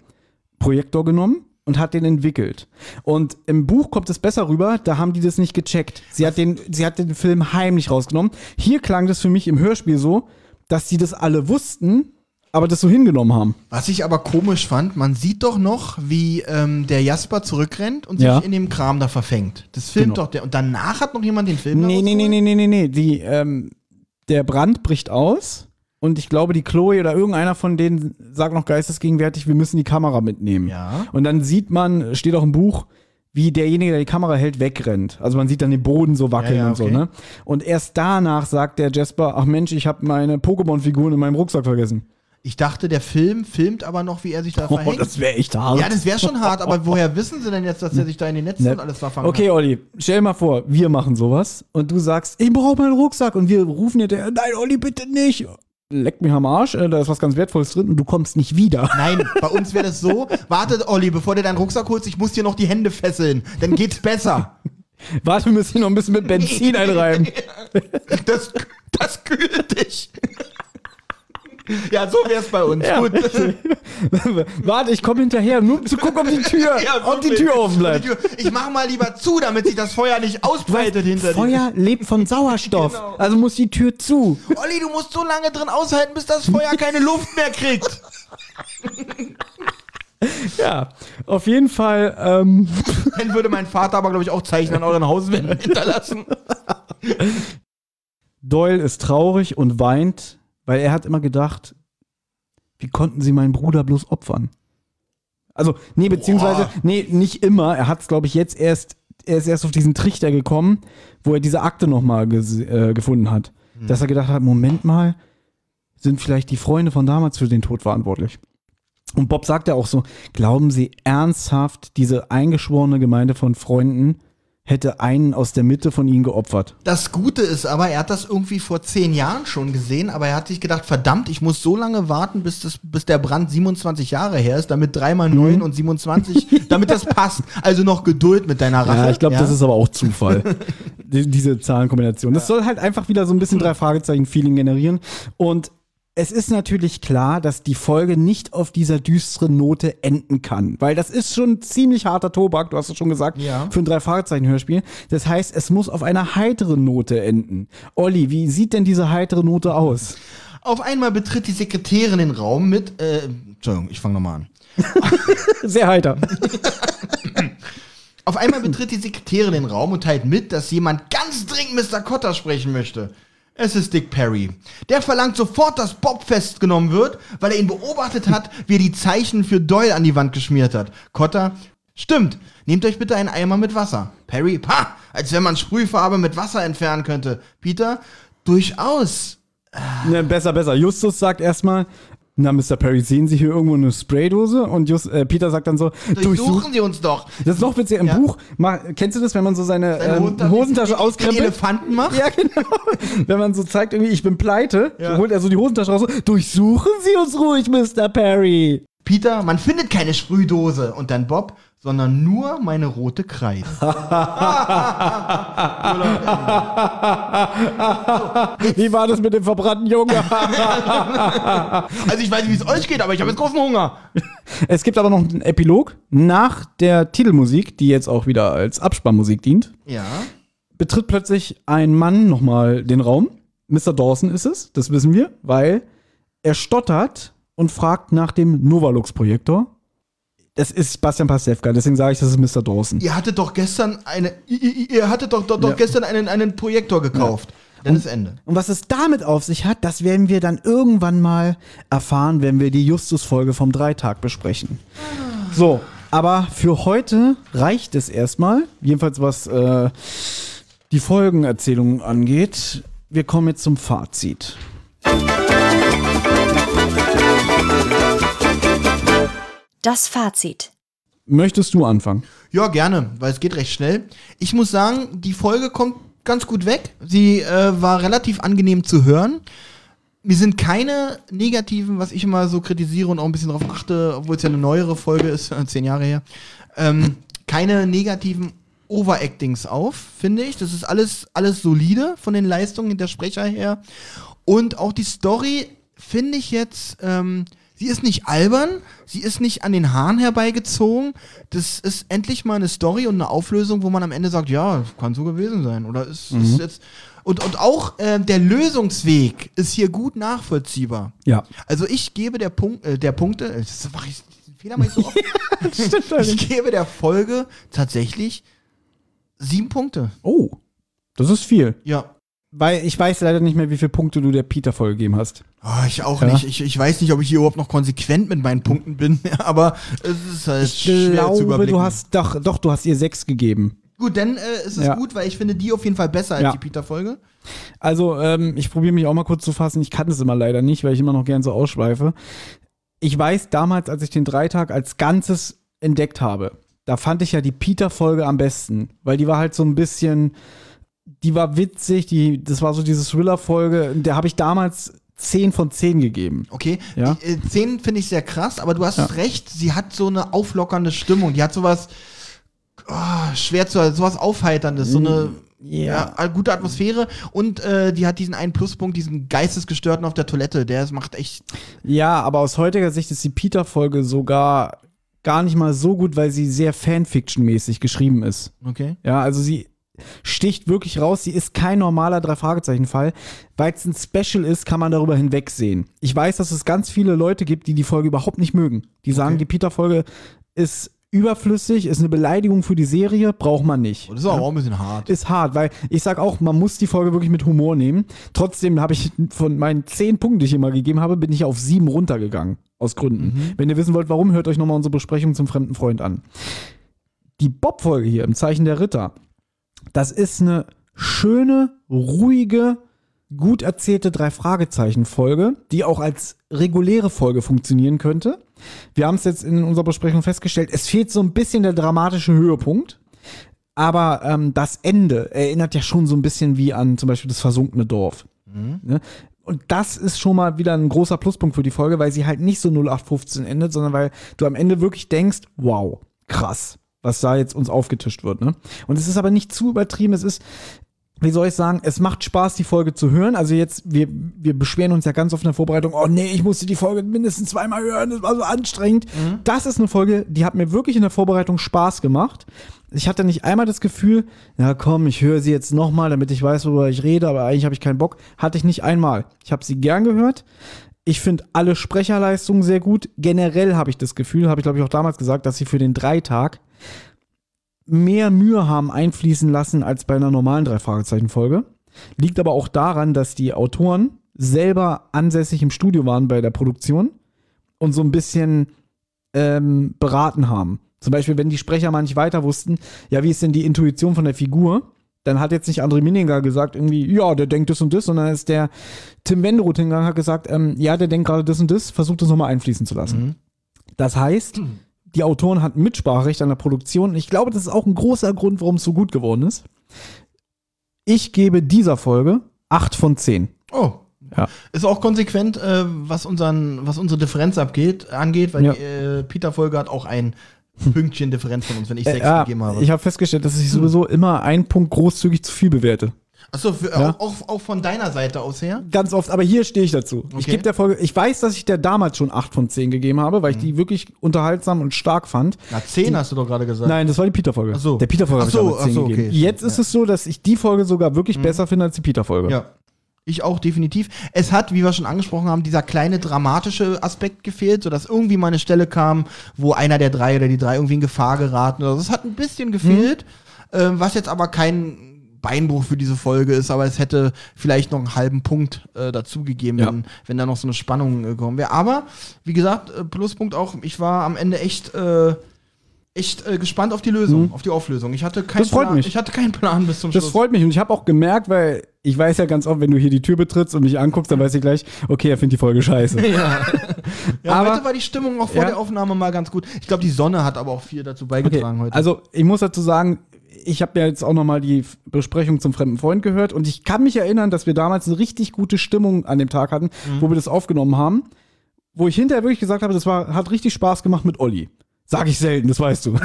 Projektor genommen und hat den entwickelt. Und im Buch kommt es besser rüber, da haben die das nicht gecheckt. Sie hat den, sie hat den Film heimlich rausgenommen. Hier klang das für mich im Hörspiel so, dass die das alle wussten, aber das so hingenommen haben. Was ich aber komisch fand, man sieht doch noch, wie ähm, der Jasper zurückrennt und Ja. sich in dem Kram da verfängt. Das filmt Genau. doch der. Und danach hat noch jemand den Film Nee, nee, nee, nee, nee, nee, nee. Die, ähm, der Brand bricht aus und ich glaube, die Chloe oder irgendeiner von denen sagt noch geistesgegenwärtig, wir müssen die Kamera mitnehmen. Ja. Und dann sieht man, steht auch im Buch, wie derjenige, der die Kamera hält, wegrennt. Also man sieht dann den Boden so wackeln Ja, ja, und so, okay. ne? Und erst danach sagt der Jasper, ach Mensch, ich habe meine Pokémon-Figuren in meinem Rucksack vergessen. Ich dachte, der Film filmt aber noch, wie er sich da Oh, verhängt. das wäre echt hart. ja, das wäre schon hart, aber woher wissen sie denn jetzt, dass er sich da in den Netzen Ne. und alles verfangen Okay, hat? Olli, stell mal vor, wir machen sowas und du sagst, ich brauche meinen Rucksack und wir rufen dir, nein, Olli, bitte nicht. Leck mich am Arsch, äh, da ist was ganz Wertvolles drin und du kommst nicht wieder. Nein, bei uns wäre das so, warte, Olli, bevor du deinen Rucksack holst, ich muss dir noch die Hände fesseln, dann geht's besser. Warte, wir müssen hier noch ein bisschen mit Benzin einreiben. Das, das kühlt dich. Ja, so wär's bei uns. Ja. Gut. Warte, ich komme hinterher, nur um zu gucken, ob die Tür, Ja, ob die. Tür offen bleibt. Tür- Ich mach mal lieber zu, damit sich das Feuer nicht ausbreitet hinter dir. Feuer lebt von Sauerstoff, Genau. also muss die Tür zu. Olli, du musst so lange drin aushalten, bis das Feuer keine Luft mehr kriegt. Ja, auf jeden Fall. Ähm, Dann würde mein Vater aber, glaube ich, auch Zeichen an euren Hauswänden hinterlassen. Doyle ist traurig und weint, weil er hat immer gedacht, wie konnten sie meinen Bruder bloß opfern? Also, nee, beziehungsweise, Boah. nee, nicht immer. Er hat es, glaube ich, jetzt erst, er ist erst auf diesen Trichter gekommen, wo er diese Akte nochmal äh, gefunden hat. Dass er gedacht hat, Moment mal, sind vielleicht die Freunde von damals für den Tod verantwortlich? Und Bob sagt ja auch so, glauben Sie ernsthaft, diese eingeschworene Gemeinde von Freunden hätte einen aus der Mitte von ihnen geopfert? Das Gute ist aber, er hat das irgendwie vor zehn Jahren schon gesehen, aber er hat sich gedacht, verdammt, ich muss so lange warten, bis, das, bis der Brand 27 Jahre her ist, damit 3 mal 9 und 27, damit das passt. Also noch Geduld mit deiner Rache. Ja, ich glaube, das ist aber auch Zufall. Die, diese Zahlenkombination. Das soll halt einfach wieder so ein bisschen drei Fragezeichen-Feeling generieren. Und es ist natürlich klar, dass die Folge nicht auf dieser düsteren Note enden kann. Weil das ist schon ziemlich harter Tobak, du hast es schon gesagt, Ja. für ein Drei-Fragezeichen-Hörspiel. Das heißt, es muss auf einer heiteren Note enden. Olli, wie sieht denn diese heitere Note aus? Auf einmal betritt die Sekretärin den Raum mit, äh, Entschuldigung, ich fange nochmal an. Sehr heiter. Auf einmal betritt die Sekretärin den Raum und teilt mit, dass jemand ganz dringend Mr. Cotter sprechen möchte. Es ist Dick Perry. Der verlangt sofort, dass Bob festgenommen wird, weil er ihn beobachtet hat, wie er die Zeichen für Doyle an die Wand geschmiert hat. Cotter, stimmt, nehmt euch bitte einen Eimer mit Wasser. Perry, pa, als wenn man Sprühfarbe mit Wasser entfernen könnte. Peter, durchaus. Ne, besser, besser. Justus sagt erstmal, na, Mr. Perry, sehen Sie hier irgendwo eine Spraydose? Und Just, äh, Peter sagt dann so, durchsuchen. Durchsuchen Sie uns doch. Das ist noch witziger im Ja. Buch. Mal, kennst du das, wenn man so seine, Seine ähm, Hosentasche- Hosentasche auskrempelt? Elefanten macht? Ja, genau. wenn man so zeigt, irgendwie, ich bin pleite, Ja. holt er so die Hosentasche raus. Durchsuchen Sie uns ruhig, Mr. Perry. Peter, man findet keine Sprühdose. Und dann Bob, sondern nur meine rote Kreide. Wie war das mit dem verbrannten Jungen? Also ich weiß nicht, wie es euch geht, aber ich habe jetzt großen Hunger. es gibt aber noch einen Epilog nach der Titelmusik, die jetzt auch wieder als Abspannmusik dient. Ja. betritt plötzlich ein Mann nochmal den Raum. Mr. Dawson ist es, das wissen wir, weil er stottert und fragt nach dem Novalux-Projektor. Das ist Bastian Pastewka, deswegen sage ich, das ist Mr. Dawson. Ihr hattet doch gestern eine, ihr, hattet doch, doch, doch Ja. gestern einen, einen Projektor gekauft. Dann ist Ende. Und was es damit auf sich hat, das werden wir dann irgendwann mal erfahren, wenn wir die Justus-Folge vom Dreitag besprechen. So, aber für heute reicht es erstmal. Jedenfalls was äh, die Folgenerzählung angeht. Wir kommen jetzt zum Fazit. Das Fazit. Möchtest du anfangen? Ja, gerne, weil es geht recht schnell. Ich muss sagen, die Folge kommt ganz gut weg. Sie äh, war relativ angenehm zu hören. Mir sind keine negativen, was ich immer so kritisiere und auch ein bisschen darauf achte, obwohl es ja eine neuere Folge ist, zehn Jahre her, ähm, keine negativen Overactings auf, finde ich. Das ist alles, alles solide von den Leistungen der Sprecher her. Und auch die Story finde ich jetzt, ähm, sie ist nicht albern, sie ist nicht an den Haaren herbeigezogen. Das ist endlich mal eine Story und eine Auflösung, wo man am Ende sagt, ja, kann so gewesen sein. Oder ist, ist jetzt. Und, und auch äh, der Lösungsweg ist hier gut nachvollziehbar. Ja. Also ich gebe der Punkt, äh, der Punkte, äh, das mach ich, Fehler mache ich so oft. ich gebe der Folge tatsächlich sieben Punkte. Oh, das ist viel. Ja. Weil ich weiß leider nicht mehr, wie viele Punkte du der Peter-Folge gegeben hast. Ah, ich auch Ja. nicht. Ich, ich weiß nicht, ob ich hier überhaupt noch konsequent mit meinen Punkten bin, aber es ist halt Ich schwer zu glaube, überblicken. du hast doch, doch, du hast ihr sechs gegeben. Gut, dann äh, ist es Ja. gut, weil ich finde die auf jeden Fall besser als Ja. die Peter-Folge. Also, ähm, ich probiere mich auch mal kurz zu fassen. Ich kann es immer leider nicht, weil ich immer noch gern so ausschweife. Ich weiß damals, als ich den Dreitag als Ganzes entdeckt habe, da fand ich ja die Peter-Folge am besten, weil die war halt so ein bisschen, die war witzig, die, das war so diese Thriller-Folge, der habe ich damals 10 von 10 gegeben. Okay, Ja. die äh, Szenen finde ich sehr krass, aber du hast Ja. recht, sie hat so eine auflockernde Stimmung. Die hat sowas oh, schwer zu, sowas Aufheiterndes, so eine ja. äh, gute Atmosphäre und äh, die hat diesen einen Pluspunkt, diesen Geistesgestörten auf der Toilette, der es macht echt. Ja, aber aus heutiger Sicht ist die Peter-Folge sogar gar nicht mal so gut, weil sie sehr Fanfiction-mäßig geschrieben ist. Okay. Ja, also sie sticht wirklich raus. Sie ist kein normaler Drei-Fragezeichen-Fall. Weil es ein Special ist, kann man darüber hinwegsehen. Ich weiß, dass es ganz viele Leute gibt, die die Folge überhaupt nicht mögen. Die sagen, Okay. die Peter-Folge ist überflüssig, ist eine Beleidigung für die Serie, braucht man nicht. Das ist aber auch ein bisschen hart. Ist hart, weil ich sag auch, man muss die Folge wirklich mit Humor nehmen. Trotzdem habe ich von meinen zehn Punkten, die ich immer gegeben habe, bin ich auf sieben runtergegangen. Aus Gründen. Wenn ihr wissen wollt, warum, hört euch nochmal unsere Besprechung zum fremden Freund an. Die Bob-Folge hier im Zeichen der Ritter, das ist eine schöne, ruhige, gut erzählte Drei-Fragezeichen-Folge, die auch als reguläre Folge funktionieren könnte. Wir haben es jetzt in unserer Besprechung festgestellt, es fehlt so ein bisschen der dramatische Höhepunkt. Aber ähm, das Ende erinnert ja schon so ein bisschen wie an zum Beispiel das versunkene Dorf. Ne? Und das ist schon mal wieder ein großer Pluspunkt für die Folge, weil sie halt nicht so 0815 endet, sondern weil du am Ende wirklich denkst, wow, krass, was da jetzt uns aufgetischt wird. Ne? Und es ist aber nicht zu übertrieben, es ist, wie soll ich sagen, es macht Spaß, die Folge zu hören. Also jetzt, wir, wir beschweren uns ja ganz oft in der Vorbereitung, oh nee, ich musste die Folge mindestens zweimal hören, das war so anstrengend. Das ist eine Folge, die hat mir wirklich in der Vorbereitung Spaß gemacht. Ich hatte nicht einmal das Gefühl, ja komm, ich höre sie jetzt nochmal, damit ich weiß, worüber ich rede, aber eigentlich habe ich keinen Bock. Hatte ich nicht einmal. Ich habe sie gern gehört. Ich finde alle Sprecherleistungen sehr gut. Generell habe ich das Gefühl, habe ich glaube ich auch damals gesagt, dass sie für den Dreitag mehr Mühe haben einfließen lassen als bei einer normalen Drei-Fragezeichen-Folge. Liegt aber auch daran, dass die Autoren selber ansässig im Studio waren bei der Produktion und so ein bisschen ähm, beraten haben. Zum Beispiel, wenn die Sprecher mal nicht weiter wussten, ja, wie ist denn die Intuition von der Figur? Dann hat jetzt nicht André Mininger gesagt, irgendwie, ja, der denkt das und das, sondern ist der Tim Wenderoth hingegangen und hat gesagt, ähm, ja, der denkt gerade das und das, versucht das nochmal einfließen zu lassen. Das heißt, die Autoren hatten Mitspracherecht an der Produktion. Ich glaube, das ist auch ein großer Grund, warum es so gut geworden ist. Ich gebe dieser Folge 8 von 10. Oh. Ja. Ist auch konsequent, äh, was, unseren, was unsere Differenz abgeht, angeht, weil Ja. die äh, Peter-Folge hat auch ein Pünktchen Differenz von uns, wenn ich Äh, sechs ja, gegeben habe. ich habe festgestellt, dass ich sowieso immer einen Punkt großzügig zu viel bewerte. Achso, Ja. auch, auch, auch von deiner Seite aus her? Ganz oft, aber hier stehe ich dazu. Ich Okay. gebe der Folge, ich weiß, dass ich der damals schon 8 von 10 gegeben habe, weil ich die wirklich unterhaltsam und stark fand. Na, zehn hast du doch gerade gesagt. Nein, das war die Peter-Folge. Ach so. Der Peter-Folge habe ich damals 10 ach so, gegeben. okay, Jetzt stimmt, ist es so, dass ich die Folge sogar wirklich besser finde als die Peter-Folge. Ja. Ich auch definitiv. Es hat, wie wir schon angesprochen haben, dieser kleine dramatische Aspekt gefehlt, sodass irgendwie mal eine Stelle kam, wo einer der drei oder die drei irgendwie in Gefahr geraten oder so. Das hat ein bisschen gefehlt, ähm, was jetzt aber kein Beinbruch für diese Folge ist, aber es hätte vielleicht noch einen halben Punkt äh, dazugegeben, Ja. wenn, wenn da noch so eine Spannung äh, gekommen wäre. Aber, wie gesagt, äh, Pluspunkt auch, ich war am Ende echt, äh, echt äh, gespannt auf die Lösung, auf die Auflösung. Ich hatte keinen Das freut Plan, mich. Ich hatte keinen Plan bis zum Das Schluss. freut mich und ich habe auch gemerkt, weil ich weiß ja ganz oft, wenn du hier die Tür betrittst und mich anguckst, dann weiß ich gleich, okay, er findet die Folge scheiße. Ja, Aber- heute war die Stimmung auch vor Ja. der Aufnahme mal ganz gut. Ich glaube, die Sonne hat aber auch viel dazu Okay, beigetragen heute. also ich muss dazu sagen, ich habe ja jetzt auch noch mal die Besprechung zum fremden Freund gehört und ich kann mich erinnern, dass wir damals eine richtig gute Stimmung an dem Tag hatten, wo wir das aufgenommen haben, wo ich hinterher wirklich gesagt habe, das war, hat richtig Spaß gemacht mit Olli. Sag ich selten, das weißt du.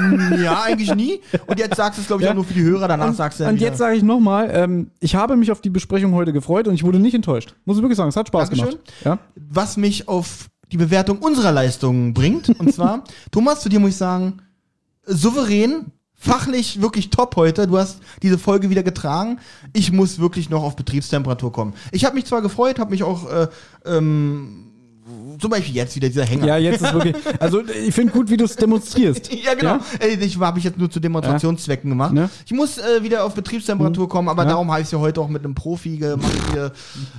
ja, eigentlich nie. Und jetzt sagst du es, glaube ich, Ja. auch nur für die Hörer. Danach Und, sagst du ja und wieder. jetzt sage ich noch mal, ähm, ich habe mich auf die Besprechung heute gefreut und ich wurde nicht enttäuscht. Muss ich wirklich sagen, es hat Spaß Dankeschön. gemacht. Ja? was mich auf die Bewertung unserer Leistungen bringt. Und zwar, Thomas, zu dir muss ich sagen, souverän, fachlich wirklich top heute. Du hast diese Folge wieder getragen. Ich muss wirklich noch auf Betriebstemperatur kommen. Ich habe mich zwar gefreut, habe mich auch äh, ähm, Zum Beispiel jetzt wieder dieser Hänger. Ja, jetzt ist wirklich. Also, ich finde gut, wie du es demonstrierst. Ja, genau. Ey, Ich habe ich jetzt nur zu Demonstrationszwecken gemacht. Ne? Ich muss äh, wieder auf Betriebstemperatur kommen, aber Ja. darum habe ich es ja heute auch mit einem Profi gemacht hier.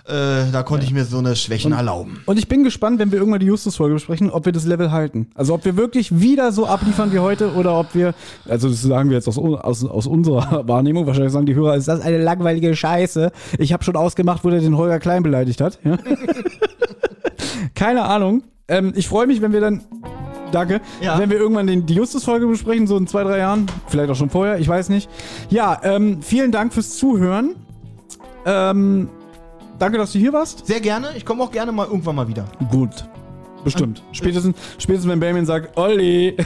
Äh, da konnte ich mir so eine Schwächen erlauben. Und ich bin gespannt, wenn wir irgendwann die Justus-Folge besprechen, ob wir das Level halten. Also ob wir wirklich wieder so abliefern wie heute oder ob wir, also das sagen wir jetzt aus, aus, aus unserer Wahrnehmung, wahrscheinlich sagen die Hörer, ist das eine langweilige Scheiße. Ich habe schon ausgemacht, wo der den Holger Klein beleidigt hat. Ja? Keine Ahnung. Ähm, ich freue mich, wenn wir dann, danke, Ja. wenn wir irgendwann den, die Justus-Folge besprechen, so in zwei, drei Jahren. Vielleicht auch schon vorher, ich weiß nicht. Ja, ähm, vielen Dank fürs Zuhören. Ähm, danke, dass du hier warst. Sehr gerne. Ich komme auch gerne mal irgendwann mal wieder. Gut. Bestimmt. Spätestens, spätestens wenn Benjamin sagt, Olli.